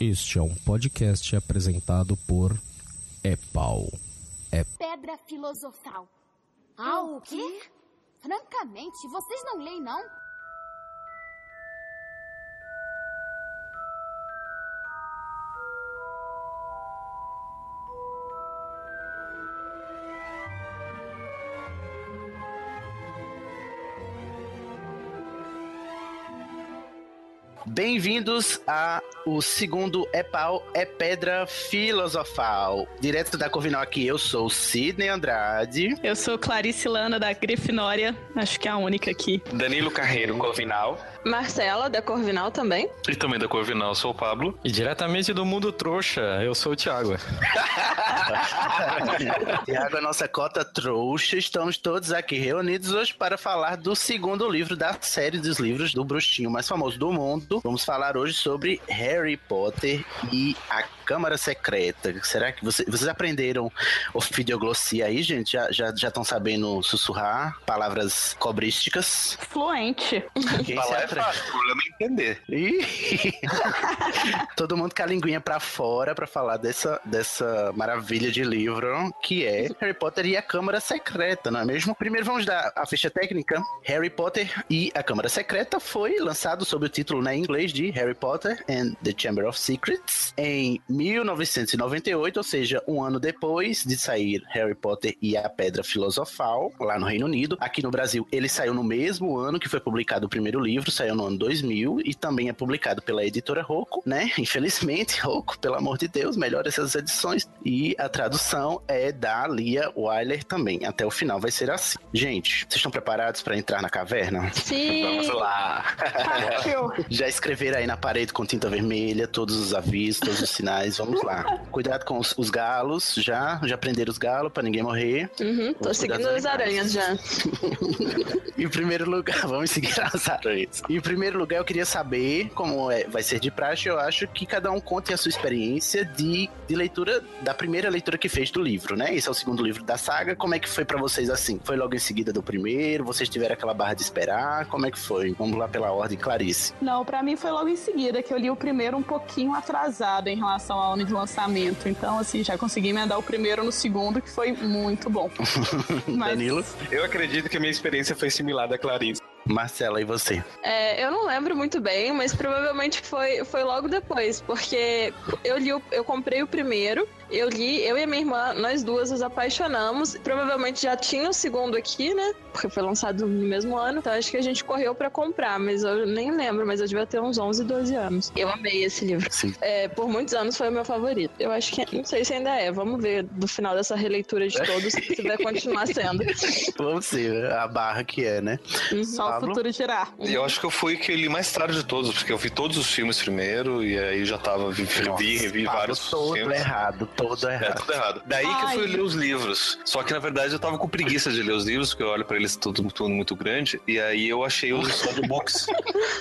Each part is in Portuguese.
Este é um podcast apresentado por Epau. É Pedra filosofal. Ah, o quê? Francamente, vocês não leem, não? Bem-vindos a o segundo É Pau, é Pedra Filosofal. Direto da Corvinal aqui, eu sou Sidney Andrade. Eu sou Clarice Lana, da Grifinória. Acho que é a única aqui. Danilo Carreiro, Corvinal. Marcela, da Corvinal também. E também da Corvinal, sou o Pablo. E diretamente do mundo trouxa, eu sou o Thiago. Thiago, a nossa cota trouxa. Estamos todos aqui reunidos hoje para falar do segundo livro da série dos livros do bruxinho mais famoso do mundo. Vamos falar hoje sobre Harry Potter e a Câmara Secreta. Será que você, vocês aprenderam ofidioglossia aí, gente? Já estão já, já sabendo sussurrar palavras cobrísticas? Fluente. Quem Falar é fácil, o problema é entender. Todo mundo com a linguinha pra fora pra falar dessa, dessa maravilha de livro que é Harry Potter e a Câmara Secreta, não é mesmo? Primeiro vamos dar a ficha técnica. Harry Potter e a Câmara Secreta foi lançado sob o título né, em inglês de Harry Potter and the Chamber of Secrets em 1998, ou seja, um ano depois de sair Harry Potter e a Pedra Filosofal, lá no Reino Unido. Aqui no Brasil, ele saiu no mesmo ano que foi publicado o primeiro livro, saiu no ano 2000 e também é publicado pela editora Rocco, né? Infelizmente, Rocco, pelo amor de Deus, melhora essas edições. E a tradução é da Lia Wyler também. Até o final vai ser assim. Gente, vocês estão preparados para entrar na caverna? Sim. Vamos lá. Já escreveram aí na parede com tinta vermelha todos os avisos, todos os sinais. Vamos lá. Cuidado com os, os galos, já, já prenderam os galos para ninguém morrer. Uhum, tô Vamos seguindo as aranhas já. em primeiro lugar, vamos seguir as aranhas. Em primeiro lugar, eu queria saber, como é, vai ser de praxe, eu acho que cada um conte a sua experiência de, de leitura, da primeira leitura que fez do livro, né? Esse é o segundo livro da saga. Como é que foi para vocês assim? Foi logo em seguida do primeiro? Vocês tiveram aquela barra de esperar? Como é que foi? Vamos lá pela ordem, Clarice. Não, pra mim foi logo em seguida, que eu li o primeiro um pouquinho atrasado em relação ao ano de lançamento. Então, assim, já consegui emendar o primeiro no segundo, que foi muito bom. Mas- Danilo, Eu acredito que a minha experiência foi similar à Clarice. Marcela e você. É, eu não lembro muito bem, mas provavelmente foi, foi logo depois, porque eu li, o- eu comprei o primeiro, eu li, eu e a minha irmã, nós duas nos apaixonamos. Provavelmente já tinha o segundo aqui, né? Porque foi lançado no mesmo ano, então acho que a gente correu pra comprar, mas eu nem lembro, mas eu devia ter uns 11, 12 anos. Eu amei esse livro. Sim. É, por muitos anos foi o meu favorito. Eu acho que, não sei se ainda é, vamos ver do final dessa releitura de todos se vai continuar sendo. Vamos ver a barra que é, né? Só Pablo? o futuro girar. Eu acho que eu fui que eu li mais tarde de todos, porque eu vi todos os filmes primeiro e aí já tava, vi, revi, revi Pablo, vários todo filmes. errado, todo É, errado. tudo errado. Daí que eu fui Ai. ler os livros. Só que na verdade eu tava com preguiça de ler os livros, porque eu olho pra eles tudo, tudo muito grande. E aí eu achei os audiobooks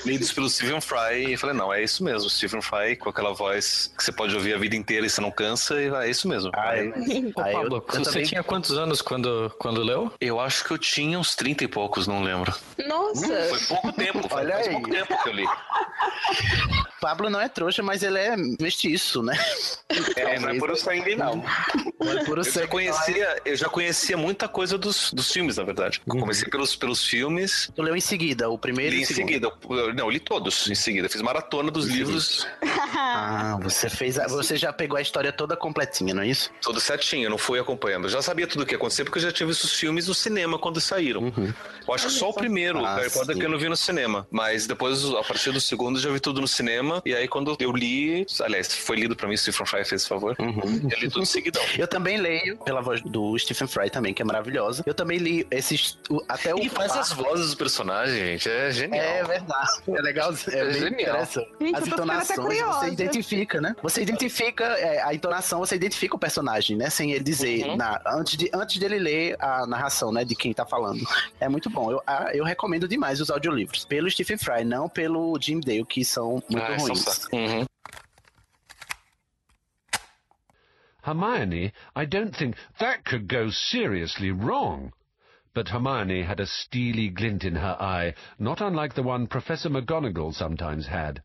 lidos pelo Stephen Fry e falei, não, é isso mesmo. Stephen Fry com aquela voz que você pode ouvir a vida inteira e você não cansa, e é isso mesmo. Ah, Aí, é. Ô, Aí eu- Pablo, eu você também- tinha quantos anos quando, quando leu? eu acho que eu tinha uns 30 e poucos, não lembro. Nossa! Foi pouco tempo, foi Olha faz aí. pouco tempo que eu li. Pablo não é trouxa, mas ele é mestiço, né? É, não é por sangue, não. Não é por Eu já sangue, conhecia, eu já conhecia muita coisa dos, dos filmes, na verdade. Eu comecei pelos, pelos filmes, Tu leu em seguida, o primeiro li em seguida. Eu- Não, eu li todos em seguida. Fiz maratona dos livros, Ah, você fez. A, você já pegou a história toda completinha, não é isso? tudo certinho, eu não fui acompanhando. Eu já sabia tudo o que ia acontecer porque eu já tinha visto os filmes no cinema quando saíram. Eu acho que só o primeiro, Ah, Harry Potter, sim. que eu não vi no cinema. Mas depois, a partir do segundo, eu já vi tudo no cinema. E aí, quando eu li, aliás, foi lido pra mim, Stephen Fry fez esse favor. Eu li tudo seguidão. Eu também leio pela voz do Stephen Fry também, que é maravilhosa. Eu também li esses. até o. Ele faz as vozes dos personagens, gente. É genial. É verdade. É legal. É, É bem genial. Gente, As entonações você identifica, né? Você identifica é, a entonação, você identifica o personagem, né? Sem ele dizer Uhum. na- antes, de, antes dele ler a narração, né? De quem tá falando. É muito bom. Eu, a- eu recomendo demais os audiolivros. Pelo Stephen Fry, não pelo Jim Dale, que são muito Ah, são ruins. sa- Uhum. Hermione, I don't think that could go seriously wrong. But Hermione had a steely glint in her eye, not unlike the one Professor McGonagall sometimes had.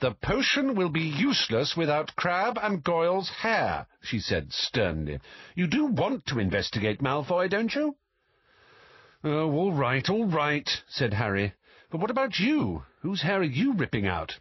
The potion will be useless without Crab and Goyle's hair, she said sternly. You do want to investigate Malfoy, don't you? Oh, all right, all right, said Harry. But what about you? Whose hair are you ripping out?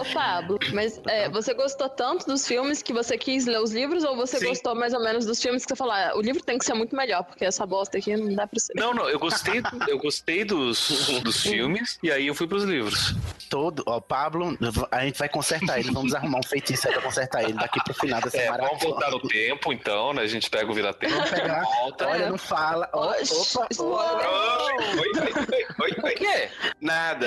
Ô, Pablo, mas é, você gostou tanto dos filmes que você quis ler os livros ou você Sim. gostou mais ou menos dos filmes que você falou, ah, o livro tem que ser muito melhor, porque essa bosta aqui não dá pra ser. Não, não, eu gostei, eu gostei dos, dos filmes e aí eu fui pros livros. Todo, ó, Pablo, a gente vai consertar ele. Vamos arrumar um feitiço aí pra consertar ele daqui pro final dessa É, maratona. vamos voltar no tempo, então, né? A gente pega o vira-tempo. Vamos pegar. Volta. Olha, não fala. Oxi, opa, opa. Oi, oi, oi, oi, oi, oi, que é? Nada.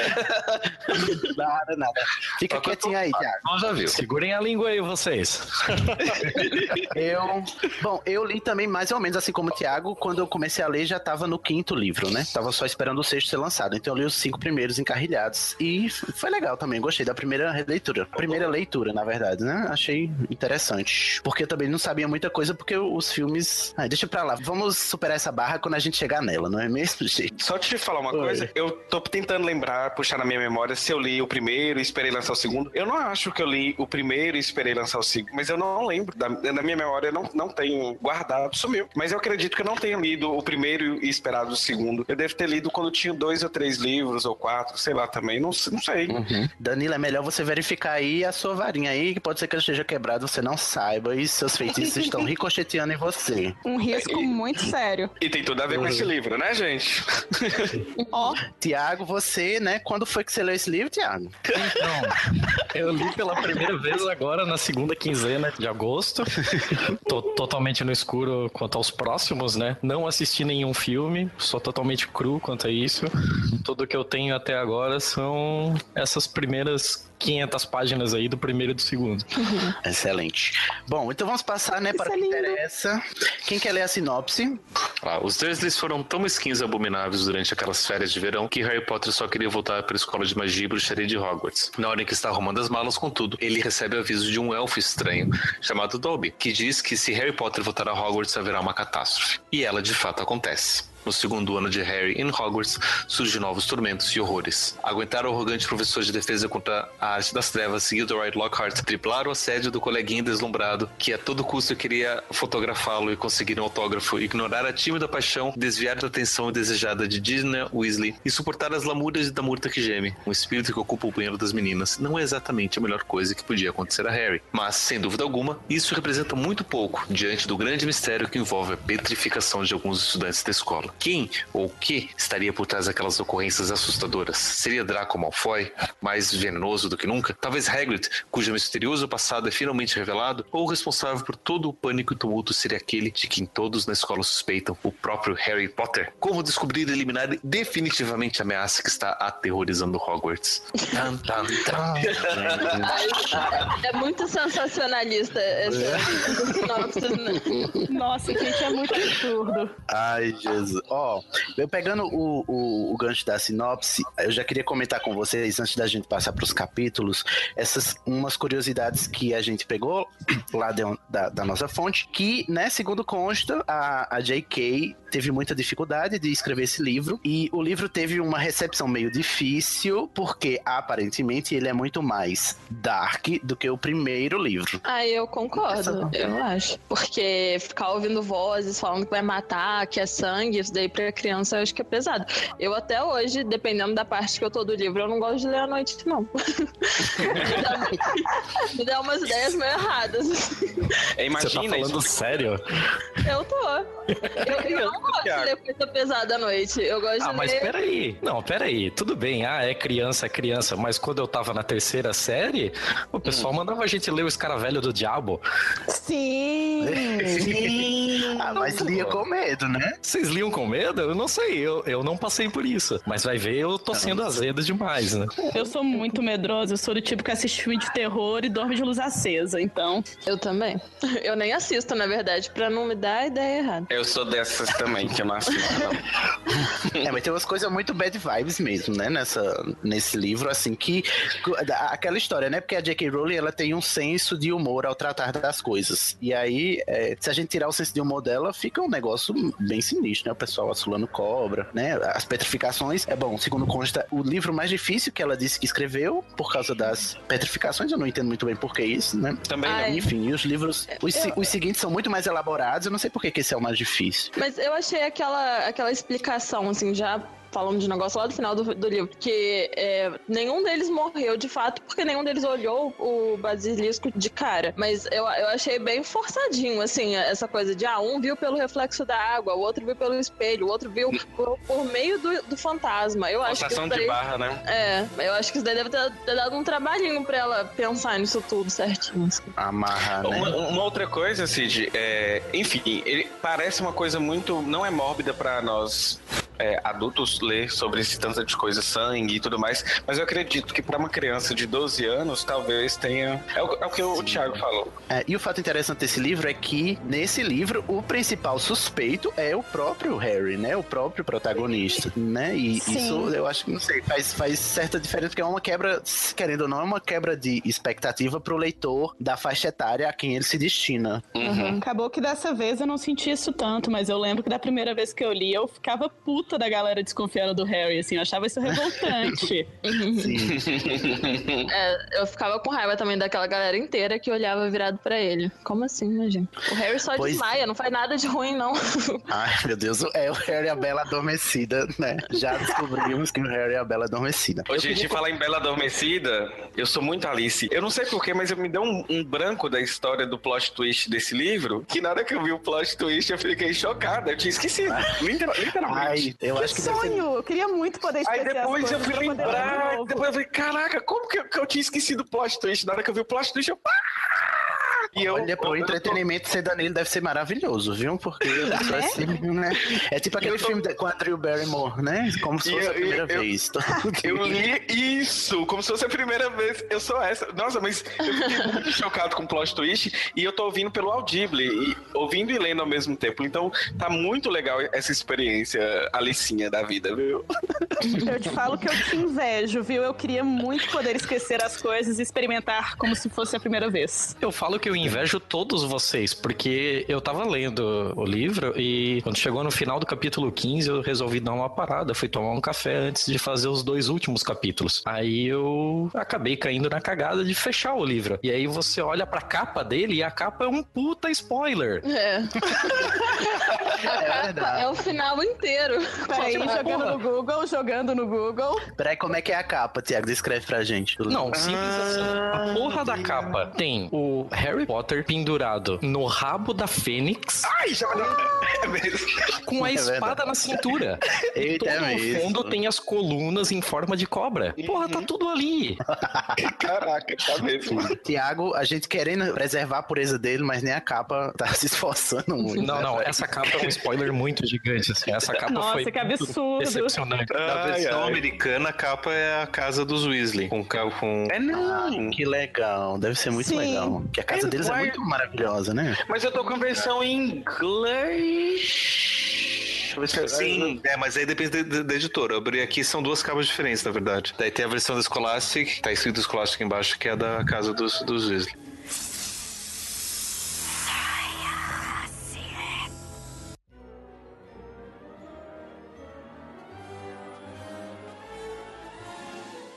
Nada, nada. Fica Quietinho aí, Thiago. Não já viu. Segurem a língua aí, vocês. Eu, bom, eu li também mais ou menos assim como o Thiago, quando eu comecei a ler já tava no quinto livro, né? Tava só esperando o sexto ser lançado. Então eu li os cinco primeiros encarrilhados e foi legal também, gostei da primeira releitura. Primeira leitura, na verdade, né? Achei interessante. Porque eu também não sabia muita coisa porque os filmes, ah, deixa pra lá. Vamos superar essa barra quando a gente chegar nela, não é mesmo, gente? Só te falar uma Oi. coisa, eu tô tentando lembrar, puxar na minha memória se eu li o primeiro e esperei lançar o segundo. Eu não acho que eu li o primeiro e esperei lançar o segundo, mas eu não lembro. Da, na minha memória eu não, não tenho guardado, sumiu. Mas eu acredito que eu não tenha lido o primeiro e esperado o segundo. Eu devo ter lido quando tinha dois ou três livros, ou quatro, sei lá também, não, não sei. Danilo, é melhor você verificar aí a sua varinha aí, que pode ser que ela esteja quebrada, você não saiba e seus feitiços estão ricocheteando em você. Um risco muito sério. E tem tudo a ver com esse livro, né, gente? Ó, Tiago, você, né? Quando foi que você leu esse livro, Tiago? Então, eu li pela primeira vez agora na segunda quinzena de agosto. Tô totalmente no escuro quanto aos próximos, né? Não assisti nenhum filme, sou totalmente cru quanto a isso. Tudo que eu tenho até agora são essas primeiras 500 páginas aí do primeiro e do segundo. Excelente. Bom, então vamos passar, né, para o que é interessa. Quem quer ler a sinopse? Ah, os Dursleys foram tão mesquinhos e abomináveis durante aquelas férias de verão que Harry Potter só queria voltar para a escola de magia e bruxaria de Hogwarts. Na hora em que está arrumando as malas, contudo, ele recebe aviso de um elfo estranho chamado Dobby, que diz que se Harry Potter voltar a Hogwarts haverá uma catástrofe. E ela de fato acontece. No segundo ano de Harry em Hogwarts, surgem novos tormentos e horrores. Aguentar o arrogante professor de defesa contra a arte das trevas, Gilderoy Lockhart, triplar o assédio do coleguinha deslumbrado, que a todo custo queria fotografá-lo e conseguir um autógrafo, ignorar a tímida paixão, desviar da atenção desejada de Gina Weasley e suportar as lamúrias da murta que geme, um espírito que ocupa o banheiro das meninas, não é exatamente a melhor coisa que podia acontecer a Harry. Mas, sem dúvida alguma, isso representa muito pouco diante do grande mistério que envolve a petrificação de alguns estudantes da escola. Quem ou o que estaria por trás daquelas ocorrências assustadoras? Seria Draco Malfoy, mais venenoso do que nunca? Talvez Hagrid, cujo misterioso passado é finalmente revelado? Ou o responsável por todo o pânico e tumulto seria aquele de quem todos na escola suspeitam, o próprio Harry Potter? Como descobrir e eliminar definitivamente a ameaça que está aterrorizando Hogwarts? Tan, tan, tan. É muito sensacionalista essa, essa sinopse, né? nossa, gente, é muito absurdo. Ai, Jesus. Ó, eu pegando o, o, o gancho da sinopse, eu já queria comentar com vocês, antes da gente passar para os capítulos, essas umas curiosidades que a gente pegou lá de- da, da nossa fonte, que, né, segundo consta, a, a J.K. teve muita dificuldade de escrever esse livro, e o livro teve uma recepção meio difícil, porque aparentemente ele é muito mais dark do que o primeiro livro. Ah, eu concordo, eu acho. Porque ficar ouvindo vozes falando que vai matar, que é sangue, isso daí pra criança eu acho que é pesado. Eu até hoje, dependendo da parte que eu tô do livro, eu não gosto de ler à noite, não. Me dá- umas ideias meio erradas. É, Você tá imagina isso. falando sério? Eu tô. Eu, eu não gosto de ler coisa pesada à noite. Eu gosto Ah, de mas ler. peraí. Não, peraí. Tudo bem. Ah, é criança, é criança. Mas quando eu tava na terceira série, o pessoal mandava a gente ler o Escaravelho do Diabo. Sim! Ah, mas lia com medo, né? Vocês liam com medo? Eu não sei. Eu, eu não passei por isso. Mas vai ver, eu tô sendo azedo demais, né? Eu sou muito medrosa, eu sou do tipo que assiste filme de terror e dorme de luz acesa, então. Eu também. Eu nem assisto, na verdade, pra não me dar ideia errada. Eu sou dessas também, que eu não assisto, não. É, mas tem umas coisas muito bad vibes mesmo, né? Nessa, nesse livro, assim, que. Aquela história, né? Porque a J.K. Rowling ela tem um senso de humor ao tratar das coisas. E aí, é, se a gente tirar o senso de humor dela, fica um negócio bem sinistro, né? O pessoal assulando cobra, né? As petrificações. É bom, segundo consta, o livro mais difícil que ela disse que escreveu, por causa das petrificações, eu não entendo muito bem por que isso, né? Também não. Enfim, e os livros. Os, Eu- os seguintes são muito mais elaborados, eu não sei por que que esse é o mais difícil. Mas eu achei aquela, aquela explicação, assim, já falando de negócio lá do final do, do livro, que é, nenhum deles morreu de fato, porque nenhum deles olhou o basilisco de cara. Mas eu, eu achei bem forçadinho, assim, essa coisa de, ah, um viu pelo reflexo da água, o outro viu pelo espelho, o outro viu por, por meio do, do fantasma. Eu acho que isso de daí, barra, né? É, eu acho que isso daí deve ter, ter dado um trabalhinho pra ela pensar nisso tudo certinho. assim. Amarrar, né? Uma, uma outra coisa, Cid, é, enfim, ele parece uma coisa muito. Não é mórbida pra nós é, adultos ler sobre esse tanto de coisa, sangue e tudo mais, mas eu acredito que pra uma criança de 12 anos, talvez tenha. É o, é o que o Thiago falou. É, e o fato interessante desse livro é que, nesse livro, o principal suspeito é o próprio Harry, né? O próprio protagonista, né? E Sim. isso, eu acho que, não sei, faz, faz certa diferença, porque é uma quebra, querendo ou não, é uma quebra de expectativa pro leitor da faixa etária a quem ele se destina. Uhum. Acabou que dessa vez eu não senti isso tanto, mas eu lembro que da primeira vez que eu li, eu ficava puta da galera desconfiando do Harry, assim, eu achava isso revoltante. É, eu ficava com raiva também daquela galera inteira que olhava virado pra ele. Como assim, né, gente? O Harry só Pois- desmaia, não faz nada de ruim, não. Ai, meu Deus, é o Harry e a Bela Adormecida, né? Já descobrimos que o Harry é a Bela Adormecida. Ô, gente, falar em Bela Adormecida, eu sou muito Alice. Eu não sei porquê, mas eu me deu um, um branco da história do plot twist desse livro, que na hora que eu vi o plot twist eu fiquei chocada. Eu tinha esquecido. Literal- literalmente. Ai, eu Que acho que deve ser sonho! Eu queria muito poder Aí esquecer as depois eu fui de lembrar, novo. depois eu falei, caraca, como que eu, que eu tinha esquecido o plot twist? Na hora que eu vi o plot twist, eu... E eu, Olha, pro eu- eu- entretenimento ser Danilo deve ser maravilhoso, viu? Porque pessoa assim, né? É tipo aquele Eu tô- filme com a Drew Barrymore, né? Como se fosse eu- a primeira eu- vez. Eu li isso, como se fosse a primeira vez. Eu sou essa. Nossa, mas eu fiquei muito chocado com o plot twist e eu tô ouvindo pelo Audible, e, ouvindo e lendo ao mesmo tempo. Então tá muito legal essa experiência alicinha da vida, viu? Eu te falo que eu te invejo, viu? Eu queria muito poder esquecer as coisas e experimentar como se fosse a primeira vez. Eu falo que eu invejo todos vocês, porque eu tava lendo o livro e quando chegou no final do capítulo 15, eu resolvi dar uma parada, fui tomar um café antes de fazer os dois últimos capítulos. Aí eu acabei caindo na cagada de fechar o livro. E aí você olha pra capa dele e a capa é um puta spoiler. É. É verdade. É o final inteiro. Peraí, Porra. jogando no Google, jogando no Google. Peraí, como é que é a capa, Tiago? Descreve pra gente. Não, simples assim. A porra da capa tem o Harry Potter pendurado no rabo da Fênix Ai, já é mesmo. com a É espada verdade. na cintura. Eita, é Todo no mesmo. fundo tem as colunas em forma de cobra. Porra, tá tudo ali. Caraca, tá mesmo. Tiago, a gente querendo preservar a pureza dele, mas nem a capa tá se esforçando muito. Não, né? não, essa capa é um spoiler muito gigante, assim. Essa capa Nossa, foi que muito absurdo. decepcionante. Na versão ai. americana, a capa é a casa dos Weasley. Com, com... É Ah, não. que legal, deve ser muito Sim. legal. Que a casa É, deles é vai- muito maravilhosa, né? Mas eu tô com a versão em inglês. Deixa eu ver se- Sim, é, mas aí depende da editora. Eu abri aqui, são duas capas diferentes, na verdade. Daí tem a versão da Scholastic, tá escrito Scholastic embaixo, que é da casa dos, dos Weasley.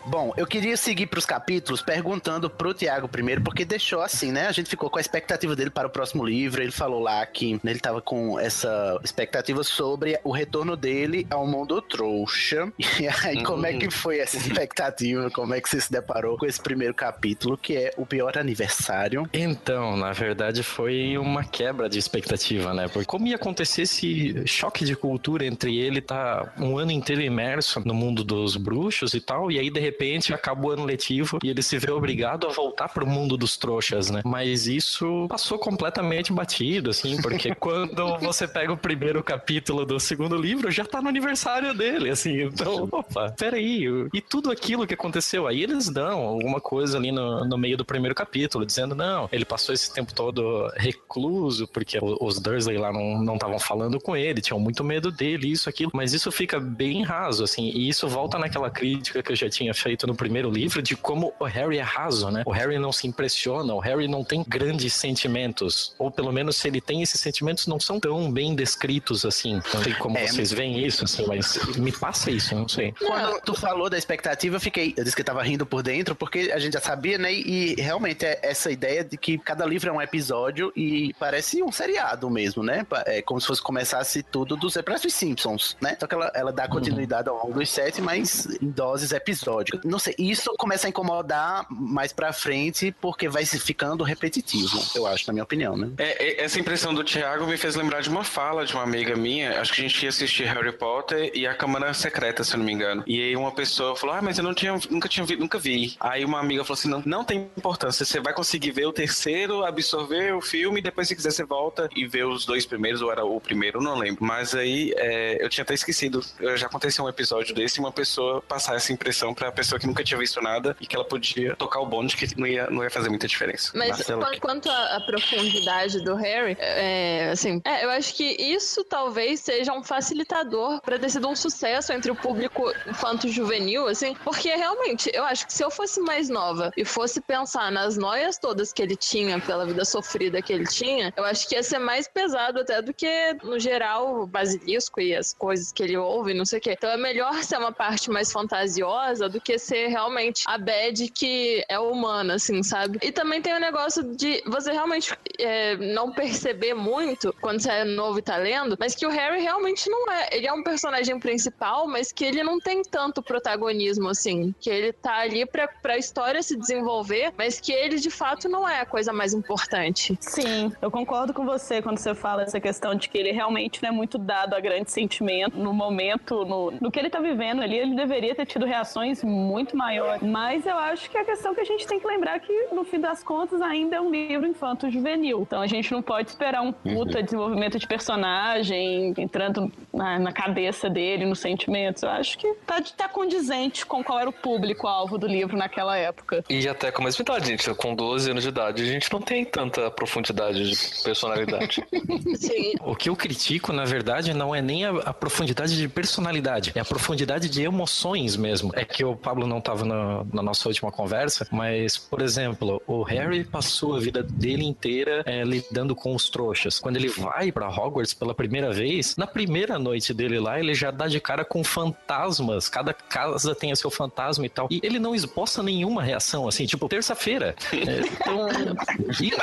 Bom, eu queria seguir pros capítulos perguntando pro Tiago primeiro, porque deixou assim, né? A gente ficou com a expectativa dele para o próximo livro. Ele falou lá que ele tava com essa expectativa sobre o retorno dele ao mundo trouxa. E aí, como é que foi essa expectativa? Como é que você se deparou com esse primeiro capítulo, que é o pior aniversário? Então, na verdade, foi uma quebra de expectativa, né? Porque como ia acontecer esse choque de cultura entre ele tá um ano inteiro imerso no mundo dos bruxos e tal, e aí de repente repente acaba o ano letivo e ele se vê obrigado a voltar pro mundo dos trouxas, né? Mas isso passou completamente batido, assim, porque quando você pega o primeiro capítulo do segundo livro, já tá no aniversário dele, assim, então, opa, peraí, e tudo aquilo que aconteceu, aí eles dão alguma coisa ali no, no meio do primeiro capítulo, dizendo, não, ele passou esse tempo todo recluso, porque os Dursley lá não estavam falando com ele, tinham muito medo dele, isso, aquilo, mas isso fica bem raso, assim, e isso volta naquela crítica que eu já tinha feito no primeiro livro, de como o Harry é raso, né? O Harry não se impressiona, o Harry não tem grandes sentimentos, ou pelo menos se ele tem esses sentimentos, não são tão bem descritos assim. Não sei como é. vocês veem isso, assim, mas me passa isso, não sei. Quando tu falou da expectativa, eu fiquei, eu disse que tava rindo por dentro, porque a gente já sabia, né? E realmente é essa ideia de que cada livro é um episódio e parece um seriado mesmo, né? É como se fosse começasse tudo dos parece os Simpsons, né? Só que ela, ela dá continuidade ao longo dos sete, mas em doses episódicas. Não sei, isso começa a incomodar mais pra frente, porque vai se ficando repetitivo, eu acho, na minha opinião, né? É, é, essa impressão do Thiago me fez lembrar de uma fala de uma amiga minha, acho que a gente ia assistir Harry Potter e a Câmara Secreta, se eu não me engano. E aí uma pessoa falou, ah, mas eu não tinha, nunca tinha vi, nunca vi. Aí uma amiga falou assim, não, não tem importância, você vai conseguir ver o terceiro, absorver o filme, depois se quiser você volta e vê os dois primeiros, ou era o primeiro, não lembro. Mas aí é, eu tinha até esquecido, já aconteceu um episódio desse, uma pessoa passar essa impressão pra pessoa que nunca tinha visto nada e que ela podia tocar o bonde que não ia, não ia fazer muita diferença. Mas Marcelo, quanto à profundidade do Harry, é, assim, é, eu acho que isso talvez seja um facilitador para ter sido um sucesso entre o público infanto-juvenil, assim, porque realmente eu acho que se eu fosse mais nova e fosse pensar nas noias todas que ele tinha pela vida sofrida que ele tinha, eu acho que ia ser mais pesado até do que, no geral, o basilisco e as coisas que ele ouve, não sei o quê. Então é melhor ser uma parte mais fantasiosa do que ser realmente a bad que é humana, assim, sabe? E também tem o negócio de você realmente é, não perceber muito quando você é novo e tá lendo, mas que o Harry realmente não é. Ele é um personagem principal, mas que ele não tem tanto protagonismo, assim. Que ele tá ali pra, pra história se desenvolver, mas que ele de fato não é a coisa mais importante. Sim, eu concordo com você quando você fala essa questão de que ele realmente não é muito dado a grande sentimento no momento, no, no que ele tá vivendo ali, ele deveria ter tido reações muito maiores. Mas eu acho que a questão que a gente tem que lembrar é que, no fim das contas, ainda é um livro infanto-juvenil. Então a gente não pode esperar um puta uhum. desenvolvimento de personagem entrando na, na, cabeça dele, nos sentimentos. Eu acho que tá, tá condizente com qual era o público-alvo do livro naquela época. E até com a mesma idade, gente, com 12 anos de idade, a gente não tem tanta profundidade de personalidade. Sim. O que eu critico, na verdade, não é nem a, a, profundidade de personalidade, é a profundidade de emoções mesmo. É que o Pablo não estava na, na, nossa última conversa, mas, por exemplo, o Harry passou a vida dele inteira é, lidando com os trouxas. Quando ele vai para Hogwarts pela primeira vez, na primeira noite dele lá, ele já dá de cara com fantasmas. Cada casa tem o seu fantasma e tal. E ele não esboça nenhuma reação, assim, tipo, terça-feira. É, então,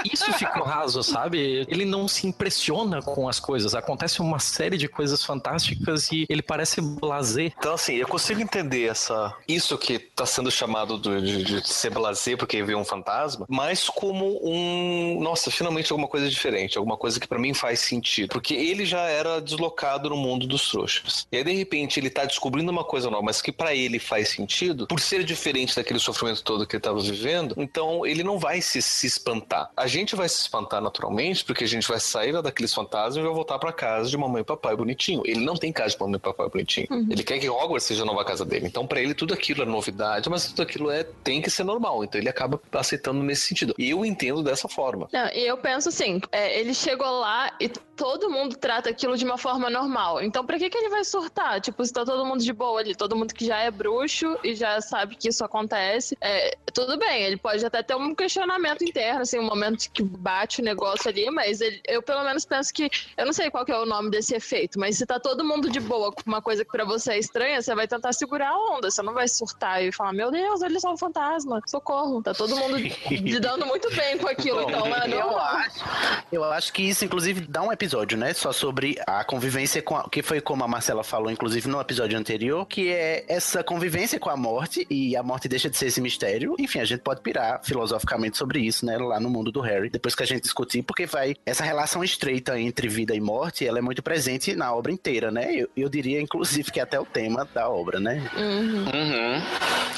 isso ficou raso, sabe? Ele não se impressiona com as coisas. Acontece uma série de coisas fantásticas e ele parece blazer. Então, assim, eu consigo entender essa isso que tá sendo chamado de, de, de ser blazer porque vê um fantasma, mas como um, nossa, finalmente alguma coisa diferente, alguma coisa que para mim faz sentido, porque ele já era deslocado no mundo dos trouxas. E aí de repente ele tá descobrindo uma coisa nova, mas que para ele faz sentido, por ser diferente daquele sofrimento todo que ele tava vivendo, então ele não vai se, se espantar. A gente vai se espantar naturalmente, porque a gente vai sair daqueles fantasmas e vai voltar para casa de mamãe e papai bonitinho. Ele não tem casa de mamãe e papai bonitinho. Uhum. Ele quer que Hogwarts seja a nova casa dele. Então para ele tudo aquilo é novidade, mas tudo aquilo é tem que ser normal. Então ele acaba aceitando nesse sentido. Eu entendo dessa forma. Não, e eu penso assim, é, ele chegou lá e todo mundo trata aquilo de uma forma normal. Então, pra que, que ele vai surtar? Tipo, se tá todo mundo de boa ali, todo mundo que já é bruxo e já sabe que isso acontece, é, tudo bem, ele pode até ter um questionamento interno, assim, um momento que bate o negócio ali, mas ele, eu pelo menos penso que, eu não sei qual que é o nome desse efeito, mas se tá todo mundo de boa com uma coisa que pra você é estranha, você vai tentar segurar a onda, você não vai surtar e falar, meu Deus, ele é só um fantasma, socorro, tá todo mundo lidando muito bem com aquilo, então é. Eu acho, eu acho que isso, inclusive, dá um episódio, né? Só sobre a convivência com a, que foi como a Marcela falou, inclusive no episódio anterior, que é essa convivência com a morte e a morte deixa de ser esse mistério. Enfim, a gente pode pirar filosoficamente sobre isso, né? Lá no mundo do Harry, depois que a gente discutir, porque vai essa relação estreita entre vida e morte, ela é muito presente na obra inteira, né? Eu, eu diria, inclusive, que é até o tema da obra, né? Uhum. Uhum.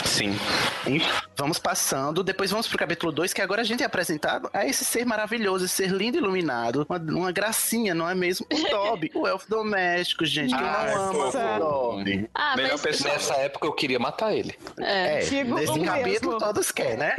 Sim. E vamos passando, depois vamos pro capítulo 2, que agora a gente é apresentado a esse ser maravilhoso, esse ser lindo e iluminado, uma, uma gracinha, não é mesmo? O Dobby, o elfo doméstico, gente, que eu Ah, não amo fofo. o Dobby. Ah, Melhor mas. pessoa. Nessa época eu queria matar ele. É. É, nesse mesmo. capítulo todos querem, né?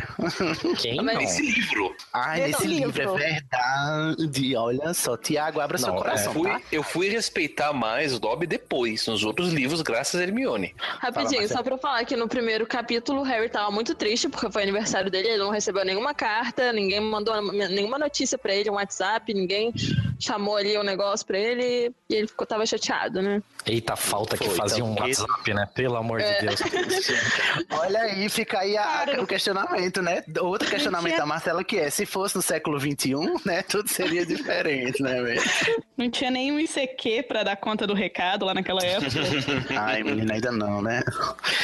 Quem Mas não? Esse livro. Ai, Nesse nesse livro, livro. é verdade. Olha só, Tiago, abra seu Não, coração, Fui- tá? eu fui respeitar mais o Dobby depois, nos outros livros, graças a Hermione. Rapidinho, Marcelo. só pra falar que no primeiro capítulo o Harry tava muito triste porque foi aniversário dele, ele não recebeu nenhuma carta, ninguém mandou nenhuma notícia pra ele, um WhatsApp, ninguém chamou ali o negócio pra ele e ele ficou, tava chateado, né? Eita, falta que Foi, fazia um então, WhatsApp, né? Pelo amor de Deus. Olha aí, fica aí a- o questionamento, né? Outro questionamento tinha- da Marcela que é, se fosse no século XXI, né, tudo seria diferente, né, velho? Não tinha nenhum ICQ pra dar conta do recado lá naquela época. Ai, menina, ainda não, né?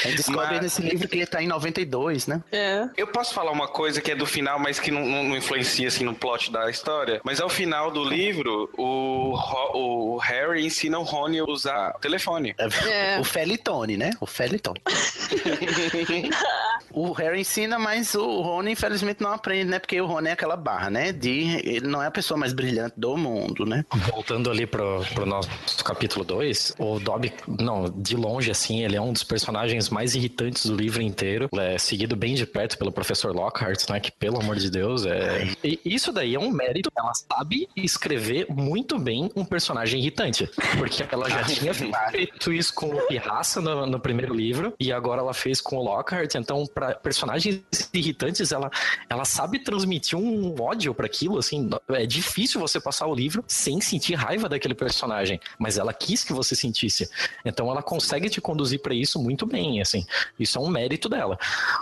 A gente descobre Mas- nesse livro que ele tá em 92, né? É. Eu posso falar uma coisa que é do final, mas que não, não- não influencia assim no plot da história. Mas ao final do livro, o, Ro- o Harry ensina o Rony a usar o telefone. É. O Felitone, né? O Felitone. o Harry ensina, mas o Rony, infelizmente, não aprende, né? Porque o Rony é aquela barra, né? De. Ele não é a pessoa mais brilhante do mundo, né? Voltando ali pro, pro nosso capítulo 2, o Dobby, não, de longe, assim, ele é um dos personagens mais irritantes do livro inteiro. É seguido bem de perto pelo professor Lockhart, né? Que, pelo amor de Deus, é. E isso daí é um mérito. Ela sabe escrever muito bem um personagem irritante. Porque ela já tinha feito isso com o Pirraça no, no primeiro livro, e agora ela fez com o Lockhart. Então, para personagens irritantes, ela, ela sabe transmitir um ódio para aquilo, assim. É difícil você passar o livro sem sentir raiva daquele personagem, mas ela quis que você sentisse. Então, ela consegue te conduzir para isso muito bem, assim. Isso é um mérito dela.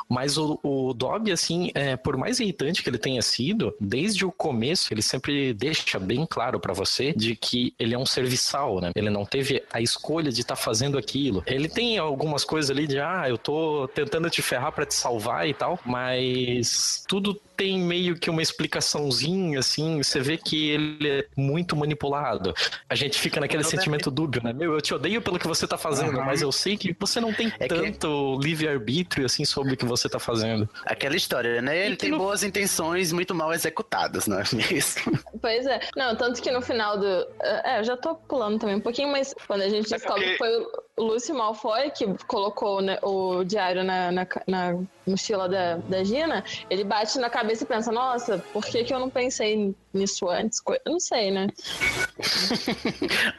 Mas o, o Dobby, assim, é, por mais irritante que ele tenha sido, desde o começo, ele sempre deixa bem claro para você de que ele é um serviçal, né? Ele não teve a escolha de estar fazendo aquilo. Ele tem algumas coisas ali de, ah, eu tô tentando te ferrar para te salvar e tal, mas tudo tem meio que uma explicaçãozinha, assim, você vê que ele é muito manipulado. A gente fica naquele Eu sentimento dúbio, né? Meu, eu te odeio pelo que você tá fazendo, Aham. mas eu sei que você não tem É que- tanto livre-arbítrio, assim, sobre o que você tá fazendo. Aquela história, né? Ele que tem no- boas intenções muito mal executadas, não é mesmo? Pois é. Não, tanto que no final do. É, eu já tô pulando também um pouquinho, mas quando a gente descobre porque- que foi o Lúcio Malfoy que colocou né, o diário na, na, na mochila da, da Gina, ele bate na cabeça e pensa: nossa, por que, que eu não pensei nisso antes? Co- Eu não sei, né?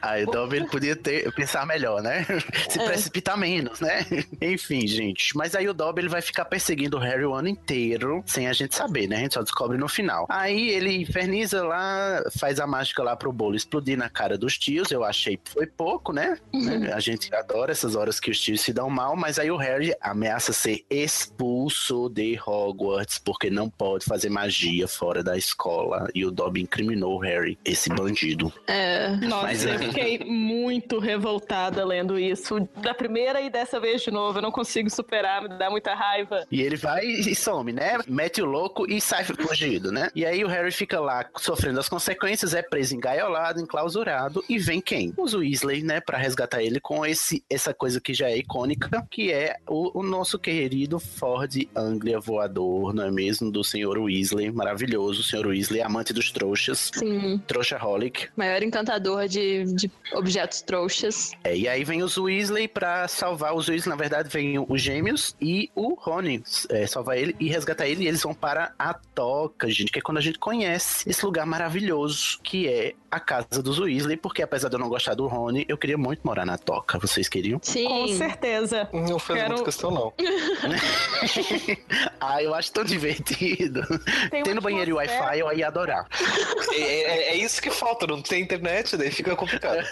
Aí o Dobby podia ter, pensar melhor, né? Se É. precipitar menos, né? Enfim, gente. Mas aí o Dobby ele vai ficar perseguindo o Harry o ano inteiro, sem a gente saber, né? A gente só descobre no final. Aí ele inferniza lá, faz a mágica lá pro bolo explodir na cara dos tios. Eu achei que foi pouco, né? Né? A gente adora essas horas que os tios se dão mal, mas aí o Harry ameaça ser expulso de Hogwarts porque não pode fazer magia fora da escola. E o Dobby incriminou o Harry, esse bandido. É. Nossa, Mas, eu é. fiquei muito revoltada lendo isso. Da primeira e dessa vez de novo. Eu não consigo superar, me dá muita raiva. E ele vai e some, né? Mete o louco e sai fugido, né? E aí o Harry fica lá sofrendo as consequências, é preso engaiolado, enclausurado, e vem quem? Os Weasley, né? Pra resgatar ele com esse, essa coisa que já é icônica, que é o, o nosso querido Ford Anglia voador, não é mesmo? Do Sr. Weasley, maravilhoso. O Sr. Weasley, amante dos trouxas. Sim. Trouxaholic. Maior encantador de, de objetos trouxas. É, e aí vem os Weasley pra salvar os Weasley. Na verdade, vem os gêmeos e o Rony é, salvar ele e resgatar ele. E eles vão para a Toca, gente, que é quando a gente conhece esse lugar maravilhoso que é a casa dos Weasley. Porque apesar de eu não gostar do Rony, eu queria muito morar na Toca. Vocês queriam? Sim. Com certeza. Não faz Quero- muita questão, não. ah, eu acho tão divertido. Tem Tendo banheiro e Wi-Fi, eu ia adorar. É, é- é isso que falta, não tem internet, daí fica complicado.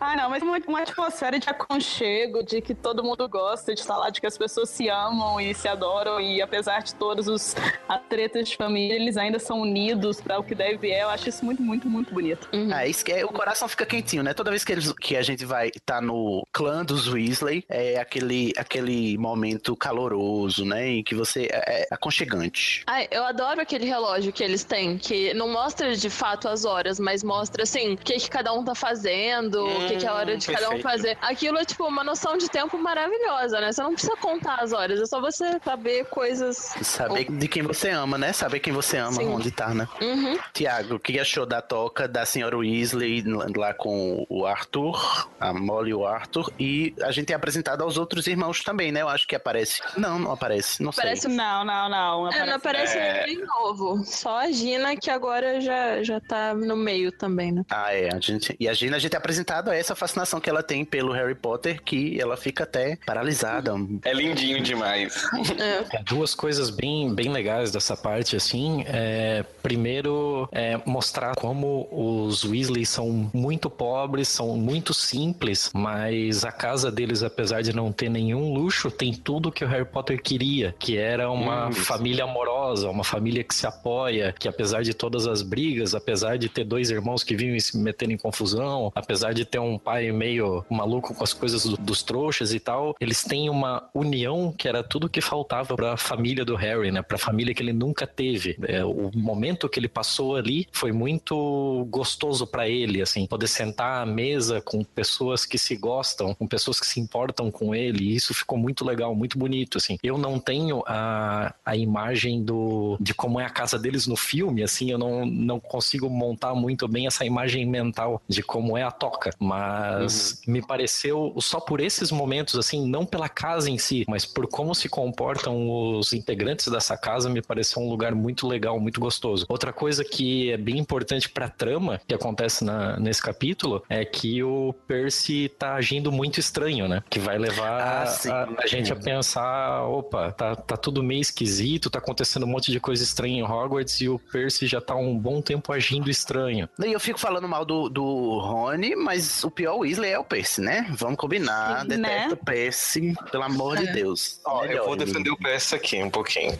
Ah, não, mas uma, uma atmosfera de aconchego, de que todo mundo gosta de estar lá, de que as pessoas se amam e se adoram, e apesar de todos os as tretas de família, eles ainda são unidos para o que deve é. Eu acho isso muito, muito, muito bonito. Uhum. Ah, isso que é, o coração fica quentinho, né? Toda vez que, eles, que a gente vai estar no clã dos Weasley, é aquele, aquele momento caloroso, né? Em que você é, é aconchegante. Ai, eu adoro aquele relógio que eles têm assim, que não mostra de fato as horas, mas mostra, assim, o que, que cada um tá fazendo, o que, que é a hora de cada um perfeito. fazer. Aquilo é, tipo, uma noção de tempo maravilhosa, né? Você não precisa contar as horas, é só você saber coisas. Saber de quem você ama, né? Saber quem você ama, Sim. onde tá, né? Uhum. Tiago, o que achou da toca da senhora Weasley lá com o Arthur, a Molly e o Arthur? E a gente é apresentado aos outros irmãos também, né? Eu acho que aparece. Não, não aparece. Não Parece sei. Não, não, não. É, não aparece ninguém novo. Só a Gina, que agora já, já tá no meio também, né? Ah, é. A gente... E a Gina, a gente é apresentado a essa fascinação que ela tem pelo Harry Potter, que ela fica até paralisada. É lindinho demais. É. É, duas coisas bem, bem legais dessa parte, assim. É, primeiro, é mostrar como os Weasley são muito pobres, são muito simples, mas a casa deles, apesar de não ter nenhum luxo, tem tudo que o Harry Potter queria, que era uma Hum, família amorosa, uma família que se apoia, que apesar de todas as brigas, apesar de ter dois irmãos que vinham se metendo em confusão, apesar de ter um pai meio maluco com as coisas do- dos trouxas e tal, eles têm uma união que era tudo que faltava pra família do Harry, né? Pra família que ele nunca teve. É, o momento que ele passou ali foi muito gostoso pra ele, assim, poder sentar à mesa com pessoas que se gostam, com pessoas que se importam com ele, e isso ficou muito legal, muito bonito, assim. Eu não tenho a, a imagem do de como é a casa deles no filme, assim, eu não, não consigo montar muito bem essa imagem mental de como é a toca, mas me pareceu só por esses momentos, assim, não pela casa em si, mas por como se comportam os integrantes dessa casa, me pareceu um lugar muito legal, muito gostoso. Outra coisa que é bem importante pra trama que acontece na- nesse capítulo é que o Percy tá agindo muito estranho, né? Que vai levar Ah, a, a gente a pensar, opa, tá, tá tudo meio esquisito, tá acontecendo um monte de coisa estranha em Hogwarts e o Percy já tá um bom tempo agindo estranho. E eu fico falando mal do, do Rony, mas o pior Weasley é o Percy, né? Vamos combinar. Sim, Detesto né? o Percy, pelo amor de Deus. Ó, eu Melhor, vou Weasley. defender o PS aqui um pouquinho.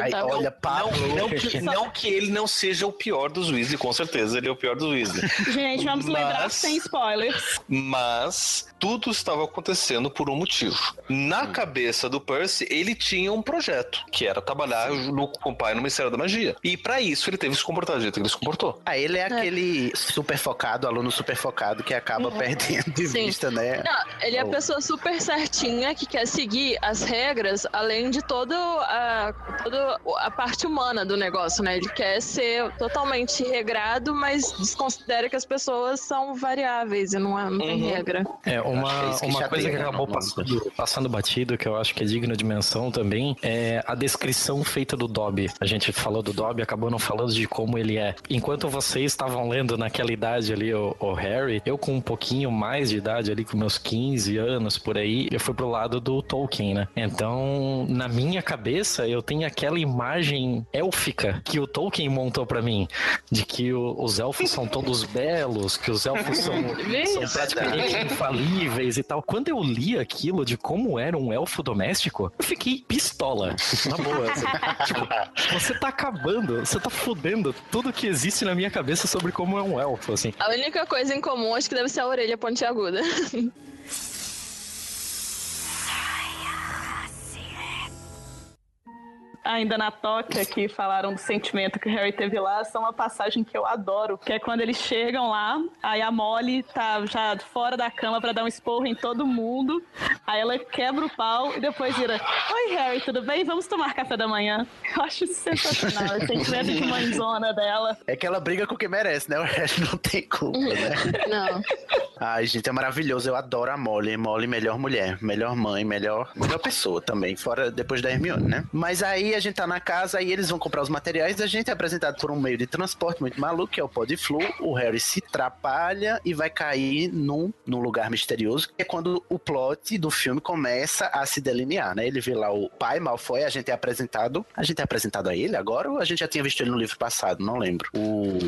Ai, Tá olha, Pablo. Não, não que, não que ele não seja o pior dos Weasley, com certeza ele é o pior dos Weasley. Gente, vamos lembrar Mas- sem spoilers. Mas tudo estava acontecendo por um motivo. Na cabeça do Percy, ele tinha um projeto, que era trabalhar no, com o pai no Ministério da Magia. E para isso ele teve que se comportar do jeito que ele se comportou. Ah, ele é aquele super focado, aluno super focado, que acaba perdendo de Sim. vista, né? Não, ele é a Oh. pessoa super certinha que quer seguir as regras, além de toda a, toda a parte humana do negócio, né? Ele quer ser totalmente regrado, mas desconsidera que as pessoas são variáveis e não, é- não tem Uhum. regra. É, uma, que uma chateia, coisa que né, acabou passando, passando batido, que eu acho que é digno de menção também, é a descrição feita do Dobby. A gente falou do Dobby, acabou não falando de como ele é. Enquanto vocês estavam lendo naquela idade ali, o, o Harry, eu com um pouquinho mais de idade ali, com meus 15 anos por aí, eu fui pro lado do Tolkien, né? Então, na minha cabeça, eu tenho aquela imagem élfica que o Tolkien montou pra mim, de que o- os elfos são todos belos, que os elfos são, são praticamente infalíveis e tal. Quando eu li aquilo de como era um elfo doméstico, eu fiquei pistola. Na boa. assim. tipo, você tá acabando, você tá fudendo tudo que existe na minha cabeça sobre como é um elfo, assim. A única coisa em comum acho que deve ser a orelha pontiaguda. Ainda na toca que falaram do sentimento que o Harry teve lá, são uma passagem que eu adoro, que é quando eles chegam lá, aí a Molly tá já fora da cama pra dar um esporro em todo mundo, aí ela quebra o pau e depois vira Oi Harry, tudo bem? Vamos tomar café da manhã. Eu acho isso sensacional, o sentimento de mãezona dela. É que ela briga com quem merece, né? O Harry não tem culpa, né? Não. Ai, gente, é maravilhoso. Eu adoro a Molly. Molly, melhor mulher, melhor mãe, melhor, melhor pessoa também. Fora depois da Hermione, né? Mas aí a gente tá na casa e eles vão comprar os materiais. A gente é apresentado por um meio de transporte muito maluco, que é o Podflu. O Harry se atrapalha e vai cair num, num lugar misterioso, que é quando o plot do filme começa a se delinear, né? Ele vê lá o pai Malfoy, a gente é apresentado. A gente é apresentado a ele agora ou a gente já tinha visto ele no livro passado? Não lembro. O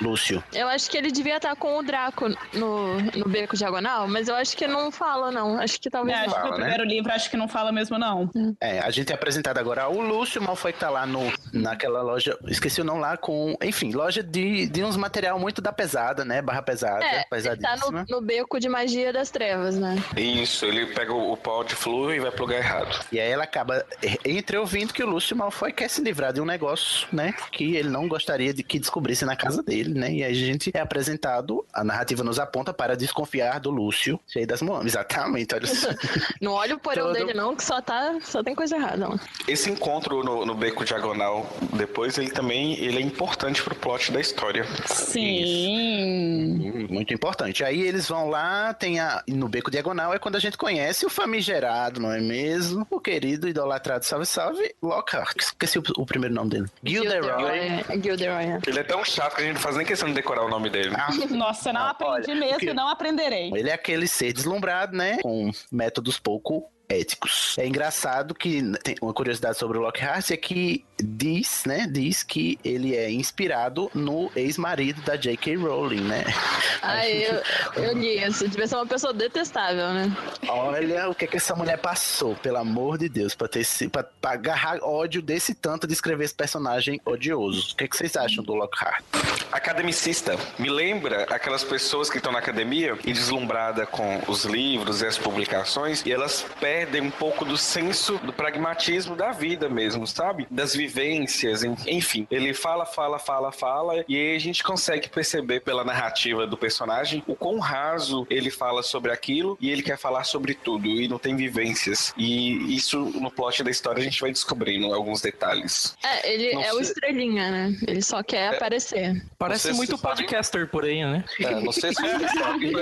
Lúcio. Eu acho que ele devia estar com o Draco no, no Beco Diagonal, mas eu acho que não fala, não. Acho que talvez É, acho não. que fala, o né? primeiro livro acho que não fala mesmo, não. É, a gente é apresentado agora ao Lúcio Malfoy que tá lá no, naquela loja, esqueci o nome lá, com, enfim, loja de, de uns material muito da pesada, né? Barra pesada, É, ele tá pesadíssima. no, no beco de magia das trevas, né? Isso, ele pega o, o pau de flu e vai pro lugar errado. E aí ela acaba eh, entreouvindo que o Lúcio Malfoy quer se livrar de um negócio, né? Que ele não gostaria de que descobrisse na casa dele, né? E aí a gente é apresentado, a narrativa nos aponta para desconfiar do Lúcio, cheio das mãos. Exatamente, olha só. Não olha o porão Todo- dele, não, que só tá. Só tem coisa errada, lá. Esse encontro no, no beco diagonal, depois, ele também ele é importante pro plot da história. Sim. Hum, Muito importante. Aí eles vão lá, tem a. No Beco Diagonal é quando a gente conhece o famigerado, não é mesmo? O querido, idolatrado, salve, salve, Lockhart. Esqueci o, o primeiro nome dele. Gilderoy. É, Gilderoy. é. Ele é tão chato que a gente não faz nem questão de decorar o nome dele. Ah, Nossa, não Ah, aprendi olha, mesmo porque- não aprenderei. Ele é aquele ser deslumbrado, né? Com métodos pouco éticos. É engraçado que tem uma curiosidade sobre o Lockhart é que diz, né? Diz que ele é inspirado no ex-marido da J.K. Rowling, né? Ai, eu, eu li isso. Devia ser uma pessoa detestável, né? Olha o que, que essa mulher passou, pelo amor de Deus, pra, ter, se- pra, pra agarrar ódio desse tanto de escrever esse personagem odioso. O que, que vocês acham do Lockhart? Academicista. Me lembra aquelas pessoas que estão na academia e deslumbrada com os livros e as publicações e elas perdem um pouco do senso do pragmatismo da vida mesmo, sabe? Das vivências, en- enfim. Ele fala, fala, fala, fala e aí a gente consegue perceber pela narrativa do personagem o quão raso ele fala sobre aquilo e ele quer falar sobre tudo e não tem vivências. E isso no plot da história a gente vai descobrindo alguns detalhes. É, ele Não é o estrelinha, né? Ele só quer aparecer. Parece Não sei se muito podcaster por aí, né? É, não sei se você sabe,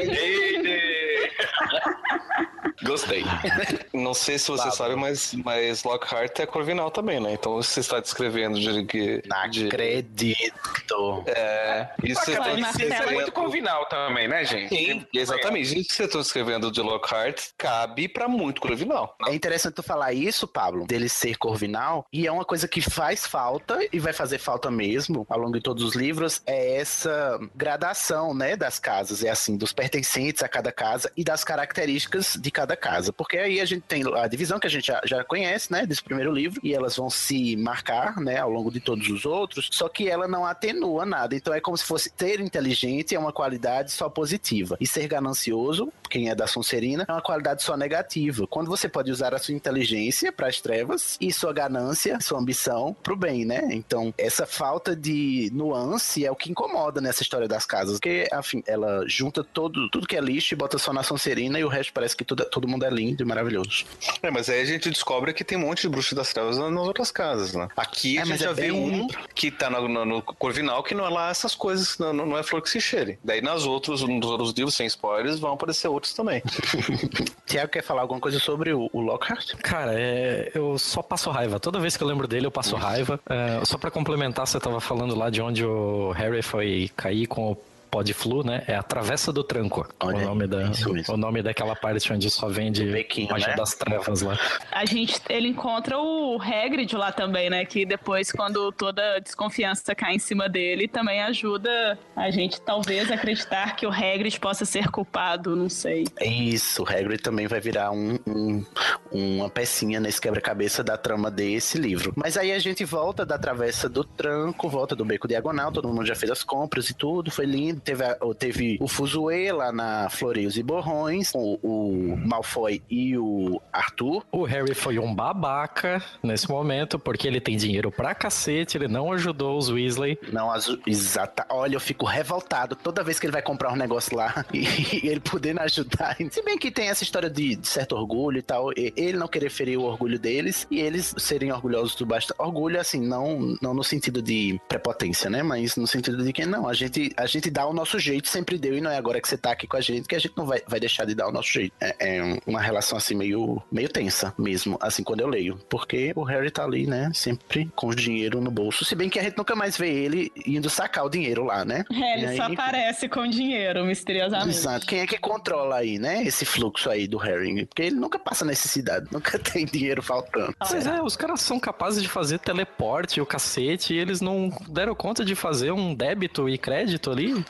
Gostei. não sei se você sabe, mas, mas Lockhart é Corvinal também, né? Então você está descrevendo de que. Não de, acredito. é, isso você Vai, está Marcelo. Isso é descrevendo. muito convinal também, né, gente? Sim, exatamente. Isso que você está descrevendo de Lockhart cabe para muito Corvinal. É interessante tu falar isso, Pablo, dele ser corvinal, e é uma coisa que faz falta, e vai fazer falta mesmo, ao longo de todos os livros, é essa gradação, né, das casas, é assim, dos pertencentes a cada casa e das características de cada casa, porque aí a gente tem a divisão que a gente já, já conhece, né, desse primeiro livro, e elas vão se marcar, né, ao longo de todos os outros, só que ela não atenua nada, então é como se fosse ter inteligente é uma qualidade só positiva, e ser ganancioso, quem é da Sonserina, é uma qualidade só negativa. Quando você pode usar a sua inteligência para as trevas e sua ganância, sua ambição para o bem, né? Então, essa falta de nuance é o que incomoda nessa história das casas, porque, afim, ela junta todo, tudo que é lixo e bota só na Sonserina e o resto parece que tudo, todo mundo é lindo e maravilhoso. É, mas aí a gente descobre que tem um monte de bruxo das trevas nas outras casas, né? Aqui É, a gente é já vê bem- um que tá no, no- no Corvinal que não é lá essas coisas, não, não é flor que se cheire. Daí nas outros, nos outros livros, sem spoilers, vão aparecer outros também. Tiago quer falar alguma coisa sobre o, o Lockhart? Cara, é, eu só passo raiva. Toda vez que eu lembro dele, eu passo raiva. É, só pra complementar, você tava falando lá de onde o Harry foi cair com o pó de flu, né? É a Travessa do Tranco. Olha o aí, nome, da, isso mesmo. o nome daquela parte onde só vende bequinho, magia né? das trevas lá. A gente, ele encontra o Hagrid lá também, né? Que depois, quando toda desconfiança cai em cima dele, também ajuda a gente talvez acreditar que o Hagrid possa ser culpado, não sei. Isso, o Hagrid também vai virar um, um- uma pecinha nesse quebra-cabeça da trama desse livro. Mas aí a gente volta da travessa do tranco, volta do beco diagonal, todo mundo já fez as compras e tudo, foi lindo. Teve, a- teve o Fuzue lá na Floreios e Borrões, o, o Malfoy e o Arthur. O Harry foi um babaca nesse momento, porque ele tem dinheiro pra cacete, ele não ajudou os Weasley. Não, azul, exata. Olha, eu fico revoltado toda vez que ele vai comprar um negócio lá e, ele podendo ajudar. Se bem que tem essa história de, de certo orgulho e tal, e- ele não querer ferir o orgulho deles e eles serem orgulhosos do bastante. Orgulho, assim, não, não no sentido de prepotência, né? Mas no sentido de que não, a gente, a gente dá o nosso jeito, sempre deu, e não é agora que você tá aqui com a gente que a gente não vai, vai deixar de dar o nosso jeito. É, é uma relação assim meio, meio tensa mesmo, assim, quando eu leio. Porque o Harry tá ali, né? Sempre com o dinheiro no bolso. Se bem que a gente nunca mais vê ele indo sacar o dinheiro lá, né? É, ele aí, só aparece com dinheiro, misteriosamente. Exato. Quem é que controla aí, né? Esse fluxo aí do Harry? Porque ele nunca passa necessidade. necessidade. Nunca tem dinheiro faltando. Pois é, os caras são capazes de fazer teleporte, o cacete, e eles não deram conta de fazer um débito e crédito ali.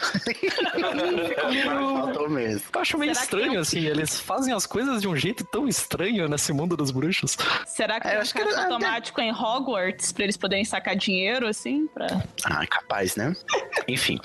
Faltou mesmo. Eu acho meio Será que estranho, não? assim, eles fazem as coisas de um jeito tão estranho nesse mundo dos bruxos. Será que É, um acho que ele- automático em Hogwarts pra eles poderem sacar dinheiro, assim? Pra... Ah, capaz, né? Enfim.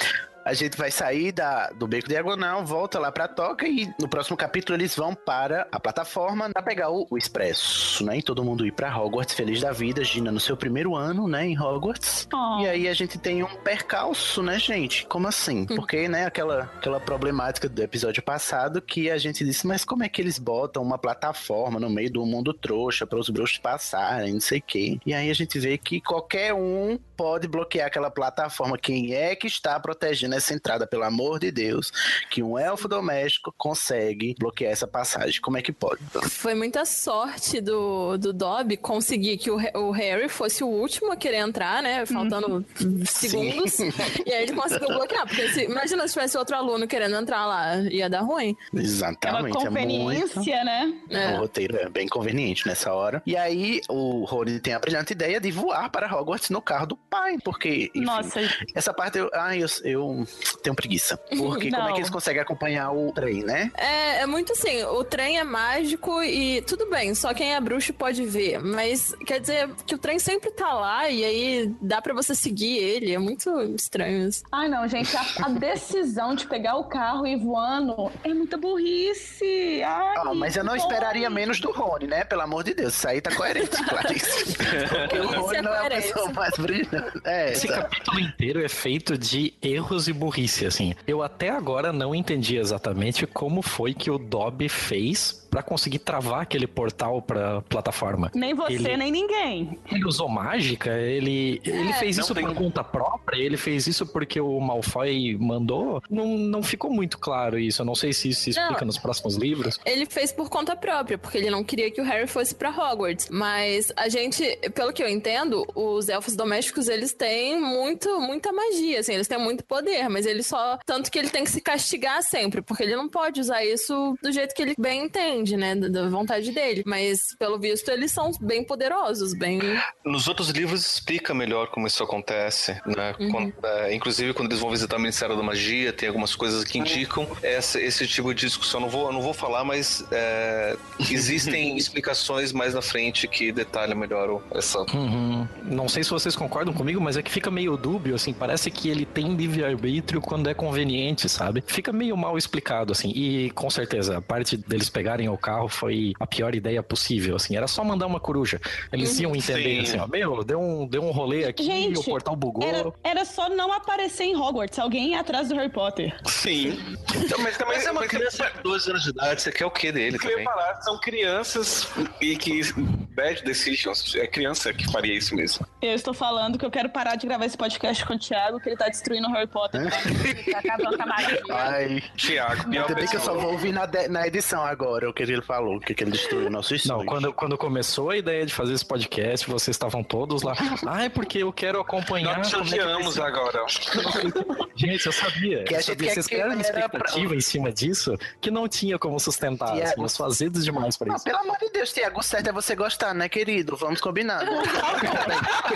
A gente vai sair da, do Beco Diagonal, volta lá pra Toca e no próximo capítulo eles vão para a plataforma pra pegar o, o Expresso, né? E todo mundo ir pra Hogwarts feliz da vida, Gina no seu primeiro ano, né, em Hogwarts. Oh. E aí a gente tem um percalço, né, gente? Como assim? Porque, né, aquela, aquela problemática do episódio passado que a gente disse, mas como é que eles botam uma plataforma no meio do mundo trouxa para os bruxos passarem, não sei o quê. E aí a gente vê que qualquer um pode bloquear aquela plataforma. Quem é que está protegendo essa entrada, pelo amor de Deus? Que um elfo doméstico consegue bloquear essa passagem. Como é que pode? Foi muita sorte do, do Dobby conseguir que o, o Harry fosse o último a querer entrar, né? Faltando segundos. E aí ele conseguiu bloquear. Porque se- imagina se tivesse outro aluno querendo entrar lá, ia dar ruim. É uma Exatamente. é muito- conveniência, né? O roteiro é bem conveniente nessa hora. E aí, o Rony tem a brilhante ideia de voar para Hogwarts no carro do pai, porque, enfim, Nossa, essa parte eu, ai, eu, eu tenho preguiça. Porque como é que eles conseguem acompanhar o trem, né? É, é muito assim, o trem é mágico e tudo bem, só quem é bruxo pode ver. Mas quer dizer que o trem sempre tá lá e aí dá pra você seguir ele. É muito estranho isso. Ai, não, gente, a, a decisão de pegar o carro e ir voando é muita burrice. Ai, Ah, mas eu não que esperaria menos do Rony, né? Pelo amor de Deus, isso aí tá coerente, Clarice. Porque o Rony é não é a pessoa mais brilhante. É, Esse capítulo inteiro é feito de erros e burrice, assim. Eu até agora não entendi exatamente como foi que o Dobby fez pra conseguir travar aquele portal pra plataforma. Nem você, Ele- nem ninguém. Ele usou mágica? Ele, ele fez isso tem- por conta própria? Ele fez isso porque o Malfoy mandou? Não, não ficou muito claro isso. Eu não sei se isso se explica Não. nos próximos livros. Ele fez por conta própria, porque ele não queria que o Harry fosse pra Hogwarts. Mas a gente, pelo que eu entendo, os elfos domésticos, eles têm muito, muita magia, assim, eles têm muito poder, mas ele só. Tanto que ele tem que se castigar sempre, porque ele não pode usar isso do jeito que ele bem entende, né? Da vontade dele. Mas, pelo visto, eles são bem poderosos, bem. Nos outros livros explica melhor como isso acontece, né? Quando- é, inclusive quando eles vão visitar o Ministério da Magia, tem algumas coisas que indicam essa- esse tipo de discussão. Não vou, não vou falar, mas é, existem explicações mais na frente que detalham melhor o- essa. Uhum. Não sei se vocês concordam comigo, mas é que fica meio dúbio, assim. Parece que ele tem livre-arbítrio quando é conveniente, sabe? Fica meio mal explicado, assim. E com certeza, a parte deles pegarem o carro foi a pior ideia possível, assim. Era só mandar uma coruja. Eles iam entender, Sim. assim, ó. Meu, deu um, deu um rolê aqui, Gente, o portal bugou. Era, era só não aparecer em Hogwarts, alguém ia atrás do Harry Potter. Sim. Então, mas também Mas é uma mas- criança de 12 anos de idade, você quer o que dele também? falar, são crianças e que bad decisions. É criança que faria isso mesmo. Eu estou falando que eu quero parar de gravar esse podcast com o Thiago, que ele tá destruindo o Harry Potter. tá acabando com a magia. Ai, Tiago, pior ainda bem que eu só vou ouvir na, de- na edição agora o que ele falou, o que, que ele destruiu o nosso estúdio. Não, quando, quando começou a ideia de fazer esse podcast, vocês estavam todos lá. Ah, é porque eu quero acompanhar. Nós é odiamos ser." agora. Gente, eu sabia. Que a gente sabia. Vocês criaram uma era pra- expectativa em cima disso que não tinha como sustentar. Tiago. Assim, azedo demais pra Não, isso. pelo amor de Deus, Tiago, o certo é você gostar, né, querido? Vamos combinar.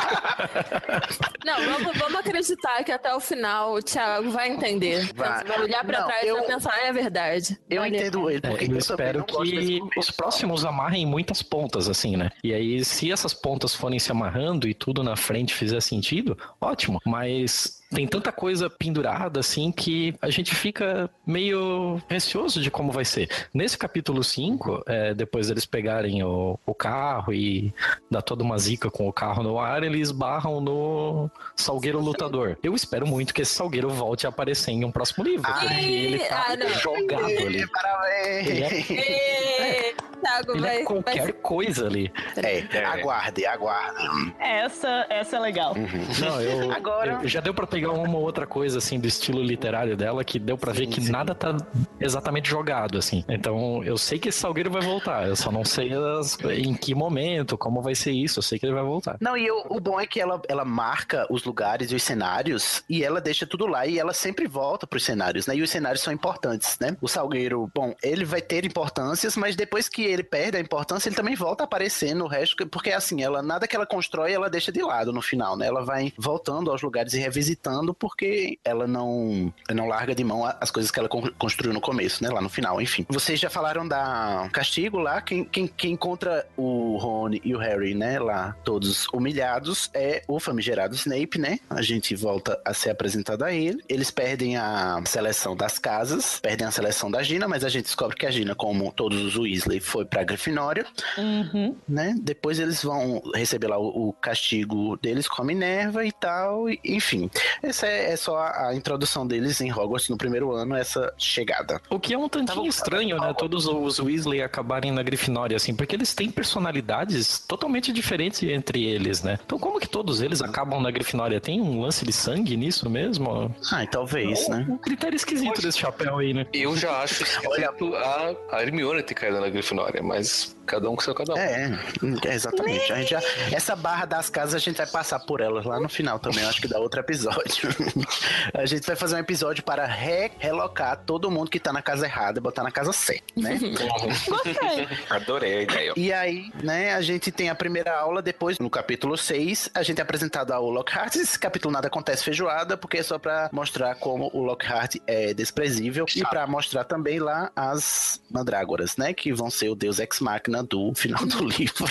Não, vamos, vamos acreditar que até o final o Thiago vai entender. Vai. Vai olhar pra Não, trás eu- e vai pensar, é verdade. Eu entendo ele, É, porque eu espero que os próximos amarrem muitas pontas, assim, né? E aí, se essas pontas forem se amarrando e tudo na frente fizer sentido, ótimo. Mas tem tanta coisa pendurada, assim, que a gente fica meio receoso de como vai ser. Nesse capítulo 5, é, depois deles pegarem o, o carro e dar toda uma zica com o carro no ar, eles barram no Salgueiro Lutador. Eu espero muito que esse Salgueiro volte a aparecer em um próximo livro, porque ele tá ah, jogado ali. Parabéns! Ele é Thiago ele vai, é qualquer vai- coisa ali. É, aguarde, aguarde. Essa, essa é legal. Não, eu, Agora- eu- já deu pra pegar uma ou outra coisa assim do estilo literário dela que deu pra ver que nada tá exatamente jogado assim. Então, eu sei que esse Salgueiro vai voltar, eu só não sei as- em que momento, como vai ser isso, eu sei que ele vai voltar. Não, e eu- o bom é que ela, ela marca os lugares e os cenários e ela deixa tudo lá e ela sempre volta pros cenários, né? E os cenários são importantes, né? O Salgueiro, bom, ele vai ter importâncias, mas depois que ele perde a importância, ele também volta a aparecer no resto, porque assim, ela nada que ela constrói, ela deixa de lado no final, né? Ela vai voltando aos lugares e revisitando porque ela não não larga de mão as coisas que ela construiu no começo, né? Lá no final, enfim. Vocês já falaram da castigo lá, quem, quem, quem encontra o Rony e o Harry, né, lá todos humilhados é o famigerado Snape, né? A gente volta a ser apresentado a ele. Eles perdem a seleção das casas, perdem a seleção da Gina, mas a gente descobre que a Gina, como todos os Weasley, foi pra Grifinória, Uhum. né? Depois eles vão receber lá o, o castigo deles com a Minerva e tal, e- enfim. Essa é, é só a, a introdução deles em Hogwarts no primeiro ano, essa chegada. O que é um tantinho estranho, né? Todos os Weasley acabarem na Grifinória, assim, porque eles têm personalidades totalmente diferentes entre eles, né? Então como que todos eles acabam na Grifinória? Tem um lance de sangue nisso mesmo? Ah, e talvez, né? Um critério esquisito desse chapéu aí, né? Eu já acho esquisito a, a Hermione ter caído na Grifinória, mas cada um com seu cada um. É, é, exatamente. A gente já, essa barra das casas a gente vai passar por elas lá no final também, acho que dá outro episódio. a gente vai fazer um episódio para re relocar todo mundo que tá na casa errada e botar na casa certa, né? Gostei. Adorei a ideia. E aí, né, a gente tem a primeira aula, depois, no capítulo 6, a gente é apresentado ao Lockhart. Esse capítulo nada acontece feijoada, porque é só pra mostrar como o Lockhart é desprezível e pra mostrar também lá as mandrágoras, né, que vão ser o deus ex-máquina do final do livro.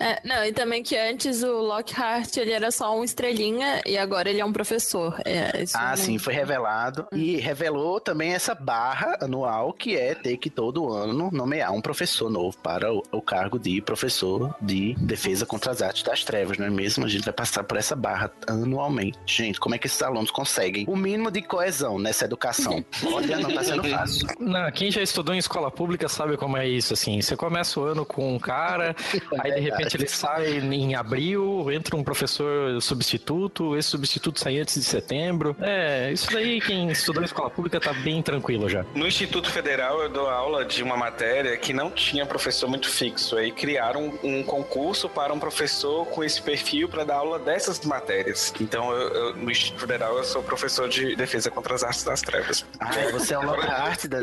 É, não, e também que antes o Lockhart ele era só um estrelinha e agora ele é um professor. É, isso Ah, não- sim, foi revelado. E revelou também essa barra anual que é ter que todo ano nomear um professor novo para o, o cargo de professor de defesa contra as artes das trevas, não é mesmo? A gente vai passar por essa barra anualmente. Gente, como é que esses alunos conseguem o mínimo de coesão nessa educação? Olha, não tá sendo fácil. Não, quem já estudou em escola pública sabe como é isso, assim. Você começa o ano com um cara, aí de repente ele sai em abril, entra um professor substituto, esse substituto sai antes de setembro. É, isso daí quem estudou em escola pública tá bem tranquilo já. No Instituto Federal eu dou aula de uma matéria que não tinha professor muito fixo. Aí criaram um, um concurso para um professor com esse perfil para dar aula dessas matérias. Então eu, eu- no Instituto Federal eu sou professor de defesa contra as artes das trevas. Ah, você é o Lockhart da.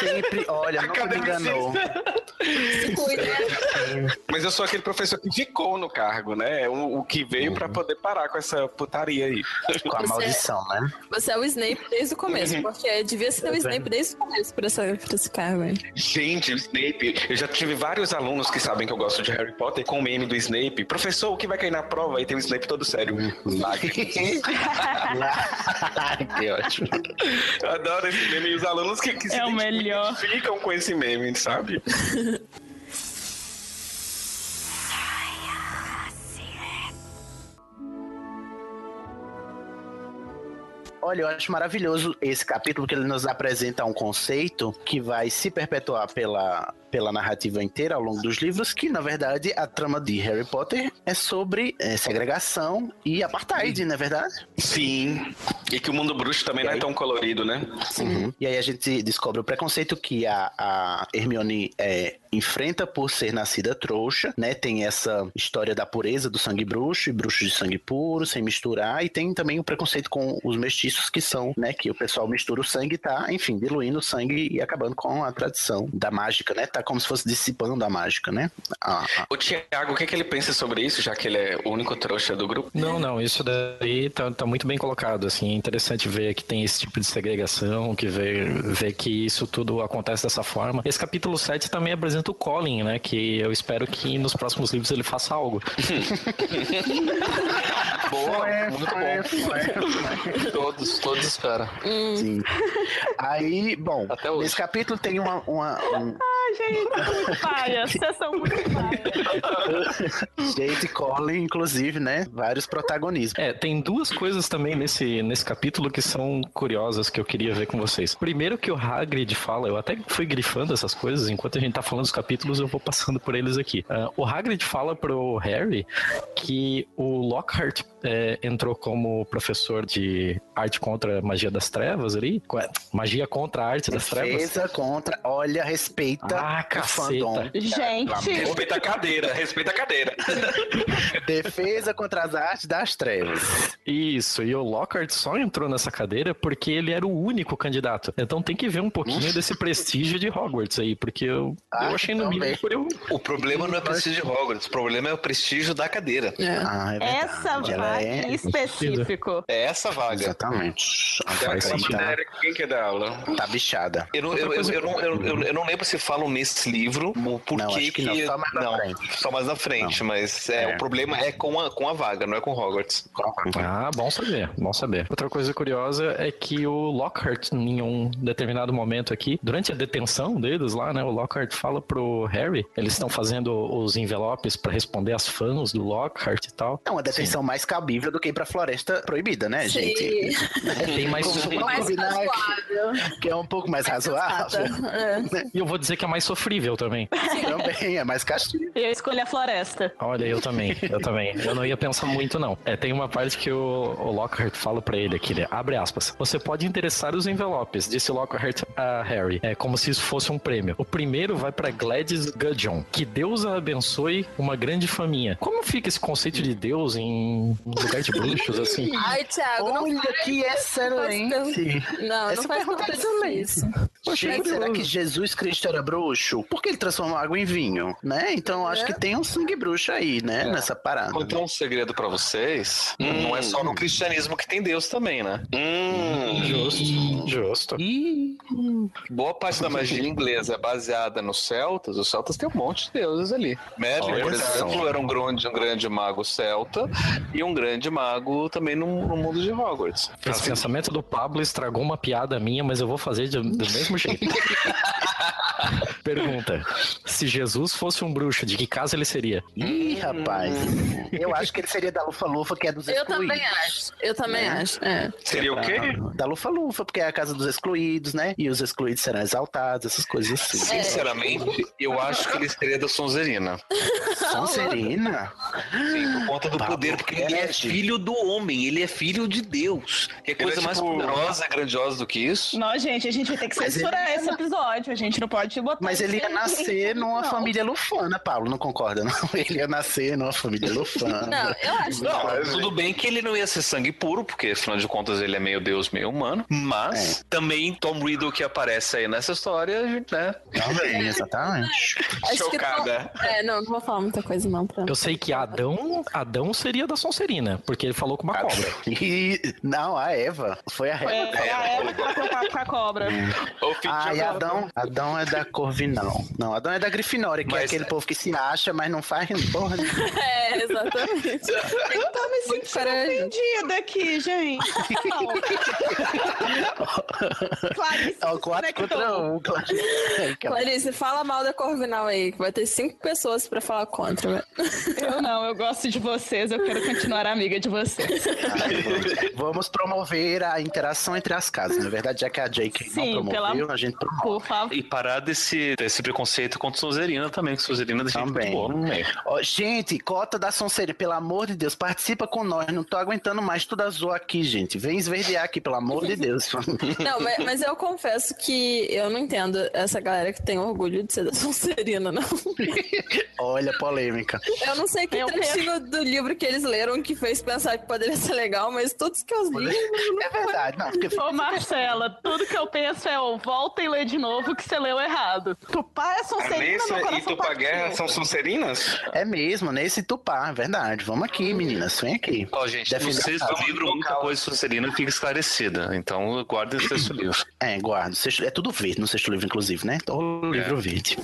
Sempre, olha, nunca me enganou. Se cuida. Mas eu sou aquele professor que ficou no cargo, né? O, o que veio para poder parar com essa putaria aí. Com a Você- maldição, né? Você é o Snape desde o começo, porque devia ser o Snape desde o começo pra, essa, pra esse cargo. hein? Gente, o Snape, eu já tive vários alunos que sabem que eu gosto de Harry Potter com o meme do Snape. Professor, o que vai cair na prova? Aí tem o Snape todo sério. Lágrimas. que ótimo. Eu adoro esse meme e os alunos que, que se É o melhor. identificam com esse meme, sabe? sabe? Olha, eu acho maravilhoso esse capítulo que ele nos apresenta um conceito que vai se perpetuar pela, pela narrativa inteira ao longo dos livros, que na verdade a trama de Harry Potter é sobre é, segregação e apartheid, não é verdade? Sim. E que o mundo bruxo também não é tão colorido, né? Uhum. E aí a gente descobre o preconceito que a, a Hermione é, enfrenta por ser nascida trouxa, né? Tem essa história da pureza do sangue bruxo e bruxo de sangue puro, sem misturar, e tem também o preconceito com os mestiços que são, né? Que o pessoal mistura o sangue e tá, enfim, diluindo o sangue e acabando com a tradição da mágica, né? Tá como se fosse dissipando a mágica, né? A- a- O Tiago, o que, que ele pensa sobre isso, já que ele é o único trouxa do grupo? Não, não, isso daí tá, tá muito bem colocado, assim, é interessante ver que tem esse tipo de segregação, que ver, ver que isso tudo acontece dessa forma. Esse capítulo 7 também apresenta o Colin, né, que eu espero que nos próximos livros ele faça algo. Boa, muito bom. Todos, todos esperam. Sim. Aí, bom, Até hoje. nesse capítulo tem uma, uma, um, Gente, muito paia. Vocês são muito paia. Jade Colin, inclusive, né? Vários protagonismos. É, tem duas coisas também nesse, nesse capítulo que são curiosas que eu queria ver com vocês. Primeiro que o Hagrid fala, eu até fui grifando essas coisas, enquanto a gente tá falando dos capítulos, eu vou passando por eles aqui. Ah, o Hagrid fala pro Harry que o Lockhart é, entrou como professor de arte contra magia das trevas ali, magia contra a arte das trevas. Defesa contra, olha, respeita Ah, o fandom. Gente, Respeita a cadeira, respeita a cadeira. Defesa contra as artes das trevas. Isso, e o Lockhart só entrou nessa cadeira porque ele era o único candidato. Então tem que ver um pouquinho desse prestígio de Hogwarts aí, porque eu, Ah, eu achei no também. mínimo por eu. O problema não é o prestígio de Hogwarts, o problema é o prestígio da cadeira. É. Ah, é essa vaga é- em específico. É essa vaga. Exatamente. Faz sentido. Quem quer dar aula? tá bichada. Eu não, eu, eu, eu não, eu, eu- eu não lembro se falam nesse livro o porquê Não, acho que não, só mais na não, frente. só mais na frente, mas é, É. o problema é com a, com a vaga, não é com Hogwarts. Ah, bom saber, bom saber. Outra coisa curiosa é que o Lockhart, em um determinado momento aqui, durante a detenção deles lá, né, o Lockhart fala pro Harry, eles estão fazendo os envelopes pra responder às fãs do Lockhart e tal. É uma detenção mais cabível do que ir pra floresta proibida, né, Sim. gente? É bem mais. Mais combinar que- razoável. Que é um pouco mais razoável. É. E eu vou dizer que é mais sofrível também. Também, é mais castigo. E eu escolhi a floresta. Olha, eu também, eu também. Eu não ia pensar muito, não. É, tem uma parte que o, o Lockhart fala pra ele aqui, né? Abre aspas. Você pode interessar os envelopes, disse Lockhart a Harry. É como se isso fosse um prêmio. O primeiro vai pra Gladys Gudgeon. Que Deus a abençoe uma grande faminha. Como fica esse conceito de Deus em lugar de bruxos, assim? Ai, Thiago, não Olha que excelente. Não, Essa não faz pergunta é excelente. Isso. Gente, será que Jesus Cristo era bruxo? Por que ele transformou água em vinho? Né? Então acho que tem um sangue bruxo aí, né? Nessa parada. Vou contar um segredo pra vocês. Não é só no cristianismo que tem Deus também, né? Hum, Justo, justo. Ih, Boa parte da magia inglesa é baseada nos celtas. Os celtas têm um monte de deuses ali. Merlin, por exemplo, era um grande, um grande mago celta e um grande mago também no, no mundo de Hogwarts. Esse pensamento do Pablo estragou uma piada minha, mas eu vou fazer de- do mesmo jeito. Pergunta: se Jesus fosse um bruxo, de que casa ele seria? ih, rapaz. Eu acho que ele seria da Lufa-Lufa, que é dos Eu excluídos. também acho. Eu também acho. É. seria o quê? Da Lufa-Lufa, porque é a casa dos excluídos, né? E os excluídos serão exaltados, essas coisas assim. Sinceramente, eu acho que ele seria da Sonserina. Sonserina? Sim, por conta do poder, porque ele é filho do homem, ele é filho de Deus. Que coisa é mais tipo- poderosa e grandiosa do que isso? Não, gente, a gente vai ter que Mas censurar ele- esse episódio. A gente não pode botar. Mas ele ia nascer numa Não. família lufana, Paulo, não concorda, não? Ele ia nascer numa família lufana. Não, eu acho. Não, Mas- tudo bem que ele não ia ser sangue puro, porque afinal de contas ele é meio deus, meio humano. Mas também Tom Riddle que aparece aí nessa história, né? Também, exatamente. Acho que Chocada. não- É, não, não vou falar muita coisa não. Pra... Eu sei que Adão, Adão seria da Sonserina, porque ele falou com uma cobra. E, não, a Eva. Foi a Eva. foi a Eva que papo com a cobra. Fitch Ah, e. Adão, Adão é da Corvinal. Não, Adão é da Grifinória, que é Mas- aquele povo que se acha, mas não faz porra nenhuma. É, exatamente. Eu tô me sentindo ofendida aqui, gente. Clarice, É o 4 conectou. contra 1, Clarice. Clarice, fala mal da Corvinal aí, que vai ter cinco pessoas pra falar contra. Eu não, eu gosto de vocês, eu quero continuar amiga de vocês. Vamos promover a interação entre as casas. Na verdade, já que a Jake Sim, não promoveu, pela- a gente promove. Por favor. E parar desse, desse preconceito contra Sonserina também, que Sonserina deixa gente Também. Ó, gente, cota da Sonserina, pelo amor de Deus, participa com nós. Não tô aguentando mais tudo azul aqui, gente. Vem esverdear aqui, pelo amor de Deus. Não, mas, mas eu confesso que eu não entendo essa galera que tem orgulho de ser da Sonserina, não. Olha, polêmica. Eu não sei que Eu trechinho do livro que eles leram que fez pensar que poderia ser legal, mas todos que eu li. É verdade, não, porque Ô Marcela, tudo que eu penso é, ô, volta e lê de novo que você leu errado. Tupá é Sonserina, Nessa meu e Tupá partiu. Guerra são Sonserinas? é mesmo, nesse Tupá, é verdade. Vamos aqui, meninas, vem aqui. Ó, gente, no sexto a livro, muita coisa de Sonserina fica esclarecida. Então, guardem o sexto livro. É, guarda. Sexto- É tudo verde no sexto livro, inclusive, né? O livro verde.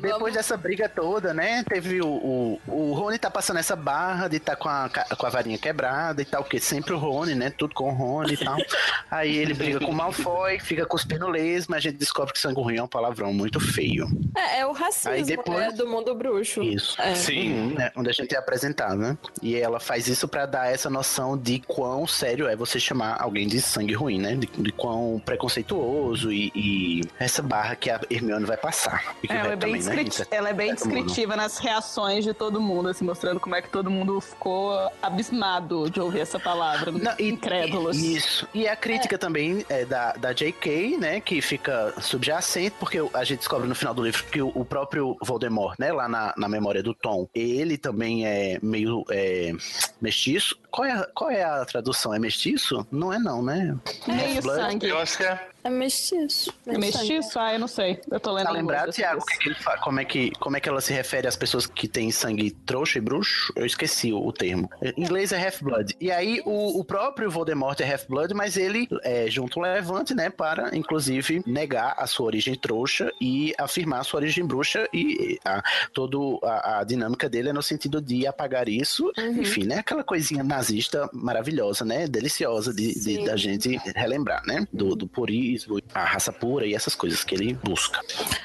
Depois dessa briga toda, né? Teve o, o, o Rony tá passando essa barra de tá com a, com a varinha quebrada e tal, porque sempre o Rony, né? Tudo com o Rony e tal. Aí ele briga com o Malfoy, fica cuspindo lesma, a gente descobre que sangue ruim é um palavrão muito feio. É, é o racismo Aí depois- né, do mundo bruxo. Isso. É. Sim, né? Onde a gente é apresentado, né? E ela faz isso pra dar essa noção de quão sério é você chamar alguém de sangue ruim, né? De, de quão preconceituoso e, e essa barra que a Hermione vai passar. E que É, vai é bem também, né? descriti- ela é bem descritiva nas reações de todo mundo, assim, mostrando como é que todo mundo ficou abismado de ouvir essa palavra. Não, e- incrédulos. Isso. E a crítica também é da, da J.K., né? Que fica subjacente, porque a gente descobre no final do livro que o, o próprio Voldemort, né? Lá na, na memória do Tom, ele também é meio é, mestiço. Qual é, a, qual é a tradução? É mestiço? Não é não, né? Meio Half-blood? sangue. Eu acho que é. É mestiço. É mestiço? Ah, eu não sei. Eu tô lendo Tá em lembrado, Tiago, o depois. que que ele fa- como, é que, como é que ela se refere às pessoas que têm sangue trouxa e bruxo? Eu esqueci o, o termo. Em inglês é half-blood. E aí, o, o próprio Voldemort é half-blood, mas ele é, junta um levante, né, para, inclusive, negar a sua origem trouxa e afirmar a sua origem bruxa e a, toda a, a dinâmica dele é no sentido de apagar isso. Enfim, né, aquela coisinha nazista maravilhosa, né, deliciosa de, de- da gente relembrar, né, do, do purismo, a raça pura e essas coisas que ele busca.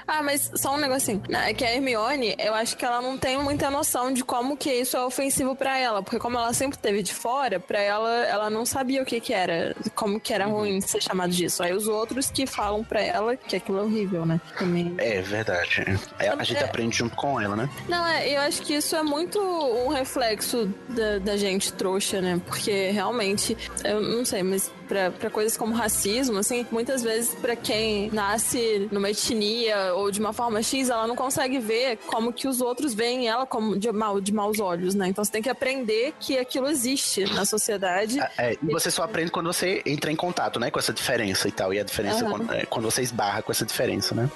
Ah, mas só um negocinho. né, É que a Hermione, eu acho que ela não tem muita noção de como que isso é ofensivo pra ela. Porque como ela sempre teve de fora, pra ela, ela não sabia o que que era. Como que era ruim ser chamado disso. Aí os outros que falam pra ela que aquilo é horrível, né? Também. É verdade. É, a gente É. aprende junto com ela, né? Não, é, eu acho que isso é muito um reflexo da, da gente trouxa, né? Porque realmente, eu não sei, mas pra, pra coisas como racismo, assim, muitas vezes pra quem nasce numa etnia ou de uma forma X, ela não consegue ver como que os outros veem ela como de, mal, de maus olhos, né? Então você tem que aprender que aquilo existe na sociedade. É, e você só aprende quando você entra em contato, né? Com essa diferença e tal. E a diferença Aham. quando, é, quando você esbarra com essa diferença, né?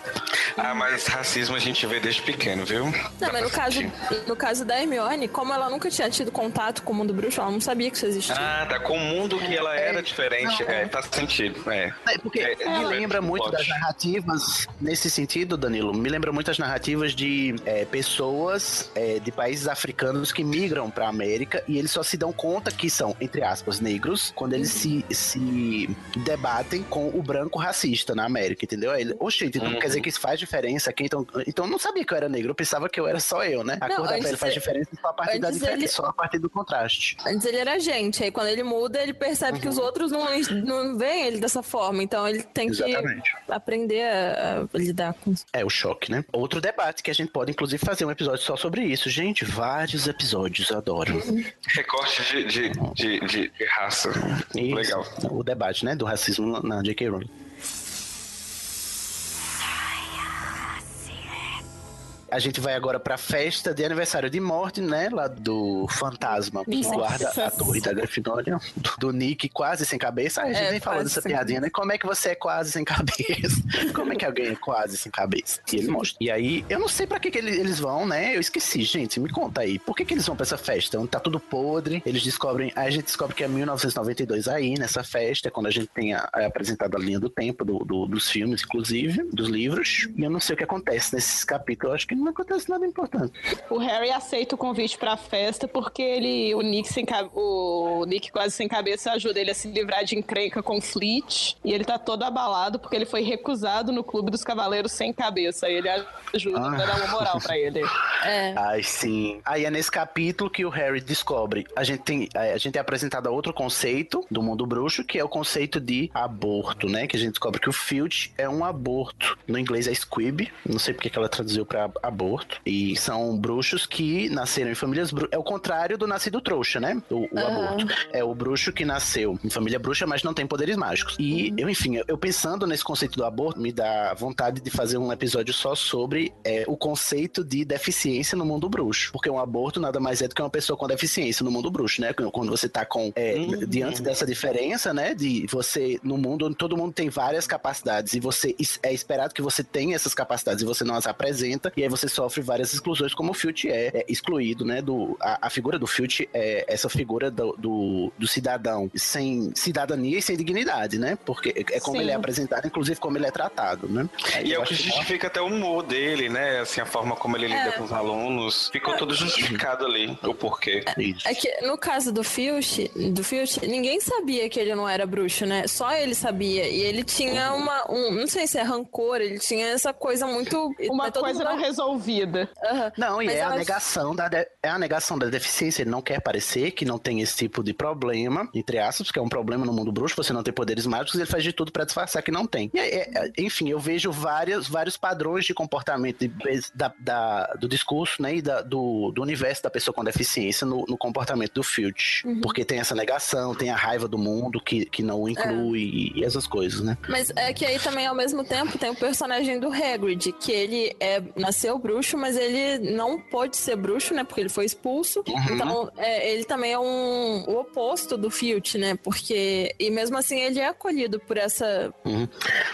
Ah, mas racismo a gente vê desde pequeno, viu? Não, mas no caso, no caso da Hermione, como ela nunca tinha tido contato com o mundo bruxo, ela não sabia que isso existia. Ah, tá. Com o mundo que ela era diferente. não, É, faz sentido. É. É, É, me lembra muito plot. das narrativas, nesse sentido, Danilo, me lembra muito as narrativas de é, pessoas é, de países africanos que migram pra América e eles só se dão conta que são, entre aspas, negros, quando eles se, se debatem com o branco racista na América, entendeu? Aí Ele, Oxe, então Uhum. quer dizer que isso faz diferença aqui? Então, então eu não sabia que eu era negro, eu pensava que eu era só eu, né? A Não, cor da pele faz ele- diferença só a partir da diferença, ele- só a partir do contraste. Antes ele era gente, aí quando ele muda, ele percebe que os outros não, não veem ele dessa forma. Então ele tem Exatamente. que aprender a, a lidar com isso. É o choque, né? Outro debate que a gente pode, inclusive, fazer um episódio só sobre isso. Gente, vários episódios, adoro. Recorte de, de, de, de- raça. Isso. Legal. O debate, né? Do racismo na- na J.K. Rowling. A gente vai agora pra festa de aniversário de morte, né? Lá do fantasma que Nossa. guarda a torre da Grifinória. Do, do Nick quase sem cabeça. Ai, a gente É, nem falou dessa sem piadinha, né? Como é que você é quase sem cabeça? Como é que alguém é quase sem cabeça? E ele mostra. E aí, eu não sei pra que, que ele- eles vão, né? Eu esqueci, gente. Me conta aí. Por que, que eles vão pra essa festa? Onde tá tudo podre. Eles descobrem. Aí a gente descobre que é 1992 aí, nessa festa, quando a gente tem a, a apresentada a linha do tempo do, do- dos filmes, inclusive, dos livros. E eu não sei o que acontece nesses capítulos. Eu acho que não acontece nada importante. O Harry aceita o convite pra festa porque ele, o Nick sem o Nick quase sem cabeça ajuda ele a se livrar de encrenca com Fleet e ele tá todo abalado porque ele foi recusado no clube dos cavaleiros sem cabeça. Aí ele ajuda Ah. pra dar uma moral pra ele. É. Ai, sim. Aí é nesse capítulo que o Harry descobre. A gente tem, a gente é apresentado a outro conceito do mundo bruxo, que é o conceito de aborto, né? Que a gente descobre que o Filch é um aborto. No inglês é squib. Não sei porque que ela traduziu pra aborto. E são bruxos que nasceram em famílias bruxas. É o contrário do nascido trouxa, né? O, o aborto. É o bruxo que nasceu em família bruxa, mas não tem poderes mágicos. E, eu, enfim, eu, pensando nesse conceito do aborto, me dá vontade de fazer um episódio só sobre é, o conceito de deficiência no mundo bruxo. Porque um aborto nada mais é do que uma pessoa com deficiência no mundo bruxo, né? Quando você tá com. é, Diante dessa diferença, né? De você, no mundo onde todo mundo tem várias capacidades e você é esperado que você tenha essas capacidades e você não as apresenta, e aí você sofre várias exclusões, como o Filch é, é excluído, né? Do, a, a figura do Filch é essa figura do, do, do cidadão sem cidadania e sem dignidade, né? Porque é é como Sim. ele é apresentado, inclusive como ele é tratado, né? Aí E é o que justifica até o humor dele, né? Assim, a forma como ele lida É. com os alunos. Ficou tudo justificado ali, o porquê. Isso. É que no caso do Filch, do Filch, ninguém sabia que ele não era bruxo, né? Só ele sabia. E ele tinha uma. Um, não sei se é rancor, ele tinha essa coisa muito. Uma todo coisa não resolvida. Aham. Não, e Mas é a negação da de- é a negação da deficiência. Ele não quer parecer que não tem esse tipo de problema, entre aspas, que é um problema no mundo bruxo, você não tem poderes mágicos, ele faz de tudo pra disfarçar que não tem. E, é- é- enfim, eu vejo vários, vários padrões de comportamento de- da- da- do discurso, né, e da- do, do universo da pessoa com deficiência no, no comportamento do Filch. Uhum. Porque tem essa negação, tem a raiva do mundo que, que não o inclui e, e essas coisas, né? Mas é que aí também, ao mesmo tempo, tem o personagem do Hagrid, que ele é, nasceu bruxo, mas ele não pode ser bruxo, né? Porque ele foi expulso. Uhum. Então, é, ele também é um, o oposto do Filch, né? Porque... E mesmo assim, ele é acolhido por essa... Uhum.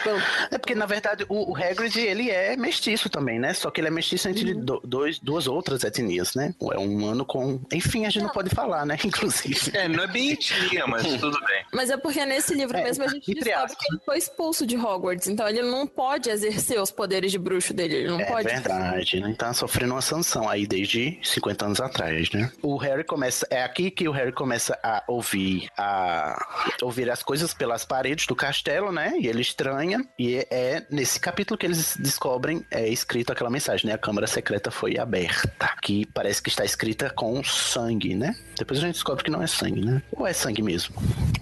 pelo- É porque, na verdade, o, o Hagrid, ele é mestiço também, né? Só que ele é mestiço entre Uhum. do- dois, duas outras etnias, né? É um humano com... Enfim, a gente não pode falar, né? Inclusive. É, não é bem etnia, mas tudo bem. Mas é porque nesse livro É, mesmo a gente descobre aspas, que ele foi expulso de Hogwarts. Então ele não pode exercer os poderes de bruxo dele. Ele não É pode. verdade, né? Tá sofrendo uma sanção aí desde 50 anos atrás, né? O Harry começa... É aqui que o Harry começa a ouvir a... Ouvir as coisas pelas paredes do castelo, né? E ele estranha. E é, é nesse capítulo que eles descobrem, é escrito aquela mensagem, né? A câmara secreta foi aberta. Que parece que está escrita com sangue, né? Depois a gente descobre que não é sangue, né? Ou é sangue mesmo?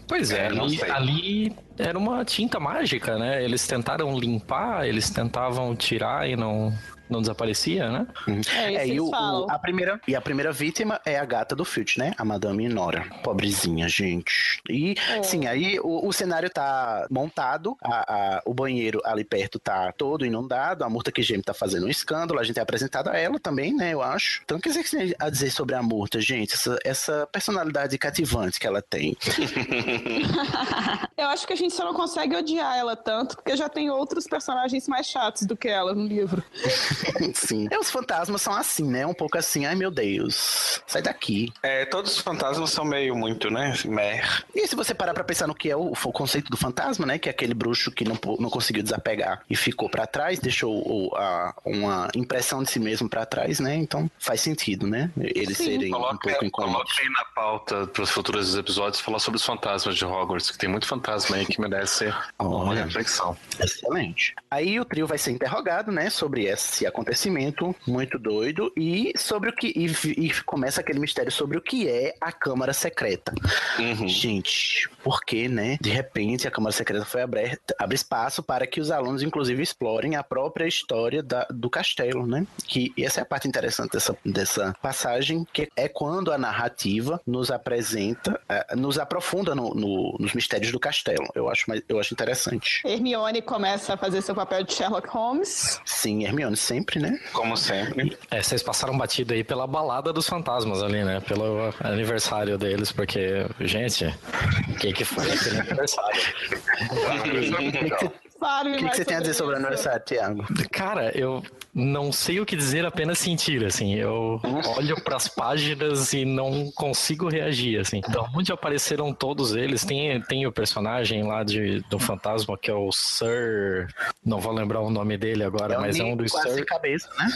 Pois é, É, ali, ali era uma tinta mágica, né? Eles tentaram limpar, eles tentavam tirar e não, não desaparecia, né? É isso É, que e, o, o- a primeira, e a primeira vítima é a gata do Filch, né? A Madame Nora. Pobrezinha, gente. E, sim, aí o, o cenário tá montado, a- a- o banheiro ali perto tá todo inundado, a Murta que geme tá fazendo um escândalo, a gente é apresentado a ela também, né? Eu acho. Então, o que você tem a dizer sobre a Murta, gente? Essa, essa personalidade cativante que ela tem. Eu acho que a gente só não consegue odiar ela tanto, porque já tem outros personagens mais chatos do que ela no livro. sim. E os fantasmas são assim, né? Um pouco assim, ai meu Deus, sai daqui. É, todos os fantasmas são meio muito, né? Mer. E se você parar pra pensar no que é o, o conceito do fantasma, né? Que é aquele bruxo que não, não conseguiu desapegar e ficou pra trás, deixou o- a- uma impressão de si mesmo pra trás, né? Então faz sentido, né? Eles Sim. serem um Coloca, pouco incômodos. coloca aí na pauta para os futuros episódios falar sobre os fantasmas de Hogwarts, que tem muito fantasma aí que merece uma reflexão. Excelente. Aí o trio vai ser interrogado, né, sobre esse acontecimento muito doido e sobre o que e, e começa aquele mistério sobre o que é a Câmara Secreta. Uhum. Gente, por que, né? De repente a Câmara Secreta foi aberta, abre espaço para que os alunos, inclusive, explorem a própria história da- do castelo, né? Que e essa é a parte interessante dessa, dessa passagem, que é quando a narrativa nos apresenta, eh, nos aprofunda no- no- nos mistérios do castelo. Eu acho, mais- eu acho interessante. Hermione começa a fazer seu papel de Sherlock Holmes. Sim, Hermione sempre, né? Como sempre. É, vocês passaram batido aí pela balada dos fantasmas ali, né? Pelo aniversário deles, porque, gente, o que, que foi aquele aniversário? O que, que você tem a dizer sobre o aniversário, Thiago? Cara, eu não sei o que dizer, apenas sentir, assim. Eu olho pras páginas e não consigo reagir, assim. Da onde apareceram todos eles? Tem, tem o personagem lá de, do fantasma que é o Sir. Não vou lembrar o nome dele agora, mas é um dos Sir. cabeça, né?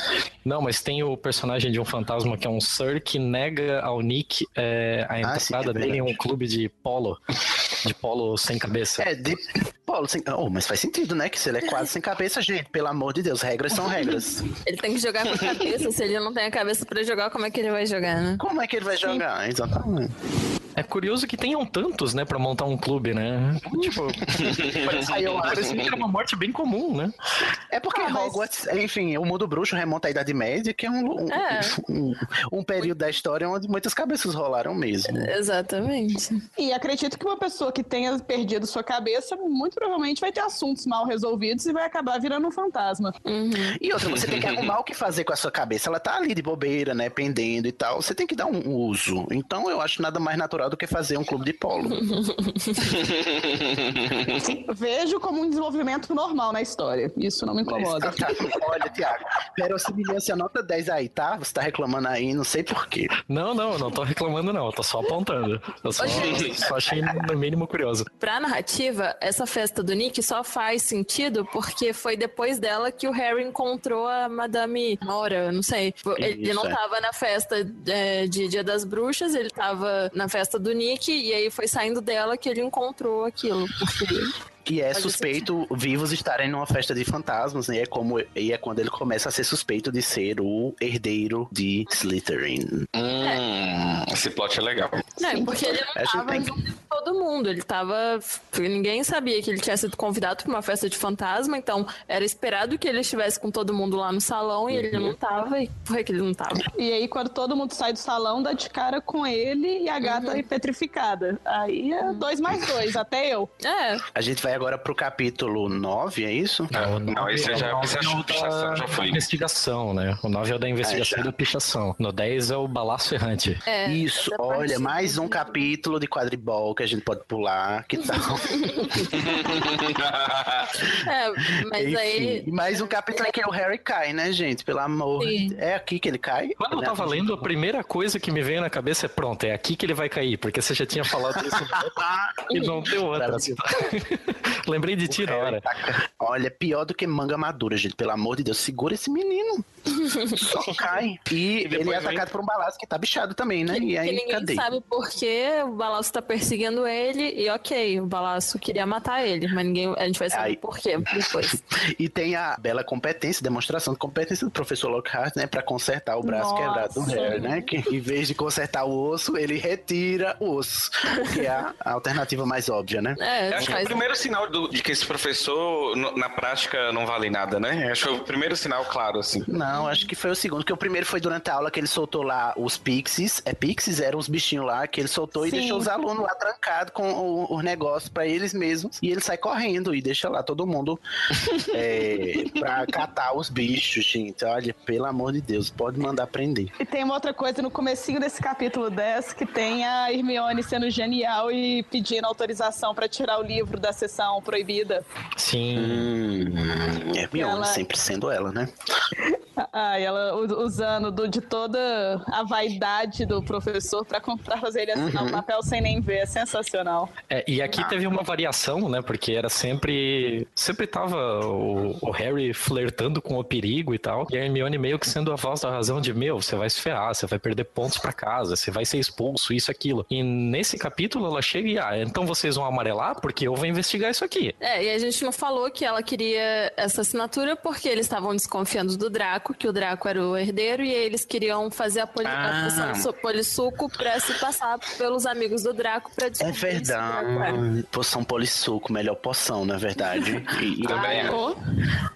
Não, mas tem o personagem de um fantasma que é um Sir que nega ao Nick é, a Ah, sim, entrada é dele em um clube de polo. De polo sem cabeça. É, de Paulo, sem... oh, mas faz sentido, né? Que se ele é quase sem cabeça, gente, pelo amor de Deus, regras são regras. Ele tem que jogar com a cabeça. Se ele não tem a cabeça pra jogar, como é que ele vai jogar, né? Como é que ele vai jogar? Exatamente. É curioso que tenham tantos, né, pra montar um clube, né? Tipo, Aí eu acho- parecia que era uma morte bem comum, né? É porque Ah, mas- Hogwarts, enfim, o mundo bruxo remonta à Idade Média, que é um, um, É. um- um período da história onde muitas cabeças rolaram mesmo. Exatamente. E acredito que uma pessoa que tenha perdido sua cabeça, muito provavelmente vai ter assuntos mal resolvidos e vai acabar virando um fantasma. Uhum. E outra, você tem que arrumar o que fazer com a sua cabeça. Ela tá ali de bobeira, né? Pendendo e tal. Você tem que dar um uso. Então eu acho nada mais natural do que fazer um clube de polo. Vejo como um desenvolvimento normal na história. Isso não me incomoda. Olha, Tiago, verossimilhança nota 10 aí, tá? Você tá reclamando aí, não sei porquê. Não, não, eu não tô reclamando, não. Eu tô só apontando. Eu só, só achei no mínimo curioso. Pra narrativa, essa festa do Nick só faz sentido porque foi depois dela que o Harry encontrou a Madame Nora, não sei. Ele Isso, não é. tava na festa é, de Dia das Bruxas, ele tava na festa do Nick e aí foi saindo dela que ele encontrou aquilo. Porque Que é suspeito vivos estarem numa festa de fantasmas, né? E é, como, e é quando ele começa a ser suspeito de ser o herdeiro de Slytherin. Hum, esse plot é legal. Não, porque ele não A gente tava tem todo mundo. Ele tava. Ninguém sabia que ele tinha sido convidado pra uma festa de fantasma, então era esperado que ele estivesse com todo mundo lá no salão e ele não tava. E por que ele não tava? E aí, quando todo mundo sai do salão, dá de cara com ele e a gata Uhum. é petrificada. Aí é dois mais dois, até eu. É, A gente vai agora pro capítulo 9, é isso? Não, o Não, esse é o já- nove esse é acho o pichação já foi. investigação, né? O 9 é o da investigação e da pichação. No 10 é o balaço errante. é. Isso, essa parte olha, mais um capítulo de quadribol que a gente pode pular. Que tal? É, mas aí. Enfim, mais um capítulo em que o Harry cai, né, gente? Pelo amor. Sim. É aqui que ele cai? Quando eu tava lendo, a primeira coisa que me veio na cabeça é pronto, é aqui que ele vai cair, porque você já tinha falado isso e não deu outra. Lembrei de ti na hora. Olha, pior do que manga madura, gente. Pelo amor de Deus, segura esse menino. Só cai. E, ele depois é atacado por um balaço que tá bichado também, né? E que aí, ninguém cadê? sabe por que o Balaço tá perseguindo ele e ok, o Balaço queria matar ele, mas ninguém, a gente vai saber Aí. por quê depois. E tem a bela competência, demonstração de competência do professor Lockhart, né? Pra consertar o braço Nossa. quebrado do Harry, né? Que em vez de consertar o osso, ele retira o osso. Que é a, alternativa mais óbvia, né? É, Eu acho que é o primeiro sinal do- de que esse professor, no- na prática, não vale nada, né? Acho que foi o primeiro sinal claro, assim. Não, acho que foi o segundo, que o primeiro foi durante a aula que ele soltou lá os pixies. É pixies? Eram os bichinhos lá que ele soltou e Sim. deixou os alunos lá trancados com o- os negócios pra eles mesmos. E ele sai correndo e deixa lá todo mundo é, pra catar os bichos, gente. Olha, pelo amor de Deus, pode mandar prender. E tem uma outra coisa no comecinho desse capítulo 10 que tem a Hermione sendo genial e pedindo autorização pra tirar o livro da sessão proibida. Sim. Hum, Hermione, Ela- sempre sendo ela, né? Ah, e ela usando do- de toda a vaidade do professor pra fazer ele assinar Uhum. o papel sem nem ver. É sensacional. É, e aqui teve uma variação, né? Porque era sempre. Sempre tava o, o Harry flertando com o perigo e tal. E a Hermione meio que sendo a voz da razão de: meu, você vai se ferrar, você vai perder pontos pra casa, você vai ser expulso, isso, aquilo. E nesse capítulo ela chega e, ah, então vocês vão amarelar porque eu vou investigar isso aqui. É, e a gente não falou que ela queria essa assinatura porque eles estavam desconfiando do Draco, que o Draco era o herdeiro, e eles queriam fazer a, poli a Ah. poção so- polissuco pra se passar pelos amigos do Draco pra É descobrir Draco era. verdade. Poção polissuco, melhor poção, na verdade. E, e- Também é.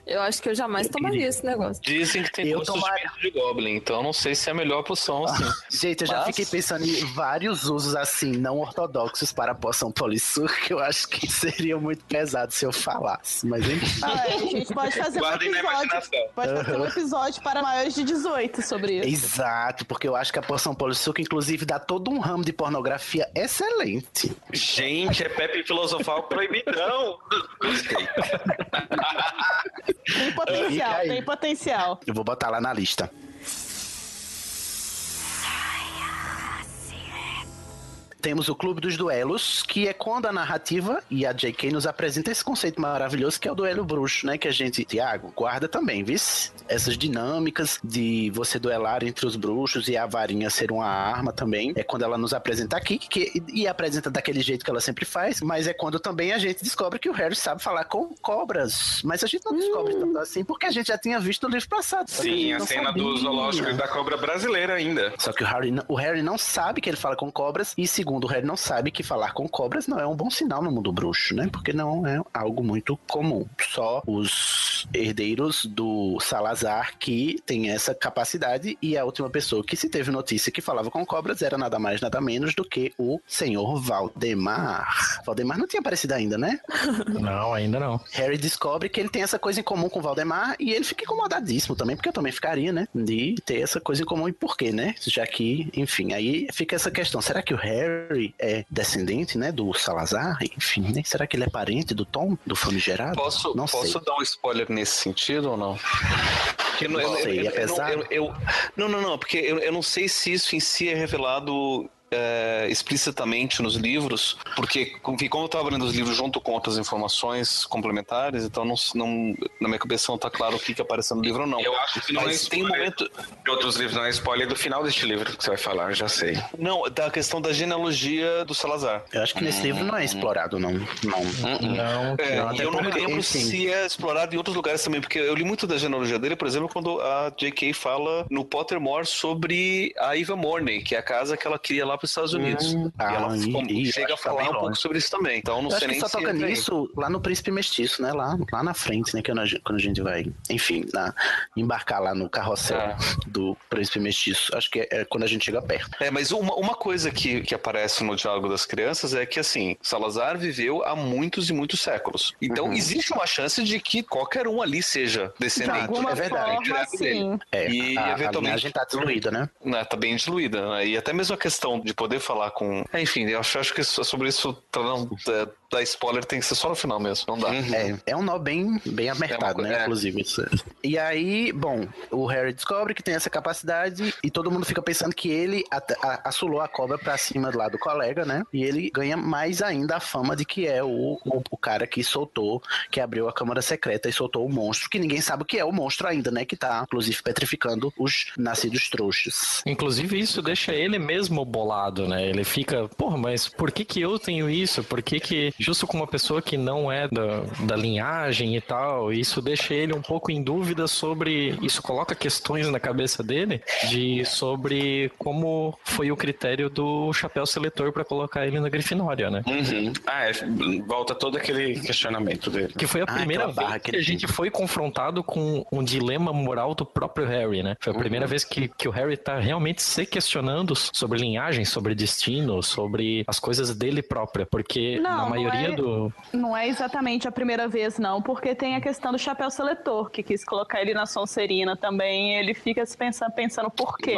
Eu acho que eu jamais tomaria esse negócio. Dizem que tem Eu gosto tomara- de de Goblin, então eu não sei se é a melhor poção assim. Gente, eu já Mas- fiquei pensando em vários usos assim, não ortodoxos para a poção polissuco, que eu acho que seria muito pesado se eu falasse. Mas enfim. Ah, é, a gente pode fazer um episódio. imaginação. Pode fazer um episódio para maiores de 18 sobre isso. Exato, porque eu acho que a poção polissuco, inclusive, dá todo um ramo de pornografia excelente. Gente, é Pepe Filosofal proibidão. Gostei. Tem potencial, tem potencial. Eu vou botar lá na lista. Temos o Clube dos Duelos, que é quando a narrativa e a J.K. nos apresenta esse conceito maravilhoso que é o duelo bruxo, né? Que a gente, Tiago, guarda também, viu? Essas dinâmicas de você duelar entre os bruxos e a varinha ser uma arma também. É quando ela nos apresenta aqui, que, e apresenta daquele jeito que ela sempre faz, mas é quando também a gente descobre que o Harry sabe falar com cobras. Mas a gente não descobre tanto assim, porque a gente já tinha visto no livro passado. Sim, a não cena do sabia. zoológico e da cobra brasileira ainda. Só que o Harry, não- o Harry não sabe que ele fala com cobras, e segundo o Harry não sabe que falar com cobras não é um bom sinal no mundo bruxo, né? Porque não é algo muito comum. Só os herdeiros do Salazar que tem essa capacidade, e a última pessoa que se teve notícia que falava com cobras era nada mais, nada menos do que o senhor Valdemar. Valdemar não tinha aparecido ainda, né? Não, ainda não. Harry descobre que ele tem essa coisa em comum com o Valdemar e ele fica incomodadíssimo também, porque eu também ficaria, né? De ter essa coisa em comum e por quê, né? Já que, enfim, aí fica essa questão: será que o Harry é descendente, né? Do Salazar? Enfim, né? Será que ele é parente do Tom, do famigerado? Posso, Não posso sei. dar um spoiler nesse sentido ou não? Porque eu, Não sei, eu- pesado? eu- eu- não, não, não, porque eu, eu não sei se isso em si é revelado é, explicitamente nos livros, porque como eu estava lendo os livros junto com outras informações complementares, então não, não na minha cabeça não está claro o que, que apareceu no livro ou não. Eu acho que não Mas é tem um momento. De outros livros não é spoiler do final deste livro que você vai falar, eu já sei. Não, da questão da genealogia do Salazar. Eu acho que nesse livro não é explorado, não. Não. Não, É, Não, eu não me lembro enfim. se é explorado em outros lugares também, porque eu li muito da genealogia dele, por exemplo, quando a J.K. fala no Pottermore sobre a Eva Morney, que é a casa que ela queria lá para os Estados Unidos. Hum, e ela e- e chega a tá falar um pouco sobre isso também. Então não Eu sei que nem só se toca nisso lá no Príncipe Mestiço, né? Lá, lá na frente, né? Que quando a gente, a vai, enfim, na- embarcar lá no carrossel É. do Príncipe Mestiço. Acho que é, é quando a gente chega perto. É, mas uma, uma coisa que, que aparece no diálogo das crianças é que, assim, Salazar viveu há muitos e muitos séculos. Então, Uhum. existe uma chance de que qualquer um ali seja De descendente. alguma é verdade, forma, sim. É, E, a, a eventualmente- linhagem tá diluída, né? né, tá bem diluída. né? E até mesmo a questão de poder falar com. Enfim, eu acho, acho que sobre isso, é, dar spoiler, tem que ser só no final mesmo. Não dá. É, é um nó bem, bem apertado, É uma né? é. Inclusive. Isso. E aí, bom, o Harry descobre que tem essa capacidade e todo mundo fica pensando que ele at- a- assolou a cobra pra cima lá do colega, né? E ele ganha mais ainda a fama de que é o, o, o cara que soltou, que abriu a câmara secreta e soltou o monstro, que ninguém sabe o que é o monstro ainda, né? Que tá, inclusive, petrificando os nascidos trouxas. Inclusive, isso deixa ele mesmo bolado, né? Ele fica, porra, mas por que que eu tenho isso? Por que que, justo com uma pessoa que não é da, da linhagem e tal, isso deixa ele um pouco em dúvida sobre. Isso coloca questões na cabeça dele de sobre como foi o critério do chapéu seletor pra colocar ele na Grifinória, né? Uhum. Ah, é, volta todo aquele questionamento dele. Que foi a Ah, primeira aquela barra vez que a gente foi confrontado com um dilema moral do próprio Harry, né? Foi a primeira vez que, que o Harry tá realmente se questionando sobre linhagem, sobre destino, sobre as coisas dele própria. Porque Não, na não maioria é- do. Não é exatamente a primeira vez, não, porque tem a questão do chapéu seletor, que quis colocar ele na Sonserina também. Ele fica se pensando, pensando por quê.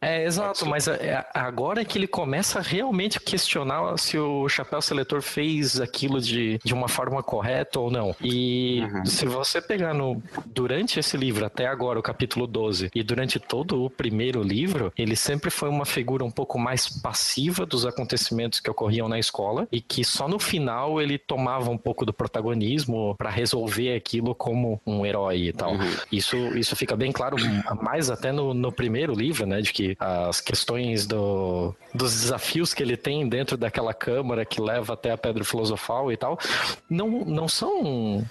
É, exato, mas é, agora é que ele começa a realmente questionar se o chapéu seletor fez aquilo de, de uma forma correta ou não. E se você pegar no durante esse livro, até agora, o capítulo 12, e durante todo o primeiro livro, ele sempre foi uma figura um pouco mais passiva dos acontecimentos que ocorriam na escola e que só no final ele tomava um pouco do protagonismo para resolver aquilo como um herói e tal. Isso, isso fica bem claro, mais até no, no primeiro livro, né? De que as questões do, dos desafios que ele tem dentro daquela câmara que leva até a Pedra Filosofal e tal, não, não são.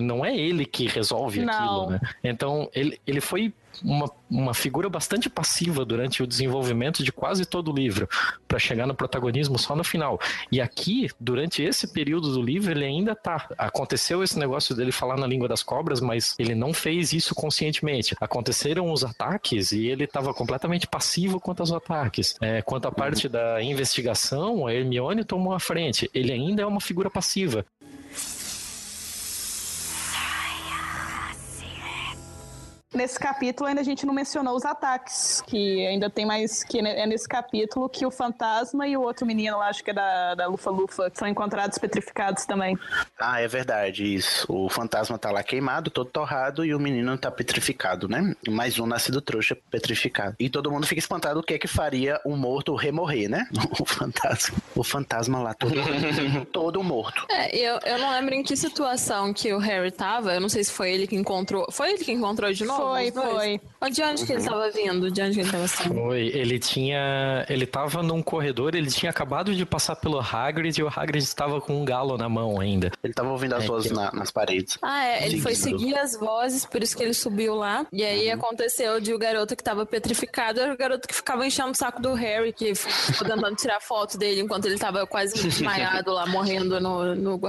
Não é ele que resolve Não. aquilo, né? Então, ele, ele foi uma, uma figura bastante passiva durante o desenvolvimento de quase todo o livro, para chegar no protagonismo só no final. E aqui, durante esse período do livro, ele ainda tá. Aconteceu esse negócio dele falar na língua das cobras, mas ele não fez isso conscientemente. Aconteceram os ataques e ele estava completamente passivo quanto aos ataques. É, quanto à parte da investigação, a Hermione tomou a frente. Ele ainda é uma figura passiva. Nesse capítulo ainda a gente não mencionou os ataques, que ainda tem mais que é nesse capítulo que o fantasma e o outro menino lá, acho que é da, da Lufa Lufa, são encontrados petrificados também. Ah, é verdade, isso. O fantasma tá lá queimado, todo torrado, e o menino tá petrificado, né? Mais um nascido trouxa petrificado. E todo mundo fica espantado o que é que faria um morto remorrer, né? O fantasma. O fantasma lá, todo, todo morto. É, eu, eu não lembro em que situação que o Harry tava. Eu não sei se foi ele que encontrou. Foi ele que encontrou de novo? Foi, foi. De onde que ele tava vindo? De onde que ele tava saindo? Foi, ele tinha. Ele tava num corredor, ele tinha acabado de passar pelo Hagrid e o Hagrid estava com um galo na mão ainda. Ele tava ouvindo as É, vozes que- na- nas paredes. Ah, é. Ele foi Seguindo. seguir as vozes, por isso que ele subiu lá. E aí aconteceu de o garoto que tava petrificado era o garoto que ficava enchendo o saco do Harry, que ficou tentando tirar foto dele enquanto ele tava quase desmaiado lá, morrendo no, no, no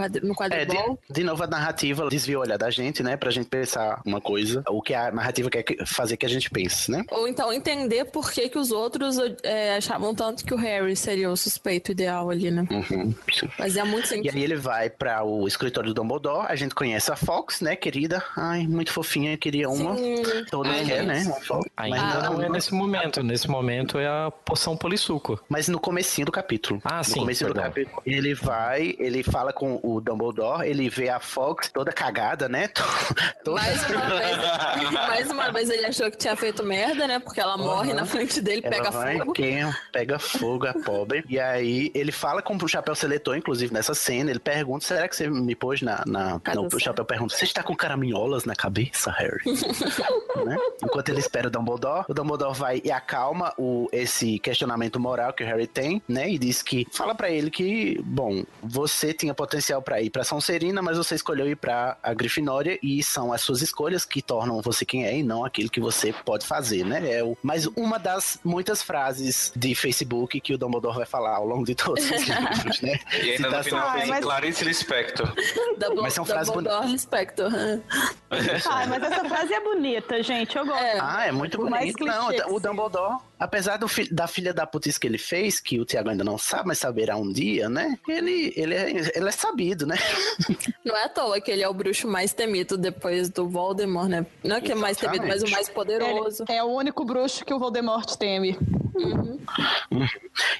É, de, de novo a narrativa desvia o olhar da gente, né? Pra gente pensar uma coisa, o que a narrativa quer que- fazer que a gente pense, né? Ou então entender por que, que os outros é, achavam tanto que o Harry seria o suspeito ideal ali, né? Uhum. Fazia muito E sentido. aí ele vai para o escritório do Dumbledore, a gente conhece a Fox, né, querida? Ai, muito fofinha, queria uma. Sim. Toda Ai, quer, né? Uma Fox. Ainda Mas, não é não, nesse momento. Nesse momento é a poção polissuco. mas no comecinho do capítulo. Ah, no sim, comecinho do perdão. capítulo. Ele vai, ele fala com o Dumbledore, ele vê a Fox toda cagada, né? Toda... Mais uma vez, mais uma vez ele achou que tinha feito merda, né? Porque ela morre Uhum. na frente dele, Ela pega vai, fogo. queima, pega fogo, a pobre. E aí ele fala com o chapéu seletor, inclusive nessa cena. Ele pergunta: será que você me pôs na. na... Não, o certa. chapéu pergunta: você está com caraminholas na cabeça, Harry? Né? Enquanto ele espera o Dumbledore, o Dumbledore vai e acalma o, esse questionamento moral que o Harry tem, né? E diz que fala pra ele que, bom, você tinha potencial pra ir pra Sonserina, mas você escolheu ir pra a Grifinória e são as suas escolhas que tornam você quem é e não aquilo que você pode fazer, né? É o, mas uma das muitas frases de Facebook que o Dumbledore vai falar ao longo de todos os livros, né? E ainda no Citação- final Ai, tem mas- Clarice Lispector. Double, Mas são frases Dumbledore Respector. Ai, mas essa frase é bonita, gente. Eu gosto. É. Ah, é muito bonito. Não, o Dumbledore, apesar do fi- da filha da putice que ele fez, que o Tiago ainda não sabe, mas saberá um dia, né? Ele, ele, é, ele é sabido, né? Não é à toa que ele é o bruxo mais temido depois do Voldemort, né? Não é que é mais temido, mas o mais poderoso. Ele é o único bruxo que o Voldemort teme.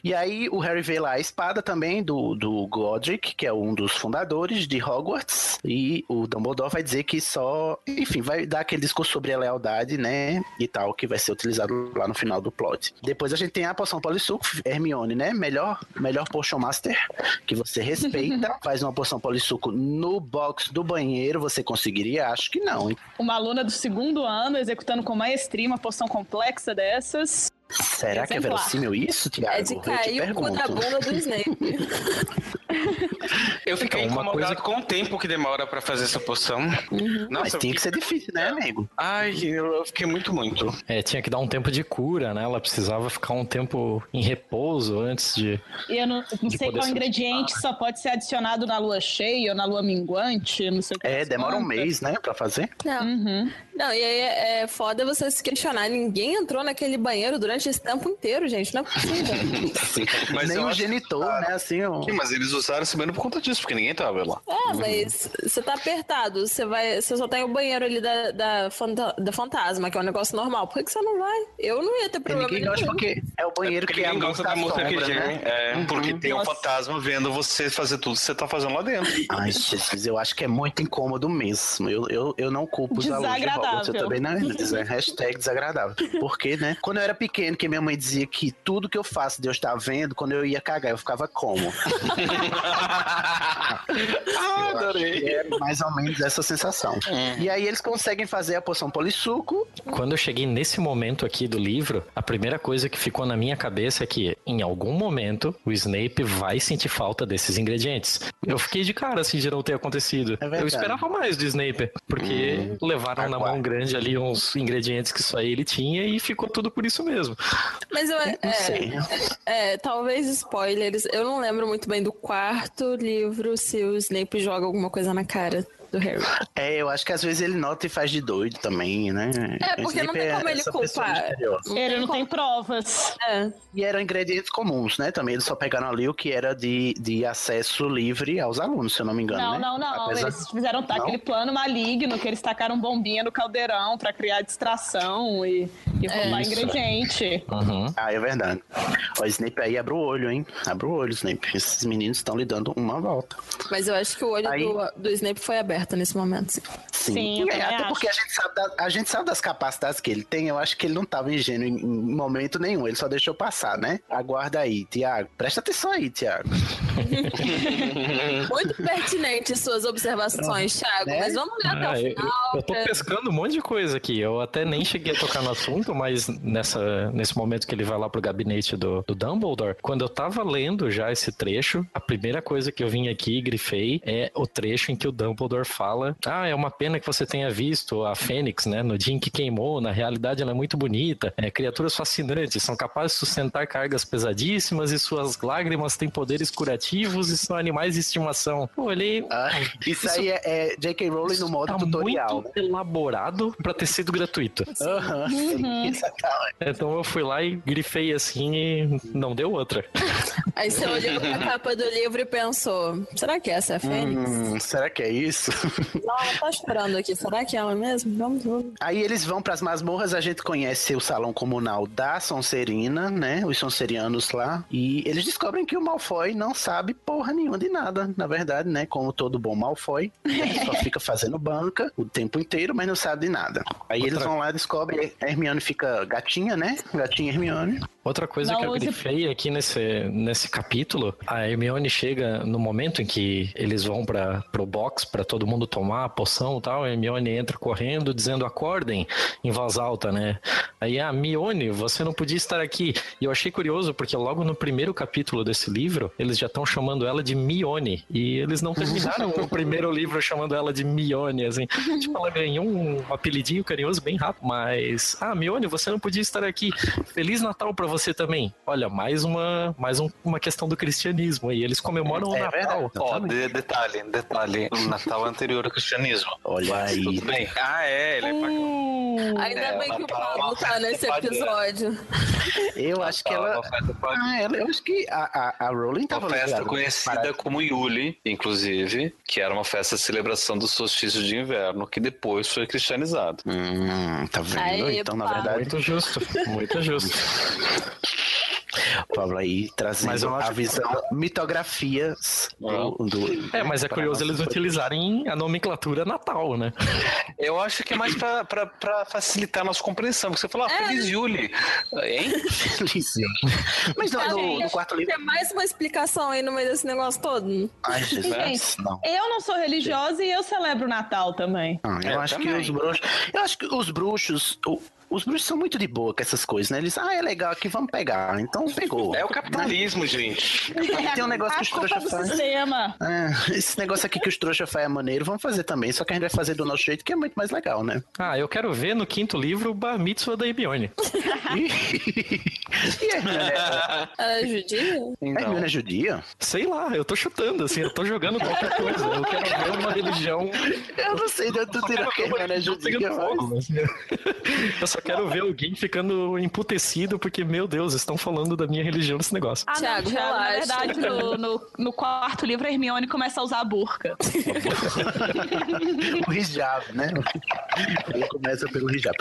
E aí o Harry vê lá a espada também do, do Godric, que é um dos fundadores de Hogwarts. E o Dumbledore vai dizer que só. Enfim, vai dar aquele discurso sobre a lealdade, né? E tal, que vai ser utilizado lá no final do plot. Depois a gente tem a poção polissuco, Hermione, né? Melhor, melhor Potion Master, que você respeita. faz uma poção polissuco no box do banheiro, você conseguiria? Acho que não, hein? Uma aluna do segundo ano executando com maestria uma poção complexa dessas. Será que é verossímil isso, Tiago? É de cair o cu da bunda do Snape. Eu fiquei Então, uma incomodado coisa- com o tempo que demora pra fazer essa poção. Uhum. Mas Nossa, eu tinha que ser difícil, né, amigo? Ai, eu fiquei muito, muito. É, tinha que dar um tempo de cura, né? Ela precisava ficar um tempo em repouso antes de. E eu não, não sei qual ingrediente só pode ser adicionado na lua cheia ou na lua minguante, não sei o que. É, demora um quantas. mês, né, pra fazer. Não, Uhum. não, e aí é foda você se questionar. Ninguém entrou naquele banheiro durante esse tempo inteiro, gente. Não é possível. Mas Nem o genitor, né, assim, ó. Sim, mas eles usaram esse banheiro por conta disso, porque ninguém tava lá. É, mas você tá apertado, você vai. Você só tem o banheiro ali da, da, fanta- da fantasma, que é um negócio normal. Por que, que você não vai? Eu não ia ter E problema. ninguém gosta nenhum. porque é o banheiro Porque que é a gosta da que né? É. Porque tem um Nossa. fantasma vendo você fazer tudo que você tá fazendo lá dentro. Ai, Jesus, eu acho que é muito incômodo mesmo. Eu, eu, eu não culpo os alunos de Hogwarts, eu Desagradável. também não. Dizer, hashtag desagradável. Porque, né, quando eu era pequeno, que minha mãe dizia que tudo que eu faço Deus tá vendo, quando eu ia cagar, eu ficava como? Ah, adorei. É mais ou menos essa sensação. E aí eles conseguem fazer a poção polissuco. Quando eu cheguei nesse momento aqui do livro, a primeira coisa que ficou na minha cabeça é que, em algum momento, o Snape vai sentir falta desses ingredientes. Eu fiquei de cara assim de não ter acontecido. É eu esperava mais do Snape, porque levaram na aguarde. mão grande ali uns ingredientes que só ele tinha e ficou tudo por isso mesmo. Mas eu, Não é, sei. é, talvez spoilers. Eu não lembro muito bem do quarto livro se o Snape joga alguma coisa na cara do Harry. É, eu acho que às vezes ele nota e faz de doido também, né? É, porque não tem como ele essa pessoa culpar. Ele não tem provas. É. E eram ingredientes comuns, né? Também eles só pegaram ali o que era de, de acesso livre aos alunos, se eu não me engano. Não, né? não, não. Apesar- Eles fizeram tá, Não? aquele plano maligno que eles tacaram bombinha no caldeirão pra criar distração e, e roubar Isso. ingrediente. Uhum. Ah, é verdade. O Snape aí abre o olho, hein? Abre o olho, Snape. Esses meninos estão lhe dando uma volta. Mas eu acho que o olho Aí- do, do Snape foi aberto nesse momento. sim. Sim. Eu É, até acho. porque a gente, sabe da- a gente sabe das capacidades que ele tem. Eu acho que ele não tava ingênuo em, em momento nenhum. Ele só deixou passar, né? Aguarda aí, Tiago. Presta atenção aí, Tiago. Muito pertinente suas observações, Thiago. Né? Mas vamos ler até Ah, o eu, final. eu tô pra- pescando um monte de coisa aqui. Eu até nem cheguei a tocar no assunto, mas nessa, nesse momento que ele vai lá pro gabinete do, do Dumbledore, quando eu tava lendo já esse trecho, a primeira coisa que eu vim aqui e grifei é o trecho em que o Dumbledore fala: Ah, é uma pena que você tenha visto a Fênix, né? No dia em que queimou, na realidade ela é muito bonita. É, criaturas fascinantes, são capazes de sustentar cargas pesadíssimas e suas lágrimas têm poderes curativos e são animais de estimação. Pô, ele Ah, isso, Isso- aí é, é J.K. Rowling no modo tá tutorial. muito elaborado pra ter sido gratuito. Né? Aham, exatamente. Então eu fui lá e grifei assim e não deu outra. Aí você olhou pra capa do livro e pensou: será que essa é a Fênix? Hum, será que é isso? Não, ela tá chorando aqui. Será que é ela mesmo? Vamos, vamos. Aí eles vão pras masmorras, a gente conhece o salão comunal da Sonserina, né? Os sonserianos lá. E eles descobrem que o Malfoy não sabe porra nenhuma de nada, na verdade, né? Como todo bom Malfoy. Ele só fica fazendo banca o tempo inteiro, mas não sabe de nada. Aí Outra- eles vão lá e descobrem. A Hermione fica gatinha, né? Gatinha Hermione. Outra coisa Não que eu use- grifei aqui nesse, nesse capítulo, a Hermione chega no momento em que eles vão para pro box para todo mundo tomar a poção e tal, a Hermione entra correndo dizendo acordem em voz alta, né? Aí a Mione, você não podia estar aqui. E eu achei curioso porque logo no primeiro capítulo desse livro, eles já estão chamando ela de Mione e eles não terminaram o primeiro livro chamando ela de Mione, assim. Tipo, ela ganhou um apelidinho carinhoso bem rápido, mas ah, Mione, você não podia estar aqui. Feliz Natal pra você também. Olha, mais uma, mais um- uma questão do cristianismo aí. Eles comemoram o É Natal. Ó, de- detalhe, detalhe. O Natal anterior ao cristianismo. Olha Mas aí. tudo bem. Ah, é, ele é pra... Hum, Ainda É, bem que o Pablo tá nesse episódio. Eu acho que ela. Ah, ela, eu acho que a, a, a Rowling tava Uma festa ligada. conhecida como Yule, inclusive, que era uma festa de celebração do solstício de inverno, que depois foi cristianizado. Hum, tá vendo? Aí, então, na verdade, Muito justo, muito justo. o Pablo aí trazendo acho a que- visão mitografias do, do- É, mas é curioso nossa eles utilizarem a nomenclatura Natal, né? Eu acho que é mais pra facilitar a nossa compreensão, porque você falou, ah, feliz Yule. Hein? Felício. Mas não, no, no quarto livro. Tem mais uma explicação aí no meio desse negócio todo. Ai, Jesus, Gente, não. eu não sou religiosa e eu celebro o Natal também. Ah, eu Eu acho que também. os bruxos. Eu acho que os bruxos. o- os bruxos são muito de boa com essas coisas, né? Eles, ah, é legal aqui, vamos pegar. Então pegou. É o capitalismo, gente. E tem um negócio que os trouxas fazem. É, esse negócio aqui que os trouxas fazem é maneiro, vamos fazer também. Só que a gente vai fazer do nosso jeito, que é muito mais legal, né? Ah, eu quero ver no quinto livro o Bar Mitzvah da Hermione. e a Hermione é, É judia? a Hermione é judia? Sei lá, eu tô chutando, assim, eu tô jogando qualquer coisa. Eu quero ver uma religião. Eu não sei onde tu tirou que a Hermione é judia, mas... assim. Eu só quero ver alguém ficando emputecido porque, meu Deus, estão falando da minha religião nesse negócio. Ah, Thiago, na verdade, no, no, no quarto livro, a Hermione começa a usar a burca. o hijab, né? Ela começa pelo hijab.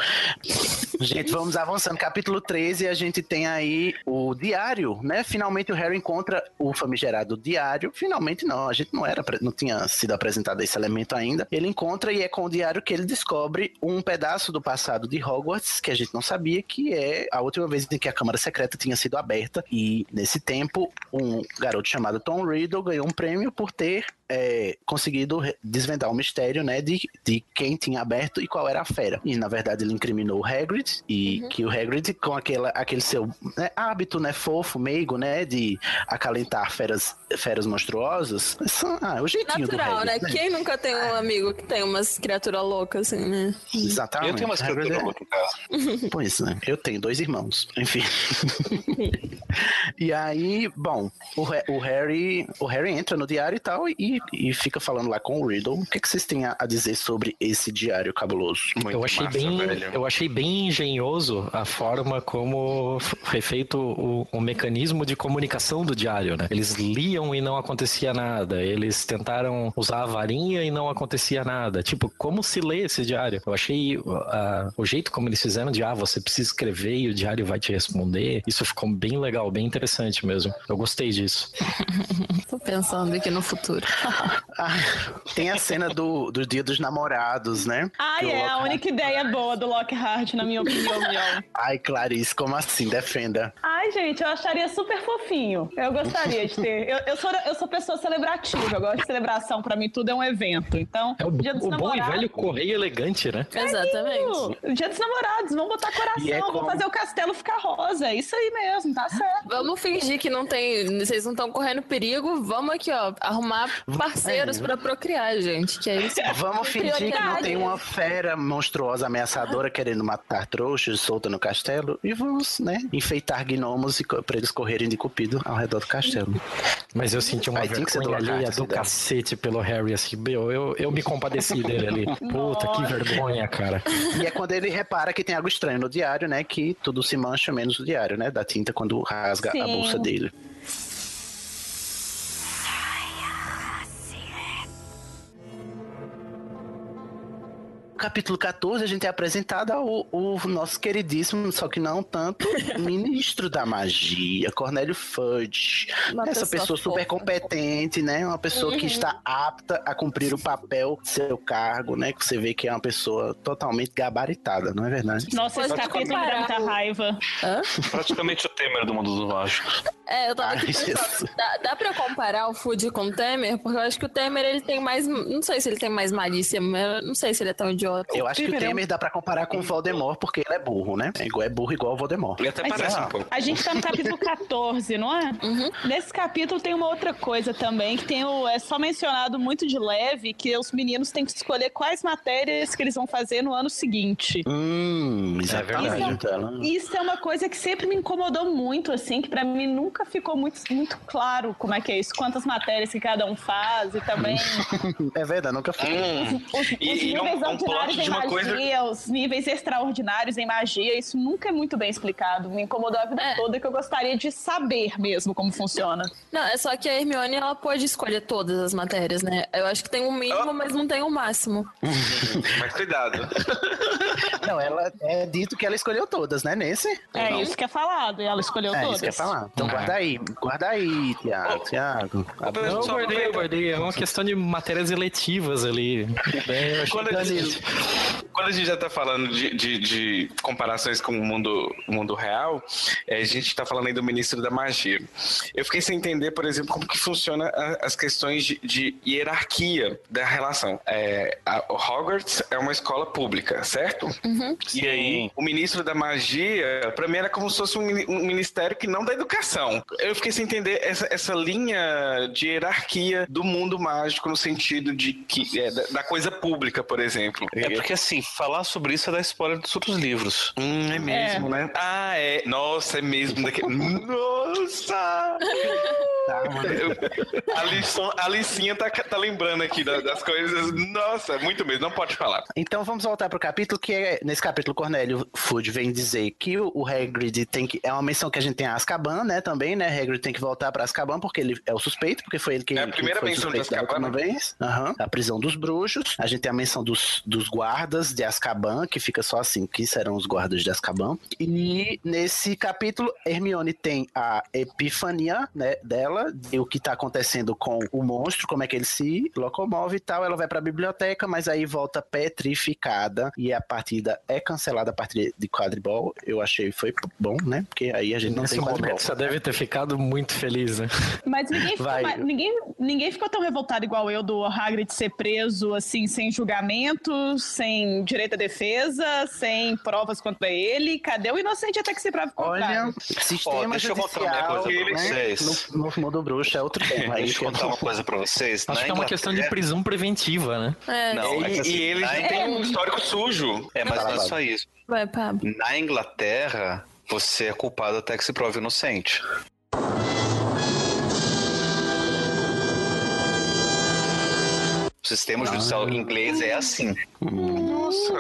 Gente, vamos avançando. Capítulo 13, a gente tem aí o diário, né? Finalmente o Harry encontra o famigerado diário. Finalmente não, a gente não era, não tinha sido apresentado esse elemento ainda. Ele encontra e é com o diário que ele descobre um pedaço do passado de Hogwarts que a gente não sabia que é a última vez em que a Câmara Secreta tinha sido aberta. E nesse tempo um garoto chamado Tom Riddle ganhou um prêmio por ter é, conseguido desvendar o mistério, né, de, de quem tinha aberto e qual era a fera. E na verdade ele incriminou o Hagrid e que o Hagrid com aquela, aquele seu né, hábito, né, fofo, meigo, né, de acalentar feras, feras monstruosas. São- Ah, o jeitinho Natural, do né? Hagrid, Quem nunca tem um amigo que tem umas criaturas loucas assim, né? Exatamente. Eu tenho umas Hagrid criaturas é- loucas casa. Pois né? Eu tenho dois irmãos, enfim. e aí, bom, o, o Harry, o Harry entra no diário e tal e, e fica falando lá com o Riddle. O que, que vocês têm a, a dizer sobre esse diário cabuloso? Muito eu achei massa, bem, velho. eu achei bem engenhoso a forma como foi feito o, o mecanismo de comunicação do diário, né? Eles liam e não acontecia nada. Eles tentaram usar a varinha e não acontecia nada. Tipo, como se lê esse diário? Eu achei ah, o jeito como eles fizeram de ah, você precisa escrever e o diário vai te responder. Isso ficou bem legal, bem interessante mesmo. Eu gostei disso. Tô pensando aqui no futuro. Ah, tem a cena do, do Dia dos Namorados, né? Ah, Que o é a única ideia boa do Lockhart, na minha opinião. Ai, Clarice, como assim? Defenda. Ai, gente, eu acharia super fofinho. Eu gostaria de ter. Eu, eu, sou, eu sou pessoa celebrativa, eu gosto de celebração. Pra mim, tudo é um evento. Então, É o, dia dos o bom e namorados. velho correio elegante, né? Exatamente. Uh, Dia dos namorados, vamos botar coração, é vamos como- fazer o castelo ficar rosa. É isso aí mesmo, tá certo. Vamos fingir que não tem. Vocês não estão correndo perigo. Vamos aqui, ó, arrumar parceiros É. pra procriar, gente. Que é isso. Vamos fingir que não tem uma fera monstruosa ameaçadora querendo matar trouxas solta no castelo e vamos, né, enfeitar gnomos e pra eles correrem de cupido ao redor do castelo. Mas eu senti uma Aí que ser do vergonha alheia cacete pelo Harry, assim, meu, eu, eu me compadeci dele ali. Puta, que vergonha, cara. E é quando ele repara que tem algo estranho no diário, né, que tudo se mancha menos o diário, né, da tinta quando rasga a Sim. bolsa dele. Capítulo 14 a gente é apresentado ao o nosso queridíssimo, só que não tanto, ministro da magia, Cornélio Fudge. Uma Essa pessoa pessoa super competente, né? Uma pessoa que Uhum. está apta a cumprir o papel do seu cargo, né? Que você vê que é uma pessoa totalmente gabaritada, não é verdade? Nossa, esse capítulo me dá muita raiva. Praticamente o Temer do mundo dos mágicos. É, eu tava Ai, aqui pensando, dá, dá pra eu comparar o Food com o Temer? Porque eu acho que o Temer, ele tem mais, não sei se ele tem mais malícia, mas eu não sei se ele é tão idiota. Eu acho que o Temer é um- dá pra comparar com o Voldemort, porque ele é burro, né? É igual, é burro igual o Voldemort. E até Mas parece é. um pouco. A gente tá no capítulo 14, não é? Nesse capítulo tem uma outra coisa também, que tem o, é só mencionado muito de leve, que os meninos têm que escolher quais matérias que eles vão fazer no ano seguinte. Hum, exatamente. verdade. então. Isso é uma coisa que sempre me incomodou muito, assim, que pra mim nunca ficou muito, muito claro como é que é isso, quantas matérias que cada um faz e também É verdade, nunca foi. Hum. os, os E- e níveis ordinários plot em magia, coisa- os níveis extraordinários em magia, isso nunca é muito bem explicado. Me incomodou a vida É. toda que eu gostaria de saber mesmo como funciona. Não, é só que a Hermione, ela pode escolher todas as matérias, né? Eu acho que tem um mínimo, mas não tem um máximo. Mas cuidado. Não, ela é dito que ela escolheu todas, né? Nesse. É Não. isso que é falado, e ela escolheu É todas. isso que eu ia falar. Então guarda aí, guarda aí, Tiago. Tiago. Ô, Não, eu guardei, eu guardei. É uma questão de matérias eletivas ali. Bem, eu achei Quando a, gente, quando a gente já tá falando de, de- de comparações com o mundo, mundo real, é, a gente tá falando aí do ministro da magia. Eu fiquei sem entender, por exemplo, como que funciona a- as questões de, de hierarquia da relação. É, Hogwarts é uma escola pública, certo? E aí, o ministro da magia, pra mim era como se fosse um, um ministério que não da educação. Eu fiquei sem entender essa, essa linha de hierarquia do mundo mágico no sentido de que é, da, da coisa pública, por exemplo. É porque assim, falar sobre isso é dar spoiler dos outros livros. Hum, é mesmo, né? Ah, é. Nossa, é mesmo. Daqui... Nossa! Tá, A, lição, a Licinha tá, tá lembrando aqui da- das coisas. Nossa, muito mesmo. Não pode falar. Então vamos voltar pro capítulo que é nesse capítulo Cornélio Food vem dizer que o, o Hagrid tem que é uma menção que a gente tem a Azkaban, né, também, né? Hagrid tem que voltar pra Azkaban porque ele é o suspeito, porque foi ele que É a que primeira foi menção de Azkaban, última né? vez. Aham. A prisão dos bruxos. A gente tem a menção dos, dos guardas de Azkaban, que fica só assim, que serão os guardas de Azkaban. E nesse capítulo Hermione tem a epifania, né, dela, de o que tá acontecendo com o monstro, como é que ele se locomove e tal. Ela vai pra biblioteca, mas aí volta petrificada e a partida é cancelada a partir de quadribol. Eu achei foi bom, né? Porque aí a gente não Nesse tem quadribol. momento você deve ter ficado muito feliz, né? Mas ninguém ficou, Vai. ninguém, ninguém ficou tão revoltado igual eu do Hagrid ser preso, assim, sem julgamento, sem direito à defesa, sem provas contra ele. Cadê o inocente até que se prove o contrário? Olha, sistema Ó, deixa eu contar uma coisa pra né, vocês. No, no mundo bruxo é outro tema. Deixa eu que contar uma coisa pra vocês. Acho Na que é uma questão de prisão preventiva, né? É, Não, é que E, assim, e eles na têm um histórico sujo. É, mas não é só isso. vai, Pablo. Na Inglaterra, você é culpado até que se prove inocente. O sistema judicial inglês é assim. Nossa.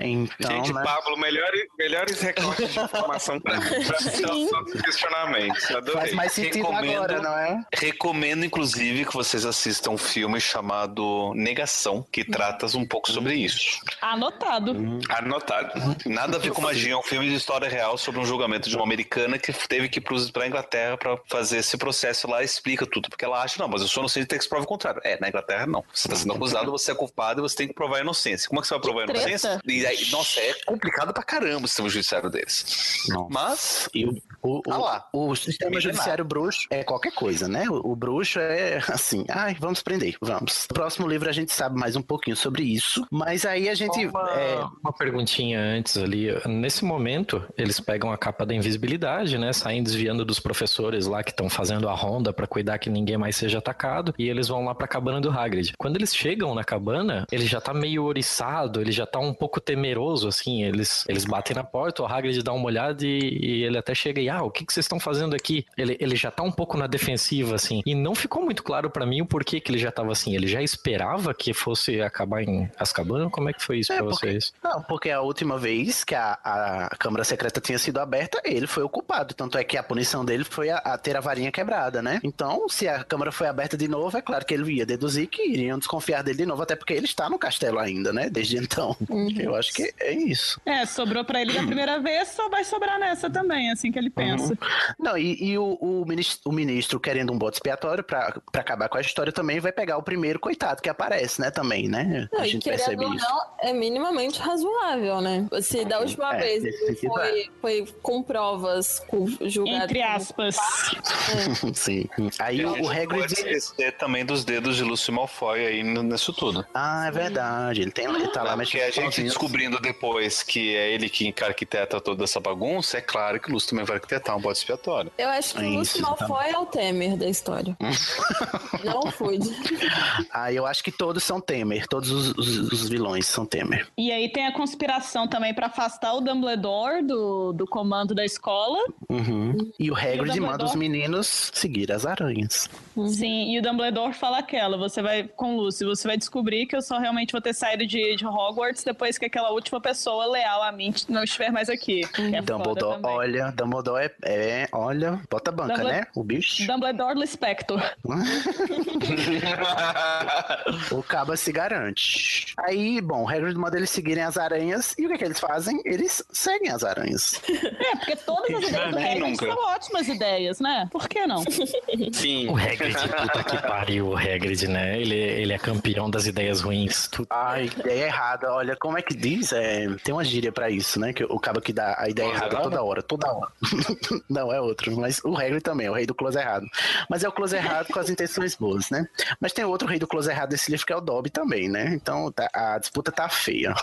Então, Gente, né? Pablo, melhores, melhores recortes de informação pra, pra nossos questionamentos. Adorei. Faz mais sentido Recomendo- agora, não é? Recomendo, inclusive, que vocês assistam um filme chamado Negação, que trata um pouco sobre isso. Anotado. Anotado. Nada a ver com magia, é um filme de história real sobre um julgamento de uma americana que teve que ir pros- pra Inglaterra pra fazer esse processo lá e explica tudo. Porque ela acha, não, mas eu sou inocente tem que se provar o contrário. É, na Inglaterra não. Você está sendo acusado, você é culpado e você tem que provar a inocência. Como é que você vai provar a inocência? E aí, nossa, é complicado pra caramba o sistema judiciário deles. Não. Mas, E o, o, Ah lá. o, o sistema Milionário. judiciário bruxo é qualquer coisa, né? O, o bruxo é assim, ai, vamos prender, vamos. No próximo livro a gente sabe mais um pouquinho sobre isso, mas aí a gente. Uma, é, uma perguntinha antes ali. Nesse momento, eles pegam a capa da invisibilidade, né? Saem desviando dos professores lá que estão fazendo a ronda pra cuidar que ninguém mais seja atacado. E eles vão lá pra cabana do Hagrid. Quando eles chegam na cabana, ele já tá meio oriçado, ele já tá um pouco temeroso, assim. Eles, eles batem na porta, o Hagrid dá uma olhada e, e ele até chega e, ah, o que, que vocês estão fazendo aqui? Ele, ele já tá um pouco na defensiva, assim. E não ficou muito claro pra mim o porquê que ele já tava assim. Ele já esperava que fosse acabar em Azkaban? Como é que foi isso É, pra porque- vocês? Não, porque a última vez que a, a Câmara Secreta tinha sido aberta, ele foi o culpado. Tanto é que a punição dele foi a, a ter a varinha quebrada, né? Então, se a Câmara foi aberta de novo, é claro que ele ia deduzir que iriam desconfiar dele de novo, até porque ele está no castelo ainda. Ainda, né? Desde então. Uhum. Eu acho que é isso. É, sobrou pra ele da primeira vez, só vai sobrar nessa também, assim que ele pensa. Não, e, e o, o, ministro, o ministro querendo um bote expiatório pra, pra acabar com a história também vai pegar o primeiro coitado que aparece, né? Também, né? Não, a gente percebe isso. não, é minimamente razoável, né? Se da última É, vez ele foi, foi com provas com, julgado Entre aspas. Sim. Aí E o, não pode Hagrid... esquecer também dos dedos de Lúcio Malfoy aí nisso tudo. Ah, é verdade. Ele, tem, ele tá lá Porque mexendo a com gente sozinho. descobrindo depois que é ele que arquiteta toda essa bagunça, é claro que o Lúcio também vai arquitetar um bode expiatório. Eu acho que É o isso, Lúcio Malfoy é o Temer da história. não fui. Ah, eu acho que todos são Temer. Todos os, os- os vilões são Temer. E aí tem a conspiração também pra afastar o Dumbledore do, do comando da escola. Uhum. E o Hagrid Dumbledore? manda os meninos seguir as aranhas. Sim, e o Dumbledore fala aquela, você vai, com o Lucy, você vai descobrir que eu só realmente vou ter saído de, de Hogwarts depois que aquela última pessoa leal a mim não estiver mais aqui. Que é foda Dumbledore, olha, Dumbledore é, é- olha, bota a banca, Dumbledore- né? O bicho. Dumbledore Lispector. o Caba se garante. Aí, bom, o Hagrid manda eles seguirem as aranhas. E o que, é que eles fazem? Eles seguem as aranhas. É, porque todas as ideias do Hagrid nunca? são ótimas ideias, né? Por que não? Sim. O Hagrid, puta que pariu, o Hagrid, né? Ele, ele é campeão das ideias ruins. Tu- Ai, ideia errada. Olha, como é que diz? É, tem uma gíria pra isso, né? Que o Caba que dá a ideia Close errada errado? toda hora, toda hora. Não, é outro. Mas o Hagrid também, é o rei do close errado. Mas é o close errado com as intenções boas, né? Mas tem outro rei do close errado desse livro que é o Dobby também, né? Então tá- a disputa tá feia.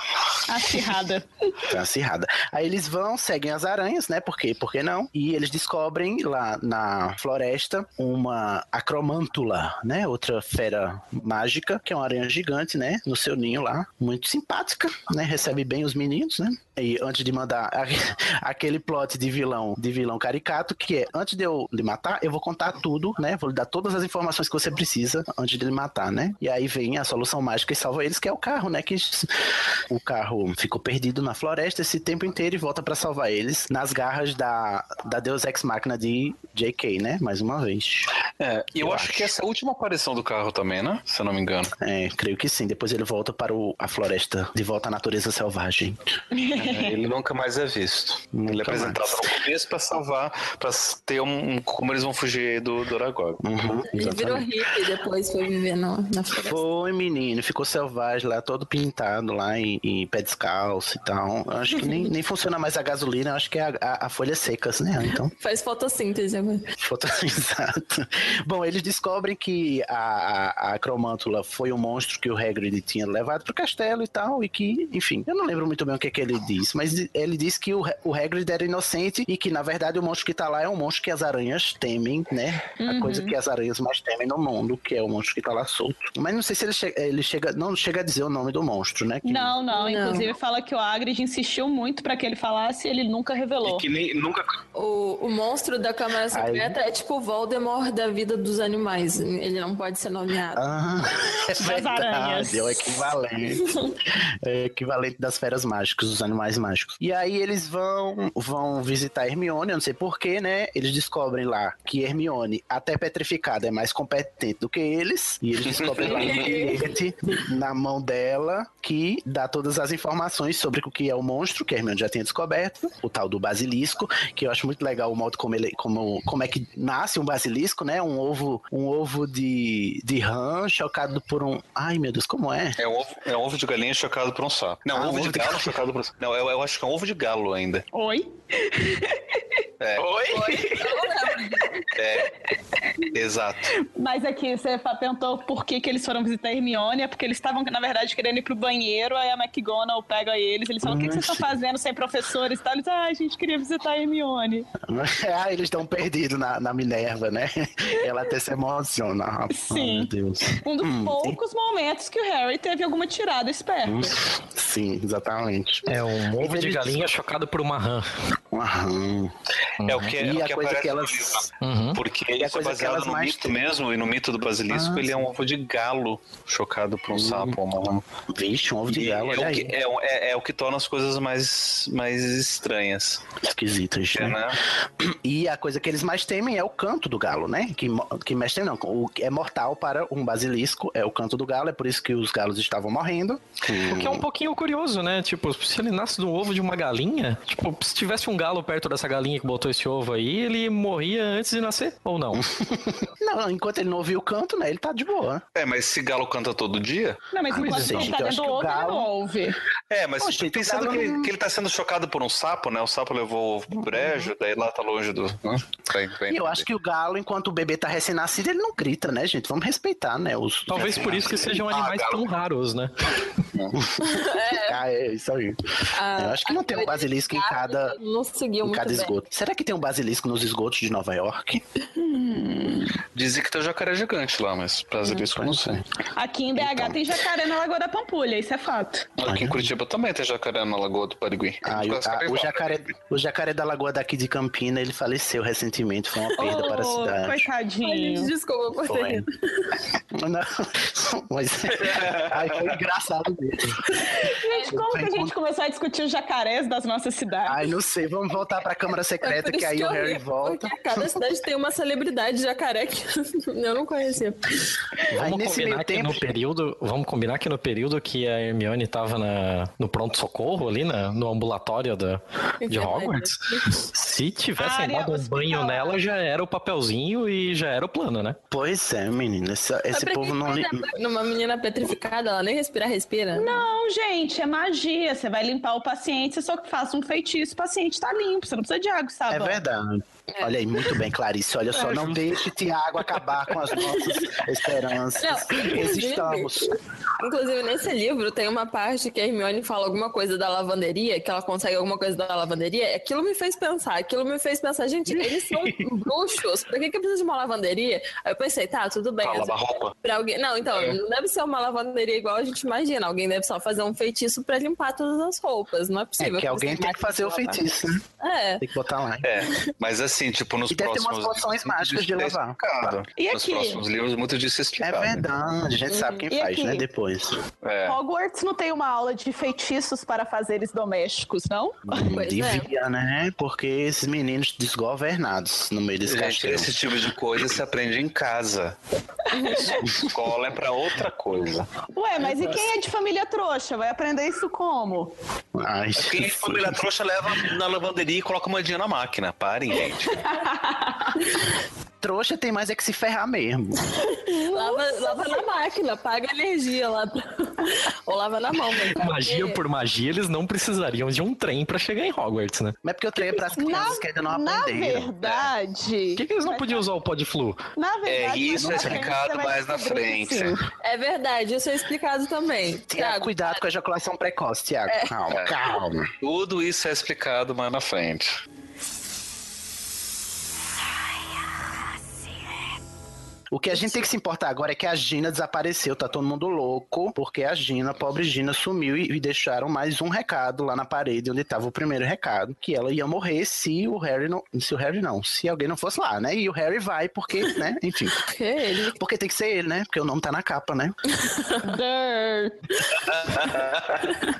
Acirrada. Tá acirrada. Aí eles vão, seguem as aranhas, né? Por quê? Por que não? E eles descobrem lá na floresta uma acromântula, né? Outra fera mágica, que é uma aranha gigante, né? No seu ninho lá. Muito simpática, né? Recebe bem os meninos, né? E antes de mandar aquele plot de vilão, de vilão caricato, que é antes de eu lhe matar, eu vou contar tudo, né? Vou lhe dar todas as informações que você precisa antes de lhe matar, né? E aí vem a solução mágica e salva eles, que é o carro, né? Que o carro ficou perdido na floresta esse tempo inteiro e volta pra salvar eles nas garras da, da Deus Ex Machina de J.K., né? Mais uma vez. É, e eu, Eu acho, acho. que essa é a última aparição do carro também, né? Se eu não me engano. É, creio que sim. Depois ele volta para o- a floresta, de volta à natureza selvagem. É, ele nunca mais é visto. Nunca ele é apresentado mais. no começo pra salvar, pra ter um. Como eles vão fugir do, do Aragog. Uhum, Ele virou hippie e depois foi viver no, na floresta. Foi, menino, ficou selvagem lá, todo pintado lá em, em pé descalço e tal. Eu Acho que nem, nem funciona mais a gasolina, acho que é a, a, a folhas secas, né? Então, Faz fotossíntese agora. foto... Exato. Bom, eles descobrem que a, a, a acromântula foi um monstro que o Hagrid tinha levado pro castelo e tal, e que, enfim, eu não lembro muito bem o que, é que ele diz, mas ele diz que o, o Hagrid era inocente e que, na verdade, o monstro que tá lá é um monstro que as aranhas temem, né? A coisa que as aranhas mais temem no mundo, que é o monstro que tá lá solto. Mas não sei se ele, che ele chega, não chega a dizer o nome do monstro, né? Que- Não, não. Não. Inclusive fala que o Hagrid insistiu muito pra que ele falasse e ele nunca revelou. E que nem, nunca. O, o monstro da Câmara Secreta é tipo o Voldemort da vida dos animais. Ele não pode ser nomeado. Ah, é verdade, aranhas. é o equivalente. é o equivalente das feras mágicas, dos animais mágicos. E aí eles vão, vão visitar Hermione, eu não sei porquê, né? Eles descobrem lá que Hermione, até petrificada, é mais competente do que eles. E eles descobrem lá um bilhete na mão dela que dá todas as informações sobre o que é o monstro, que a Hermione já tinha descoberto, o tal do basilisco, que eu acho muito legal o modo como ele, como, como é que nasce um basilisco, né? Um ovo, um ovo de, de rã chocado por um. Ai, meu Deus, como é? É um ovo, é um ovo de galinha chocado por um sapo. Não, Ah, ovo, ovo de de galo galinha. chocado por um sapo. Não, eu, eu acho que é um ovo de galo ainda. Oi? É, Oi? é. Exato. Mas aqui, você fa- perguntou por que, que eles foram visitar a Hermione, é porque eles estavam, na verdade, querendo ir pro banheiro, aí a McGonagall pega eles, eles falam, o que, que vocês estão fazendo sem professores e tal? Eles, ah, a gente queria visitar a Hermione. ah, eles estão perdidos na, na Minerva, né? Ela até se emociona. Sim. meu Deus. Um dos Hum, poucos momentos que o Harry teve alguma tirada esperta. Sim, exatamente. É um ovo de galinha chocado por uma rã. Um arran. É o que, é E o a que coisa aparece que no elas. livro. Uhum. Porque E a isso é coisa que baseado no mais mito têm. mesmo, e no mito do basilisco Ah, ele é um ovo de galo chocado por um sapo ou uma Vixe, um ovo de galo, é, olha o que, é, o- é- é o que torna as coisas mais, mais estranhas. Esquisitas, né? Né? E a coisa que eles mais temem é o canto do galo, né? Que, que mais não, o que é mortal para um basilisco é o canto do galo, é por isso que os galos estavam morrendo. O que é um pouquinho curioso, né? Tipo, se ele nasce do ovo de uma galinha, tipo, se tivesse um galo perto dessa galinha que botou esse ovo aí, ele morria antes de nascer? Ou não? Não, enquanto ele não ouviu o canto, né? Ele tá de boa. É, mas se galo canta todo dia. Não, mas Ah, mas, enquanto gente, ele tá eu dentro acho do que o ovo, ele galo- não ouve. É, mas Poxa, pensando que galo ele, não- que ele tá sendo chocado por um sapo, né? O sapo levou o ovo pro brejo, daí lá tá longe do. Né? Vai- vai E eu acho que o galo, enquanto o bebê tá recém-nascido, ele não grita, né, gente? Vamos respeitar, né? Os... Talvez por isso que sejam animais tão raros, né? Ah, é isso aí. A- eu acho que a não tem um basilisco em cada, Não seguiu em muito cada bem. esgoto. Será que tem um basilisco nos esgotos de Nova York? Dizem que tem o jacaré gigante lá, mas basilisco eu não sei. Aqui em BH tem jacaré na Lagoa da Pampulha, isso é fato. Aqui em Curitiba também tem jacaré na Lagoa do Parigui. Ah, e o, ah, o jacaré, o jacaré da Lagoa daqui de Campina, ele faleceu recentemente, foi uma perda para a Oh, cidade. Ai, gente, coitadinho. desculpa por ter. Não, mas aí foi engraçado mesmo. Gente, como que a gente começou a discutir os jacarés das nossas cidades? Ai, não sei, vamos voltar pra Câmara É Secreta, que aí o eu Harry ri, volta. porque Cada cidade tem uma celebridade jacaré que eu não conhecia. Aí Vamos nesse combinar meio que tempo, no período, vamos combinar que no período que a Hermione tava na, no pronto socorro ali na, no ambulatório da, de. Hogwarts, se tivessem dado um banho nela já era o papelzinho e já era o plano, né? Pois é, menina, esse, esse povo que não... que Numa menina petrificada, ela nem respirar, respira. Não, gente, é magia. Você vai limpar o paciente, você só faz um feitiço, o paciente tá limpo. Você não precisa de água, É sabe? verdade. Olha aí, muito bem, Clarice. Olha só, não deixe Tiago acabar com as nossas esperanças. Não, Existamos. Inclusive, nesse livro tem uma parte que a Hermione fala alguma coisa da lavanderia, que ela consegue alguma coisa da lavanderia. Aquilo me fez pensar, aquilo me fez pensar, gente, eles são bruxos, por que, que precisa de uma lavanderia? Aí eu pensei, tá, tudo bem. Pra lavar roupa. Pra alguém... Não, então, É. não deve ser uma lavanderia igual a gente imagina. Alguém deve só fazer um feitiço pra limpar todas as roupas. Não é É possível. que alguém tem que fazer o feitiço, né? É. Tem que botar lá. É, mas assim, tipo, nos E deve ter umas próximos poções mágicas de é lavar. explicado. E Nos aqui? próximos livros, muito disso é É explicado. verdade, a gente sabe quem E faz, aqui? né? Depois. É. Hogwarts não tem uma aula de feitiços para fazeres domésticos, não? É. Devia, né? Porque esses meninos desgovernados no meio desse Gente, castelo. esse tipo de coisa se aprende em casa. Escola é pra outra coisa. Ué, mas e quem é de família trouxa? Vai aprender isso como? Ai, Quem é família trouxa leva na lavanderia e coloca uma moedinha na máquina. Parem, gente. trouxa tem mais é que se ferrar mesmo. Lava, lava na máquina, paga energia lá. pra- Ou lava na mão. Mas Magia por magia, eles não precisariam de um trem pra chegar em Hogwarts, né? Mas é porque eu treino pras crianças que ainda não na aprenderam. verdade. Por que, que eles não podiam usar o pó de flu? Na verdade, isso na é explicado mais na frente. sim. É verdade, isso é explicado também. Tiago, cuidado com a ejaculação precoce, Tiago. Calma, É. calma. Tudo isso é explicado mais na frente. O que a gente tem que se importar agora é que a Gina desapareceu, tá todo mundo louco, porque a Gina, a pobre Gina, sumiu e, e deixaram mais um recado lá na parede onde tava o primeiro recado, que ela ia morrer se o Harry não. Se o Harry não, se alguém não fosse lá, né? E o Harry vai, porque, né? Enfim. Ele. Porque tem que ser ele, né? Porque o nome tá na capa, né? Grrr.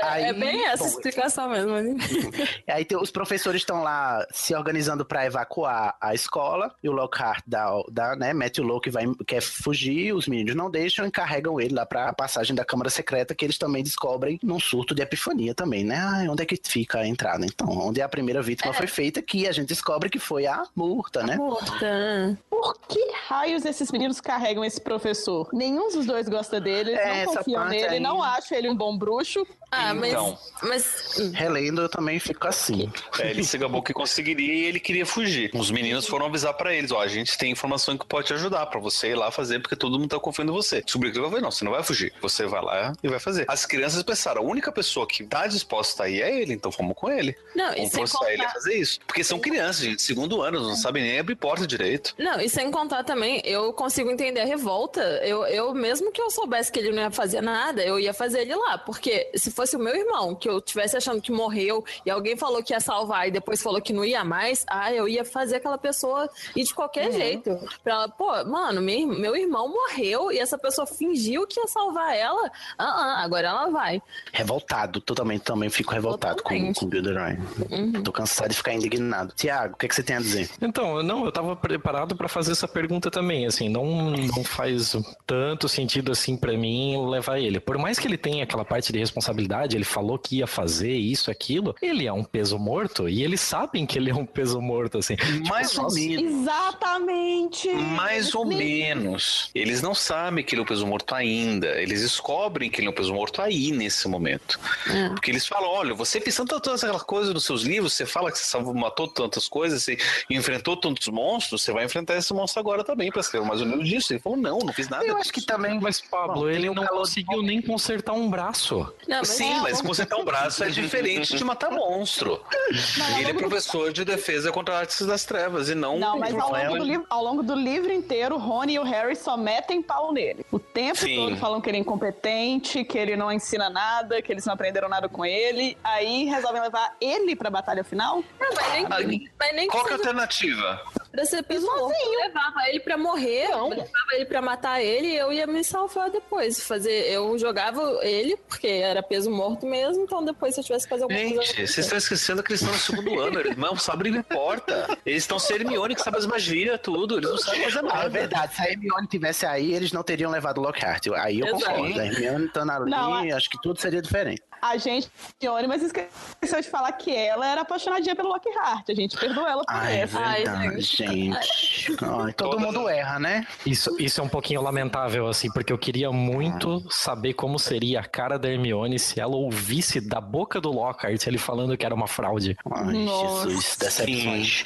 Aí, é bem essa bom, explicação mesmo. né? Aí tem- os professores estão lá se organizando para evacuar a escola e o Lockhart dá, dá né, mete o louco e vai, quer fugir, os meninos não deixam e carregam ele lá para a passagem da Câmara Secreta que eles também descobrem num surto de epifania também, né? Ah, onde é que fica a entrada? Então, onde a primeira vítima foi feita que a gente descobre que foi a Murta, né? Puta. Por que raios esses meninos carregam esse professor? Nenhum dos dois gosta dele, É, não confiam nele, aí- não acham ele um bom bruxo. Ah, mas. Então. Mas. hum, Relendo, eu também fico assim. É, ele se gabou que conseguiria e ele queria fugir. Os meninos foram avisar pra eles: ó, a gente tem informação que pode te ajudar pra você ir lá fazer, porque todo mundo tá confiando em você. Descobriu que ele vai não, você não vai fugir. Você vai lá e vai fazer. As crianças pensaram: a única pessoa que tá disposta a ir é ele, então vamos com ele. Não, e Vamos sem forçar ele a contar. fazer isso. Porque são crianças, gente, segundo ano, não sabem nem abrir porta direito. Não, e sem contar também, eu consigo entender a revolta. Eu, eu, mesmo que eu soubesse que ele não ia fazer nada, eu ia fazer ele lá. Porque se fosse fosse o meu irmão, que eu tivesse achando que morreu e alguém falou que ia salvar e depois falou que não ia mais, ah, eu ia fazer aquela pessoa ir de qualquer uhum. jeito. Pra ela, pô, mano, meu, meu irmão morreu e essa pessoa fingiu que ia salvar ela. Ah, ah agora ela vai. Revoltado, totalmente também fico revoltado totalmente. com, com Bill Ryan. Uhum. Tô cansado de ficar indignado. Tiago, o que, é que você tem a dizer? Então, não, eu tava preparado para fazer essa pergunta também, assim, não, não faz tanto sentido assim para mim levar ele. Por mais que ele tenha aquela parte de responsabilidade, ele falou que ia fazer isso, aquilo, ele é um peso morto e eles sabem que ele é um peso morto, assim. Mais tipo, ou menos. Exatamente. Mais ou menos. Eles não sabem que ele é um peso morto ainda. Eles descobrem que ele é um peso morto aí, nesse momento. É. Porque eles falam: olha, você pensando todas aquelas coisas nos seus livros, você fala que você matou tantas coisas, você enfrentou tantos monstros, você vai enfrentar esse monstro agora também para escrever mais ou menos disso. Ele falou: não, não fiz nada. Eu acho que também, mas Pablo, Bom, ele não conseguiu nem consertar um braço. Não, mas Sim, é, mas consertar um braço é diferente de matar monstro. Não, ele é professor de defesa contra artes das trevas e não. Não, mas ao longo, do livro, ao longo do livro inteiro, o Rony e o Harry só metem pau nele. O tempo Sim. todo falam que ele é incompetente, que ele não ensina nada, que eles não aprenderam nada com ele. Aí resolvem levar ele pra batalha final? Não, mas nem, ah, mas nem Qual que é a alternativa? Pra ser peso morto. Eu levava ele pra morrer, não. levava ele pra matar ele e eu ia me salvar depois. Fazer, eu jogava ele, porque era peso morto mesmo, então depois se eu tivesse que fazer alguma Gente, coisa. Gente, vocês estão esquecendo que eles estão no segundo ano. Eles não sabem não importa. Eles estão ser Hermione, que sabe as magias, tudo. Eles não sabem fazer nada. É verdade. Se a Hermione tivesse aí, eles não teriam levado o Lockhart. Aí eu Exato. concordo. A Hermione estando ali, não, acho que tudo seria diferente a gente, Johnny, mas esqueceu de falar que ela era apaixonadinha pelo Lockhart. A gente perdoou ela por Ai, essa. Verdade, Ai, gente. Ai, todo mundo erra, né? Isso, isso é um pouquinho lamentável, assim, porque eu queria muito saber como seria a cara da Hermione se ela ouvisse da boca do Lockhart ele falando que era uma fraude. Ai, Nossa. Jesus, decepções.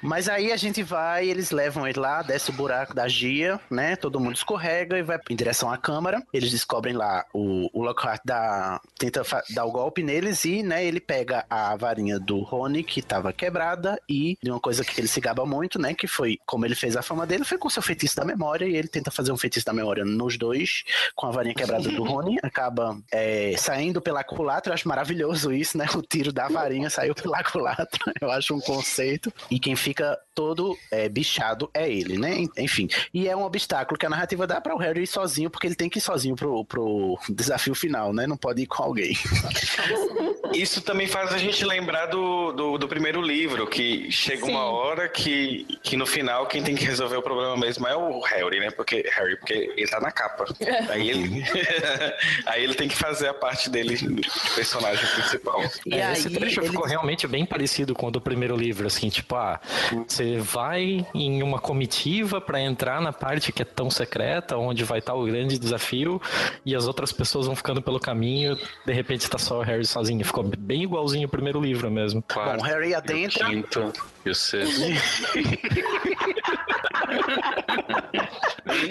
Mas aí a gente vai, eles levam ele lá, desce o buraco da Gia, né? Todo mundo escorrega e vai em direção à câmara. Eles descobrem lá o, o Lockhart da. tenta tenta dar o golpe neles e, né, ele pega a varinha do Rony, que tava quebrada, e de uma coisa que ele se gaba muito, né, que foi como ele fez a fama dele, foi com seu feitiço da memória, e ele tenta fazer um feitiço da memória nos dois, com a varinha quebrada do Rony, acaba é, saindo pela culatra, eu acho maravilhoso isso, né, o tiro da varinha saiu pela culatra, eu acho um conceito, e quem fica todo é, bichado é ele, né, enfim, e é um obstáculo que a narrativa dá para o Harry ir sozinho, porque ele tem que ir sozinho pro, pro desafio final, né, não pode ir com alguém. Isso também faz a gente lembrar do, do, do primeiro livro, que chega Sim. uma hora que, que no final quem tem que resolver o problema mesmo é o Harry, né? Porque Harry, porque ele tá na capa. É. Aí ele aí ele tem que fazer a parte dele do personagem principal. E é, aí, esse trecho ele... ficou realmente bem parecido com o do primeiro livro, assim, tipo, ah, você vai em uma comitiva para entrar na parte que é tão secreta, onde vai estar o grande desafio, e as outras pessoas vão ficando pelo caminho, de repente tá só o Harry sozinho. Ficou bem igualzinho o primeiro livro mesmo. Quarto, Bom, Harry adentra. Quinto e o sexto.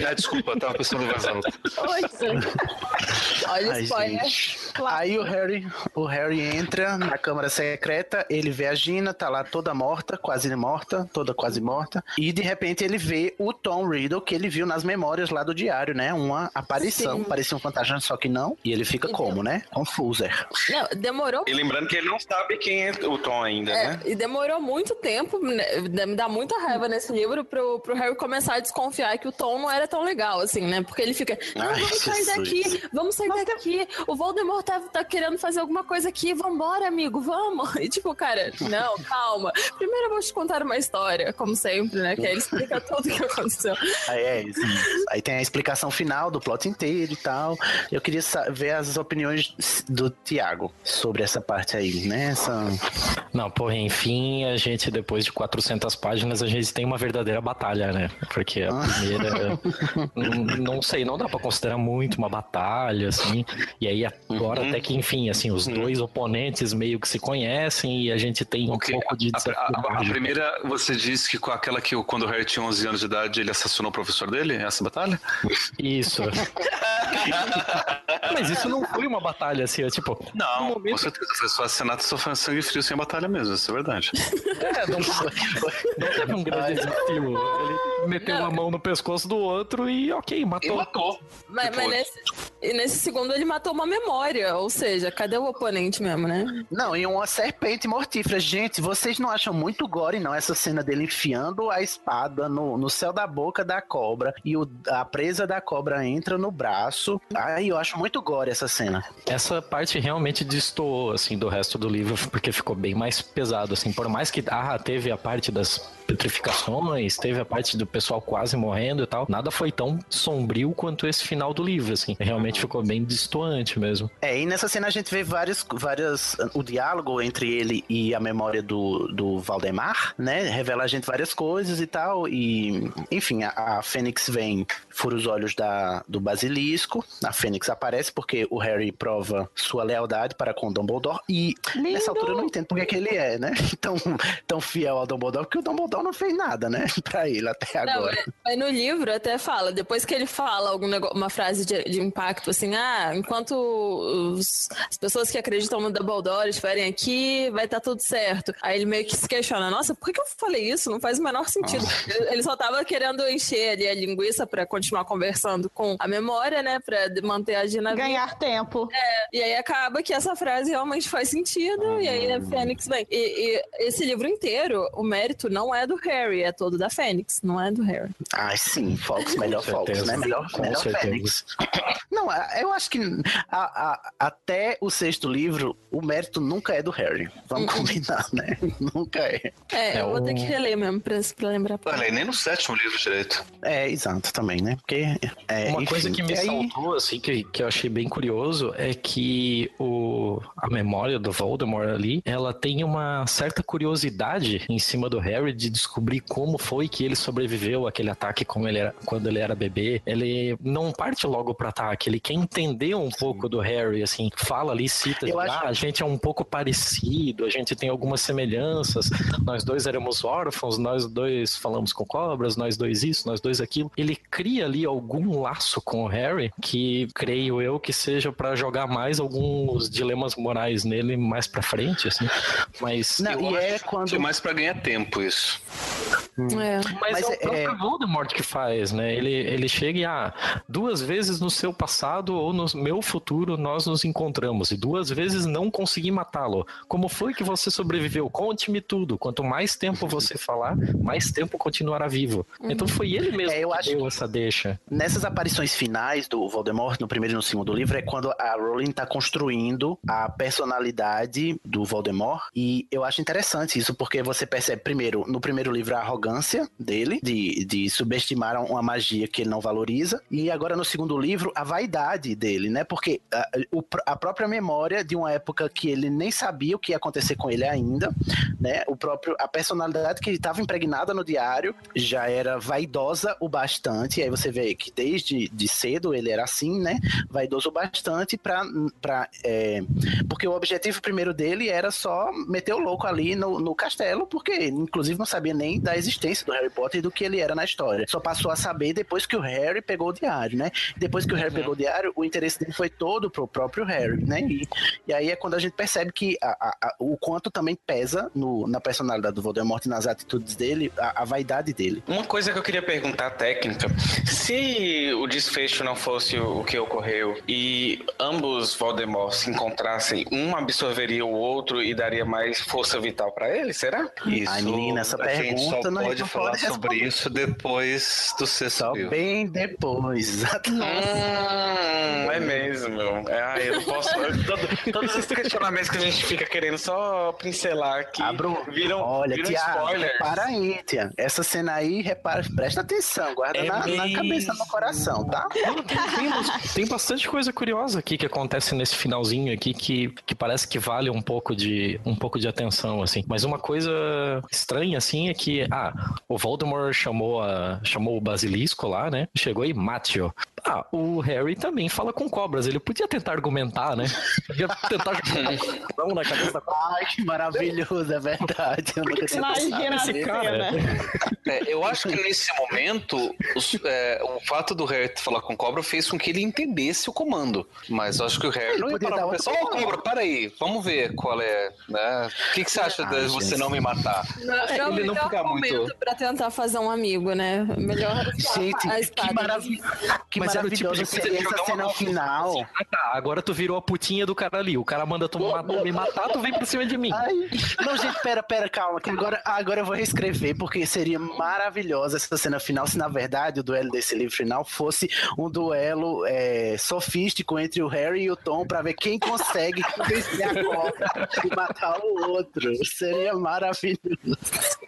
ah, desculpa, eu tava pensando em vazão. Olha o spoiler. Aí o Harry, o Harry entra na câmara secreta, ele vê a Gina, tá lá toda morta, quase morta, toda quase morta, e de repente ele vê o Tom Riddle que ele viu nas memórias lá do diário, né? Uma aparição, Sim. parecia um fantasma, só que não, e ele fica como, né? Confuser. Não, demorou. E lembrando que ele não sabe quem é o Tom ainda, é, né? E demorou muito tempo, né? me dá muita raiva nesse livro pro, pro Harry começar a desconfiar que o Tom não era tão legal, assim, né? Porque ele fica, não, Ai, vamos sair daqui, vamos sair Mas daqui, o Voldemort tá, tá querendo fazer alguma coisa aqui, vambora, amigo, vamos. E tipo, cara, não, calma. Primeiro eu vou te contar uma história, como sempre, né? Que aí ele explica tudo o que aconteceu. Aí é isso. Aí tem a explicação final do plot inteiro e tal. Eu queria ver as opiniões do Tiago sobre essa parte aí, né? Essa... Não, porra, enfim, a gente depois de 400 páginas a gente tem uma verdadeira batalha, né? Porque a ah. primeira, não, não, sei, não dá para considerar muito uma batalha, assim. E aí agora uhum. até que, enfim, assim, os uhum. dois oponentes meio que se conhecem e a gente tem um pouco de a, a, a, primeira, você disse que com aquela que quando o Harry tinha 11 anos de idade ele assassinou o professor dele? Essa batalha? Isso. Mas isso não foi uma batalha assim, é tipo. Não, momento- com certeza. Foi só assassinato foi sangue frio sem batalha mesmo, isso é verdade. É, não, não teve um grande desafio. Ele meteu uma mão no pescoço do outro e ok, E matou. matou. Mas, mas nesse, e nesse segundo ele matou uma memória, ou seja, cadê o oponente mesmo, né? Não, e uma serpente mortífera. Gente, vocês não acham muito gore, não, essa cena dele enfiando a espada no, no céu da boca da cobra e o- a presa da cobra entra no braço. Ai, eu acho muito gore essa cena. Essa parte realmente destoou, assim, do resto do livro, porque ficou bem mais pesado, assim. Por mais que, ah, teve a parte das petrificações, teve a parte do pessoal quase morrendo e tal, nada foi tão sombrio quanto esse final do livro, assim. Realmente ficou bem distoante mesmo. É, e nessa cena a gente vê vários, várias. O diálogo entre ele e a memória do, do Valdemar, né? Revela a gente várias coisas e tal. E, enfim, a, a Fênix vem, fura os olhos da, do basilisco. A Fênix aparece porque o Harry prova sua lealdade para com o Dumbledore. E nessa altura eu não entendo porque que ele é, né? Tão, tão fiel ao Dumbledore, porque o Dumbledore não fez nada, né? Pra ele até Não, agora. mas- mas no livro até fala, depois que ele fala algum negócio, uma frase de, de impacto, assim, ah, enquanto os- as pessoas que acreditam no Dumbledore estiverem aqui, vai estar tudo certo. Aí ele meio que se questiona, nossa, por que que eu falei isso? Não faz o menor sentido. Ele, ele só tava querendo encher ali a linguiça pra continuar conversando com a memória, né, pra manter a Gina viva. Ganhar tempo. E aí acaba que essa frase realmente faz sentido, e aí a Fênix vem. E, e esse livro inteiro, o mérito não é do Harry, é todo da Fênix, não é do Harry. Ai, sim, Fox, melhor Fox, né? Melhor, Com melhor certeza. Fênix. Não, eu acho que a- a- até o sexto livro, o mérito nunca é do Harry. Vamos combinar, né? Nunca é. É, É, eu vou ter que reler mesmo pra, pra lembrar. Olha, e nem no sétimo livro direito. É, exato, também, né? Porque. é, Uma enfim, coisa que me aí- saltou, assim, que, que eu achei bem curioso, é que o, a memória do Voldemort ali, ela tem uma certa curiosidade em cima do Harry de descobrir como foi que ele sobreviveu àquele ataque como ele era, quando ele era bebê. Ele não parte logo pro ataque, ele quer entender um pouco do Harry, assim, fala ali, cita, Eu de, acho- ah, a gente é um pouco parecido, a gente tem algumas semelhanças, nós dois éramos órfãos, nós dois falamos com cobras, nós dois isso, nós dois aquilo. Ele cria ali algum laço com o Harry que creio eu que seja pra jogar mais alguns dilemas morais nele mais pra frente, assim. Mas Não, Eu e é acho quando. que é mais pra ganhar tempo isso. É. Mas, Mas é o é- próprio Voldemort que faz, né? Ele, ele chega e, ah, duas vezes no seu passado ou no meu futuro nós nos encontramos e duas vezes não consegui matá-lo. Como foi que você sobreviveu? Conte-me tudo. Quanto mais tempo você falar, mais tempo continuará vivo. Então foi ele mesmo É, eu que acho deu essa deixa. Nessas aparições finais do Voldemort, no primeiro e no segundo livro, é quando a Rowling tá construindo a personalidade do Voldemort. E eu acho interessante isso, porque você percebe, primeiro, no primeiro livro, a arrogância dele, de, de subestimar uma magia que ele não valoriza. E agora, no segundo livro, a vaidade dele, né? Porque a, o- a própria memória de uma época que ele nem sabia o que ia acontecer com ele ainda, né? O próprio, a personalidade que estava impregnada no diário já era vaidosa o bastante. Aí você vê que desde de cedo ele era assim, né? Vaidoso o bastante para é, porque o objetivo primeiro dele era só meter o louco ali no, no castelo, porque inclusive não sabia nem da existência do Harry Potter e do que ele era na história. Só passou a saber depois que o Harry pegou o diário, né? Depois que o Harry pegou o diário, o interesse dele foi todo pro próprio Harry, né? E, e aí é quando a gente percebe que a- a- a- o quanto também pesa no, na personalidade do Voldemort e nas atitudes dele, a, vaidade dele. Uma coisa que eu queria perguntar técnica, se o desfecho não fosse o que ocorreu e ambos Voldemort se encontrassem, um absorveria o outro e daria mais força vital pra ele, será? Isso, Ai, menina, essa pergunta não- pode falar pode sobre isso depois do sexto Só livro. bem depois, exatamente. Hum, é mesmo. É, eu não posso. todo- todos esses questionamentos que a gente fica querendo só pincelar aqui Abro, viram, olha, viram Tiago, spoilers. repara aí, Tia. Essa cena aí, repara, presta atenção, guarda É na, na cabeça, no coração, tá? Tem, tem bastante coisa curiosa aqui que acontece nesse finalzinho aqui que, que parece que vale um pouco de um pouco de atenção assim. Mas uma coisa estranha assim é que ah, o Voldemort chamou a chamou o basilisco lá, né? Chegou e Matio. Ah, o Harry também fala com cobras. Ele podia tentar argumentar, né? Podia tentar jogar na cabeça da Ai, que maravilhoso, é verdade. Eu nunca tinha pensado cara. É, eu acho que nesse momento, os- é, o fato do Harry falar com Cobra fez com que ele entendesse o comando. Mas eu acho que o Harry não ia parar pra pensar, ô Cobra, para aí, vamos ver qual é, né? O que, que você acha de Ah, você gente. não me matar? Não, não é ele não melhor fica muito- pra tentar fazer um amigo, né? Melhor Gente, a que, marav que Mas tipo maravilhoso de coisa seria essa cena final. Ah, tá. Agora tu virou a putinha do cara ali. O cara manda tu ma- me matar, tu vem por cima de mim. Ai, não, gente, pera, pera, calma, que agora, agora eu vou reescrever, porque seria maravilhosa essa cena final se, na verdade, o duelo desse livro final fosse um duelo é, sofístico entre o Harry e o Tom pra ver quem consegue vencer a cobra e matar o outro. Seria maravilhoso.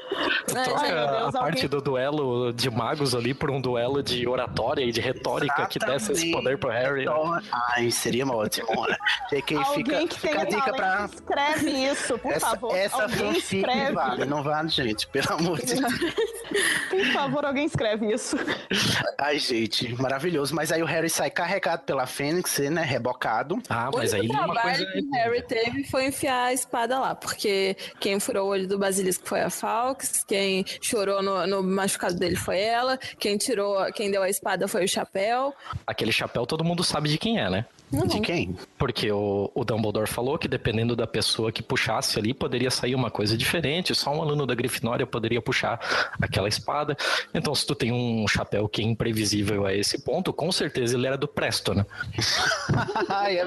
Troca Deus, a parte alguém- do duelo de magos ali por um duelo de oratória e de retórica que desse esse poder pro Harry. né? Então, ai, seria ótimo. JK Alguém fica, que fica a tenha dica pra. escreve isso, por Essa, favor. essa alguém fanfic escreve. vale, não vale, gente, pelo amor de Deus. Por favor, alguém escreve isso. Ai, gente, maravilhoso. Mas aí o Harry sai carregado pela Fênix, né? Rebocado. Ah, O mas aí uma trabalho coisa. que o Harry teve foi enfiar a espada lá, porque quem furou o olho do basilisco foi a Quem chorou no, no machucado dele foi ela, quem tirou, quem deu a espada foi o Chapéu. Aquele chapéu todo mundo sabe de quem é, né? De quem? Porque o, o Dumbledore falou que dependendo da pessoa que puxasse ali, poderia sair uma coisa diferente. Só um aluno da Grifinória poderia puxar aquela espada. Então, se tu tem um chapéu que é imprevisível a esse ponto, com certeza ele era do Presto, né? Ai, é.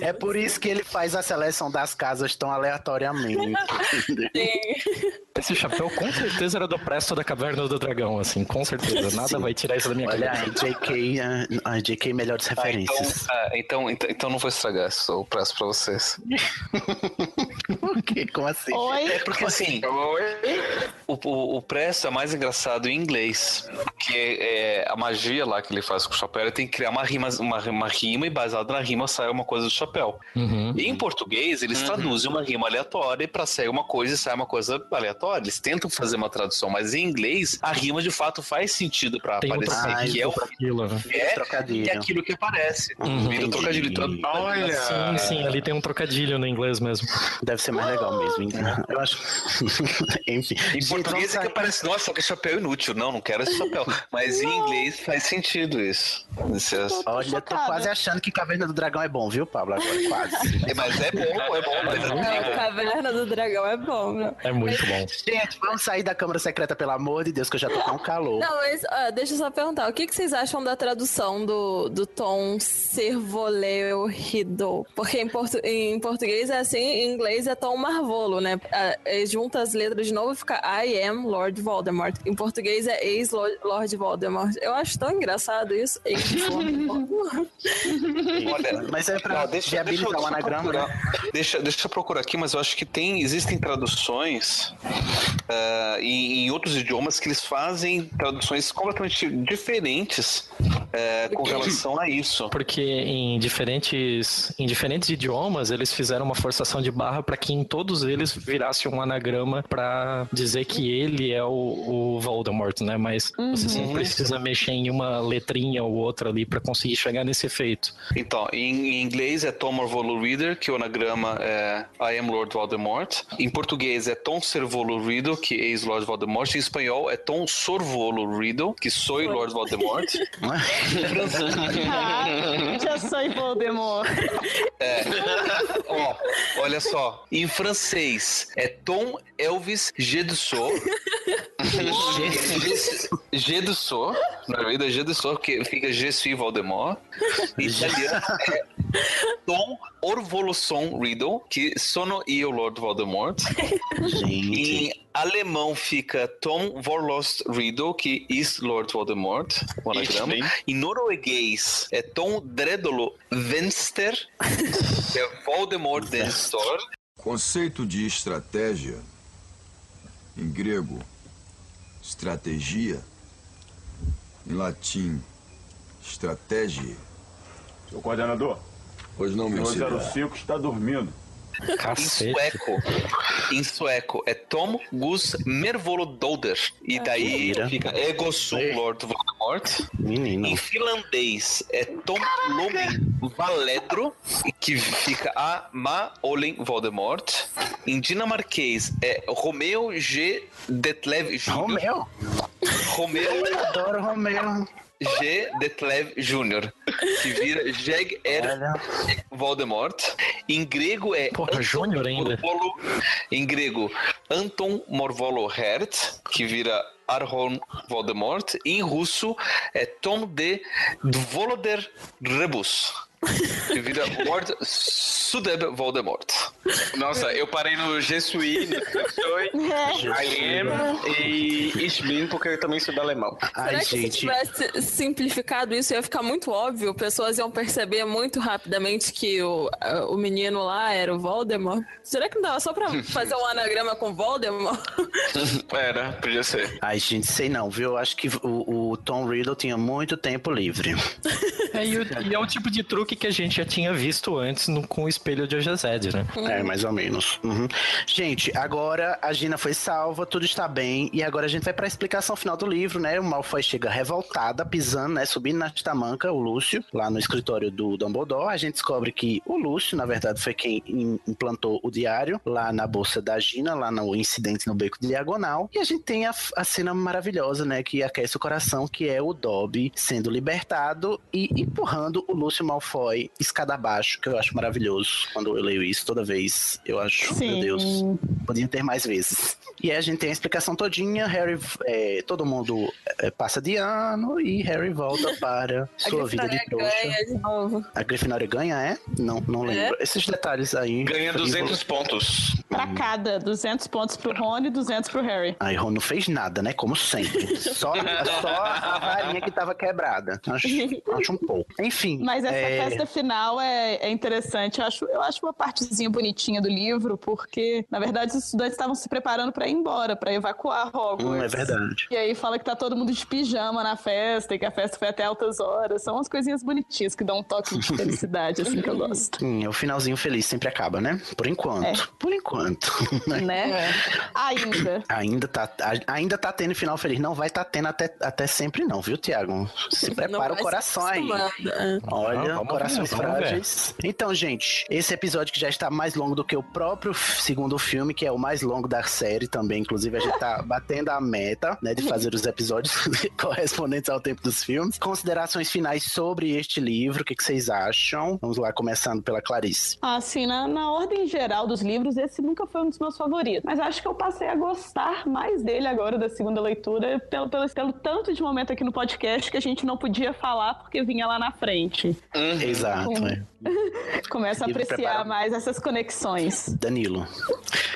É por isso que ele faz a seleção das casas tão aleatoriamente. Esse chapéu com certeza era do Presto da Caverna do Dragão, assim, com certeza. Nada vai tirar isso da minha Olha cabeça. aí, JK, ah, ah, JK melhores Ah, então, referências. ah, então, então, então não vou estragar esse o preço pra vocês. Por quê? Como assim? Oi? É porque assim, o, o, o preço é mais engraçado em inglês. Porque é, a magia lá que ele faz com o chapéu, ele tem que criar uma rima, uma, uma rima e baseado na rima sai uma coisa do chapéu. Uhum. E em português, eles traduzem uma rima aleatória e pra sair uma coisa e sai uma coisa aleatória. Eles tentam fazer uma tradução, mas em inglês, a rima de fato faz sentido um aparecer, que é o Aquilo, né? é, trocadilho. é aquilo que aparece. Uhum. Vira trocadilho. Olha! Sim, sim, ali tem um trocadilho no inglês mesmo. Deve ser mais legal mesmo. hein? Eu acho. Enfim. Em português é que parece, nossa, que chapéu inútil. Não, não quero esse chapéu. Mas em inglês faz sentido isso. Esse é- Olha, eu tô quase achando que Caverna do Dragão é bom, viu, Pablo? Agora, quase. É, Mas é bom, é bom. Mas Não, é Caverna do Dragão é bom, né? É muito bom. Gente, vamos sair da Câmara Secreta, pelo amor de Deus, que eu já tô com calor. Não, mas ah, deixa eu só perguntar, o que, que vocês acham da tradução do, do tom servoleu rido? Porque em, portu- em português é assim, em inglês é tom marvolo, né? É, junta as letras de novo e fica I am Lord Voldemort. Em português é ex-Lord Lord Voldemort. Eu acho tão engraçado isso. Ex-Lord Voldemort. Olha, Mas é pra Não, deixa, deixa, eu- anagrama, né? procurar. Deixa, deixa eu procurar aqui, mas eu acho que tem, existem traduções ah, em, em outros idiomas que eles fazem traduções completamente diferentes eh, com relação a isso. Porque em diferentes, em diferentes idiomas eles fizeram uma forçação de barra para que em todos eles virasse um anagrama para dizer que ele é o, o Voldemort, né? Mas você sempre precisa mexer em uma letrinha ou outra ali para conseguir chegar nesse efeito. Então, em, inglês é Tom Morvolo Reader, que o anagrama é I am Lord Voldemort. Em português é Tom Servolo Riddle, que é ex-Lord Voldemort. Em espanhol é Tom Sorvolo Riddle, que sou Lord Voldemort. Ah, já sou Voldemort. Ó, olha só. Em francês é Tom Elvis Gedusot. Gedusot. Na verdade é Gedusot, que fica Je suis Voldemort. Em italiano é Tom Orvolosson Riddle, que sono io Lord Voldemort. Gente. Em alemão fica Tom Vorlost Riddle, que is Lord Voldemort, o anagrama. Em norueguês é Tom Dredolo Venster, que é Voldemort Denstor. Conceito de estratégia, em grego, estratégia, em latim, estratégia. Seu coordenador, Pois não, meu o senhor. 05 está dormindo. Em Cacete. sueco em sueco é Tom Gus Mervolodolder. E daí Mentira. fica Ego Sum Lord Voldemort. Menino. Em finlandês é Tom Lomin Valedro, que fica a Ma Olen Voldemort. Em dinamarquês é Romeo G. Detlev Jr. Romeu. Romeo Adoro Romeu. G. Detlev Jr., que vira Jeg Er. Voldemort. Em grego é. Porra, Anton Júnior ainda. Morvolo- em grego, Anton Morvolo Hert, que vira Arhon Voldemort. E em russo é Tom de Voloder Rebus, que vira Lord Sudeb Voldemort. Nossa, eu parei no Jesuí, no Jesuí, I am e Ich bin, porque eu também sou do alemão. Ai, Será que se gente. tivesse simplificado isso ia ficar muito óbvio? Pessoas iam perceber muito rapidamente que o, o menino lá era o Voldemort? Será que não dava só pra fazer um anagrama com Voldemort? Era, podia ser. Ai, gente, sei não, viu? Acho que o, o Tom Riddle tinha muito tempo livre. É, e, o- e é o tipo de truque que a gente já tinha visto antes no- com o espelho de Ojezed, né? É, mais ou menos. Uhum. Gente, agora a Gina foi salva, tudo está bem. E agora a gente vai pra explicação final do livro, né? O Malfoy chega revoltada, pisando, né? Subindo na tamanca, o Lúcio, lá no escritório do Dumbledore. A gente descobre que o Lúcio, na verdade, foi quem im- implantou o diário lá na bolsa da Gina, lá no incidente no Beco Diagonal. E a gente tem a, a cena maravilhosa, né? Que aquece o coração, que é o Dobby sendo libertado e empurrando o Lúcio Malfoy escada abaixo, que eu acho maravilhoso quando eu leio isso toda vez. Eu acho, Sim. meu Deus, podia ter mais vezes. E aí a gente tem a explicação todinha, Harry, é, todo mundo é, passa de ano e Harry volta para sua vida de trouxa. ganha de novo. A Grifinória ganha, é? Não, não lembro. Esses detalhes aí. Ganha 200 pontos. Pra cada, 200 pontos pro Rony e 200 pro Harry. Aí Ron não fez nada, né? Como sempre. Só, só a varinha que tava quebrada. Acho, acho um pouco. Enfim. Mas essa é, festa final é, é interessante. Eu acho, eu acho uma partezinha bonitinha do livro, porque, na verdade, os estudantes estavam se preparando pra ir embora, pra evacuar Hogwarts. Hum, é verdade. E aí fala que tá todo mundo de pijama na festa e que a festa foi até altas horas. São umas coisinhas bonitinhas que dão um toque de felicidade, assim, que eu gosto. Hum, o finalzinho feliz sempre acaba, né? Por enquanto. É. Por enquanto. né? Né? Ainda. Ainda tá, ainda tá tendo final feliz. Não vai tá tendo até, até sempre, não, viu, Tiago? Se prepara o coração aí. é. Olha, vamos corações ver. frágeis. Então, gente, esse episódio que já está mais longo do que o próprio segundo filme, que é o mais longo da série também. Inclusive, a gente tá batendo a meta, né, de fazer os episódios correspondentes ao tempo dos filmes. Considerações finais sobre este livro, o que, que vocês acham? Vamos lá, começando pela Clarice. Assim, na, na ordem geral dos livros, esse nunca foi um dos meus favoritos. Mas acho que eu passei a gostar mais dele agora, da segunda leitura, pelo, pelo, pelo tanto de momento aqui no podcast que a gente não podia falar porque vinha lá na frente. Exato, Hum. é. Começa a apreciar preparado. mais essas conexões. Danilo.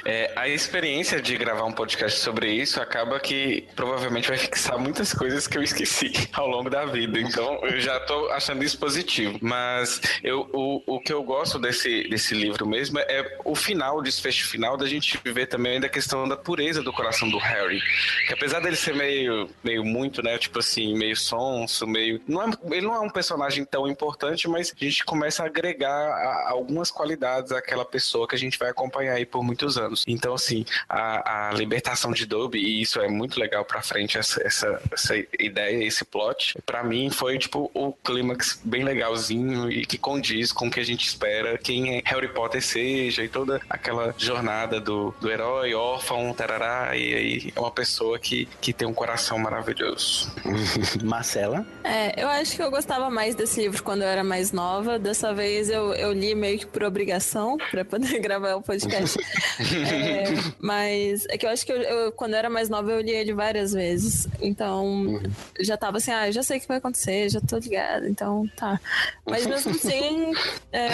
É, a experiência de gravar um podcast sobre isso acaba que provavelmente vai fixar muitas coisas que eu esqueci ao longo da vida. Então eu já tô achando isso positivo. Mas eu, o, o que eu gosto desse, desse livro mesmo é o final, o desfecho final, da gente ver também da questão da pureza do coração do Harry. Que apesar dele ser meio, meio muito, né? Tipo assim, meio sonso, meio. Não é, ele não é um personagem tão importante, mas a gente começa a agregar a- algumas qualidades àquela pessoa que a gente vai acompanhar aí por muitos anos. Então, assim, a, a libertação de Dobby, e isso é muito legal pra frente, essa, essa, essa ideia, esse plot, pra mim foi, tipo, o clímax bem legalzinho e que condiz com o que a gente espera quem Harry Potter seja e toda aquela jornada do, do herói, órfão, tarará, e aí é uma pessoa que, que tem um coração maravilhoso. Marcela. É, eu acho que eu gostava mais desse livro quando eu era mais nova. Dessa vez eu, eu li meio que por obrigação pra poder gravar o podcast. É, mas é que eu acho que eu, eu- quando eu era mais nova eu li ele várias vezes. Então já tava assim, ah, eu já sei o que vai acontecer, já tô ligada, então tá. Mas mesmo assim, é,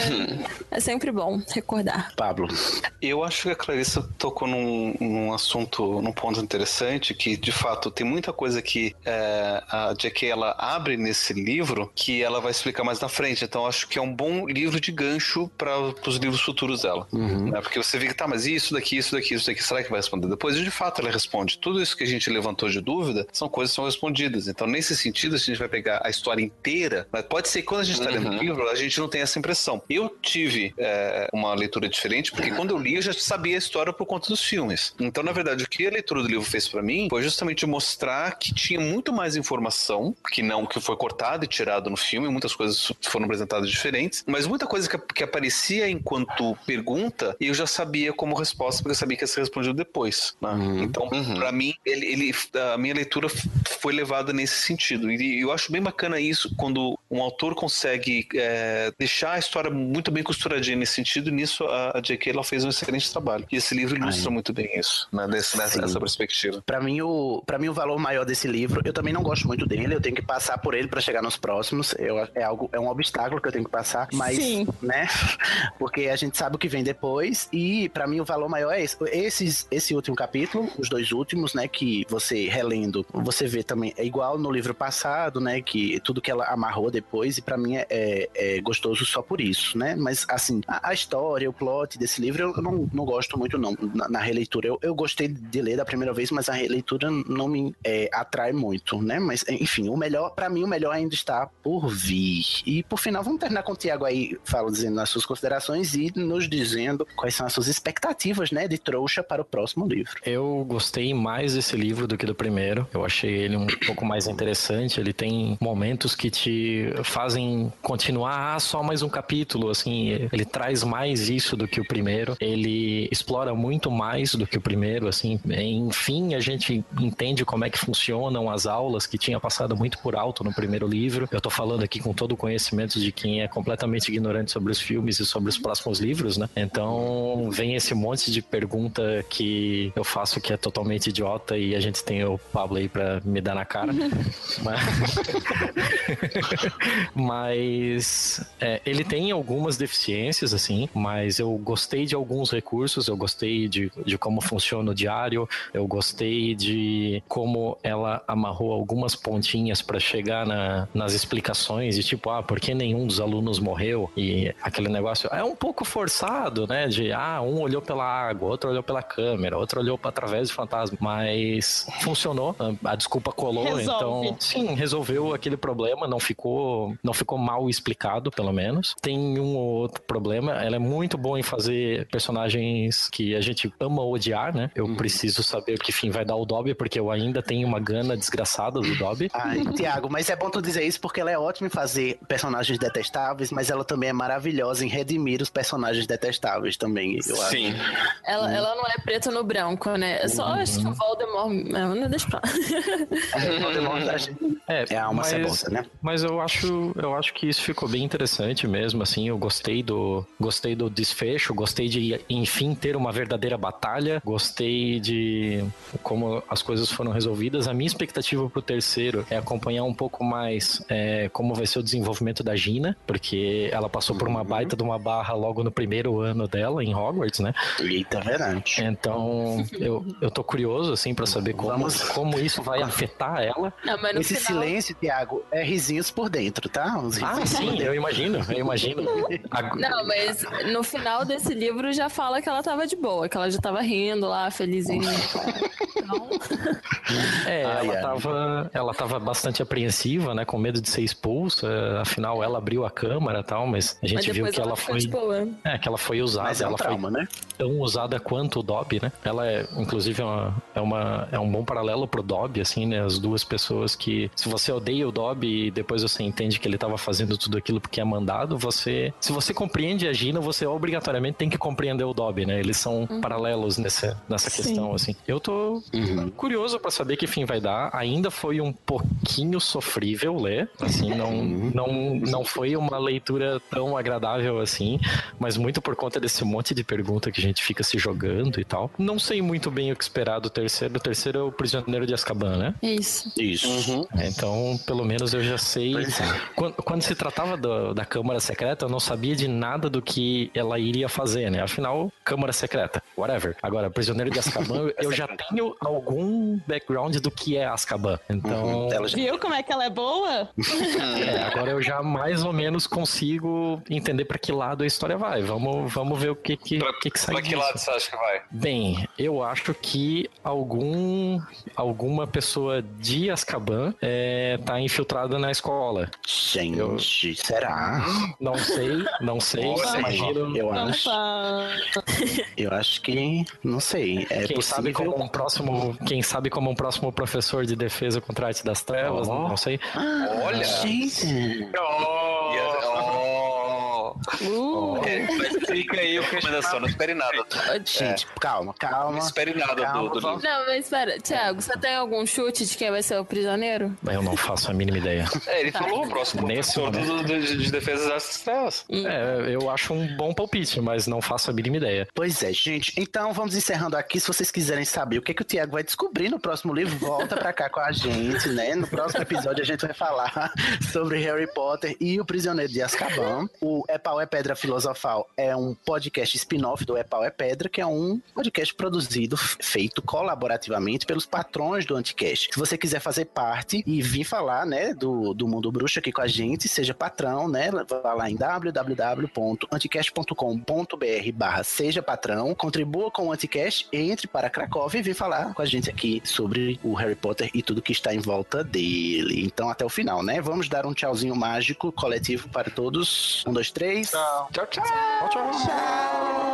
é sempre bom recordar. Pablo. Eu acho que a Clarissa tocou num, num assunto, num ponto interessante, que de fato tem muita coisa que é, a J.K. ela abre nesse livro que ela vai explicar mais na frente. Então acho que é um bom livro de gancho para os livros futuros dela. Né? Porque você vê que tá, mas isso daqui, isso daqui, isso daqui, será que vai responder depois? E de fato ela responde. Tudo isso que a gente levantou de dúvida são coisas que são respondidas. Então, nesse sentido, se a gente vai pegar a história inteira, mas pode ser que quando a gente está lendo o livro, a gente não tem essa impressão. Eu tive é, uma leitura diferente, porque quando eu li, eu já sabia a história por conta dos filmes. Então, na verdade, o que a leitura do livro fez para mim foi justamente mostrar que tinha muito mais informação, que não que foi cortado e tirado no filme, muitas coisas foram apresentadas diferentes, mas muita coisa que, que aparecia enquanto pergunta, eu já sabia como resposta, porque eu sabia que ia ser respondido depois. né? Então, para mim, ele, ele- a minha leitura foi levada nesse sentido. E eu acho bem bacana isso quando um autor consegue é, deixar a história muito bem costuradinha nesse sentido. E nisso, a, a J.K. ela fez um excelente trabalho. E esse livro ilustra muito bem isso, né, nesse- nessa, nessa perspectiva. Pra mim, o, pra mim, o valor maior desse livro, eu também não gosto muito dele, eu tenho que passar por ele pra chegar nos próximos. Eu, é, algo, é um obstáculo que eu tenho que passar, mas, Sim. né? Porque a gente sabe o que vem depois, e pra mim o valor maior é esse. Esses, esse último capítulo, os dois últimos, né? Que você relendo, você vê também, é igual no livro passado, né? Que tudo que ela amarrou depois, e pra mim é, é- é gostoso só por isso, né? Mas, assim, a, a história, o plot desse livro, eu não, não gosto muito, não, na, na releitura. Eu, eu gostei de ler da primeira vez, mas a releitura não me é, atrai muito, né? Mas, enfim, o melhor, pra mim, o melhor ainda está por vir. E, por final, vamos terminar com o Tiago aí, fala, dizendo as suas considerações e nos dizendo quais são as suas expectativas, né, de trouxa para o próximo livro. Eu gostei mais desse livro do que do primeiro. Eu achei ele um pouco mais interessante. Ele tem momentos que te fazem continuar ah, só mais um capítulo. Assim, ele traz mais isso do que o primeiro. Ele explora muito mais do que o primeiro. Assim, enfim, a gente entende como é que funcionam as aulas que tinha passado muito por alto no primeiro livro. Eu tô falando aqui com todo o conhecimento de quem é completamente ignorante sobre os filmes e sobre os próximos livros, né? Então vem esse monte de pergunta que eu faço que é totalmente idiota e a gente tem o Pablo aí pra me dar na cara. Mas, Mas, é, ele tem algumas deficiências, assim, mas eu gostei de alguns recursos, eu gostei de, de como funciona o diário, eu gostei de como ela amarrou algumas pontinhas pra chegar na- nas explicações de tipo, ah, por que nenhum dos alunos morreu? E aquele negócio é um pouco forçado, né? De ah, um olhou pela água, outro olhou pela câmera, outro olhou pra- através do fantasma, mas funcionou, a- desculpa colou, Resolve. então sim, resolveu aquele problema, não ficou, não ficou mal explicado, pelo menos. Tem um ou outro problema, ela é muito boa em fazer personagens que a gente ama odiar, né? Eu preciso saber que fim vai dar o Dobby, porque eu ainda tenho uma gana desgraçada do Dobby. Ai, Tiago, mas é bom tu dizer isso porque ela é ótima em fazer personagens detestáveis, mas ela também é maravilhosa em redimir os personagens detestáveis também, eu acho. Sim. Ela, ela não é preto no branco, né? Eu só acho que o Voldemort. Não, não deixa pra a gente- É, É a alma mas- cebosa, né? Mas eu acho, eu acho que isso ficou bem interessante mesmo, assim, eu gostei do, gostei do desfecho, gostei de enfim ter uma verdadeira batalha, gostei de como as coisas foram resolvidas. A minha expectativa pro terceiro é acompanhar um pouco mais é, como vai ser o desenvolvimento da Gina, porque ela passou por uma baita de uma barra logo no primeiro ano dela em Hogwarts, né? Eita, verdade. Então, eu, eu tô curioso, assim, pra saber como, Vamos- como isso vai afetar ela. Não, mas no Esse final. silêncio, Tiago, é risinhos por dentro, tá? Uns Ah, sim, eu imagino, eu imagino. Ag- Não, mas no final desse livro já fala que ela tava de boa, que ela já tava rindo lá, felizinha. Então, É, Ai, ela, ai. tava, ela tava bastante apreensiva, né? Com medo de ser expulsa. Afinal, ela abriu a câmara e tal, mas a mas gente viu depois que ela ficou foi. de boa. É, que ela foi usada. Mas é um ela trauma, né? foi tão usada quanto o Dobby, né? Ela é, inclusive, é, uma, é, uma, é um bom paralelo pro Dobby, assim, né? As duas pessoas que. Se você odeia o Dobby e depois você entende que ele tava fazendo tudo aquilo porque é mandado, você. Se você compreende a Gina, você obrigatoriamente tem que compreender o Dobby, né? Eles são paralelos nessa, nessa Sim. questão, assim. Eu tô Uhum. curioso pra saber que fim vai dar. Ainda foi um pouquinho sofrível ler, assim, não, não, não foi uma leitura tão agradável assim, mas muito por conta desse monte de pergunta que a gente fica se jogando e tal. Não sei muito bem o que esperar do terceiro. O terceiro é o Prisioneiro de Azkaban, né? É isso. Isso. Então, pelo menos eu já sei. Pois é. Quando, quando se tratava do- da Câmara Secreta, eu não sabia de nada do que ela iria fazer, né? Afinal, Câmara Secreta, whatever. Agora, Prisioneiro de Azkaban, eu já tenho algum background do que é Azkaban. Então, já Viu como é que ela é boa? é, agora eu já mais ou menos consigo entender para que lado a história vai. Vamos, vamos ver o que que, Pra, que, que sai pra que disso. lado você acha que vai? Bem, eu acho que algum alguma pessoa de Azkaban é, tá infiltrada na escola. Gente, será? Não sei, não sei. Nossa, imagino. eu acho, Opa. eu acho que não sei. É quem sabe possível. como um próximo, quem sabe como um próximo professor de defesa contra a arte das trevas, Oh. não sei. Olha! Gente, E a- oh. Uh. Mas fica aí o Recomendação, não espere nada. gente, calma, calma. Não espere nada do, Calma, do vamos- livro. Não, mas espera, Thiago, você tem algum chute de quem vai ser o prisioneiro? Eu não faço a mínima ideia. É, ele falou o próximo Nesse professor momento. do, do- de defesa das trevas. É, eu acho um bom palpite, mas não faço a mínima ideia. Pois é, gente. Então vamos encerrando aqui. Se vocês quiserem saber o que, que o Tiago vai descobrir no próximo livro, volta pra cá com a gente, né? No próximo episódio a gente vai falar sobre Harry Potter e o Prisioneiro de Azkaban. O É Pau é Pedra Filosofal é um podcast spin-off do É Pau é Pedra, que é um podcast produzido, feito colaborativamente pelos patrões do Anticast. Se você quiser fazer parte e vir falar, né, do, do Mundo Bruxo aqui com a gente, seja patrão, né? Vá lá em www.anticast.com.br barra seja patrão, contribua com o Anticast, entre para Cracóvia e vem falar com a gente aqui sobre o Harry Potter e tudo que está em volta dele. Então até o final, né? Vamos dar um tchauzinho mágico coletivo para todos. Um, dois, três. Tchau, tchau. tchau. tchau. sunshine.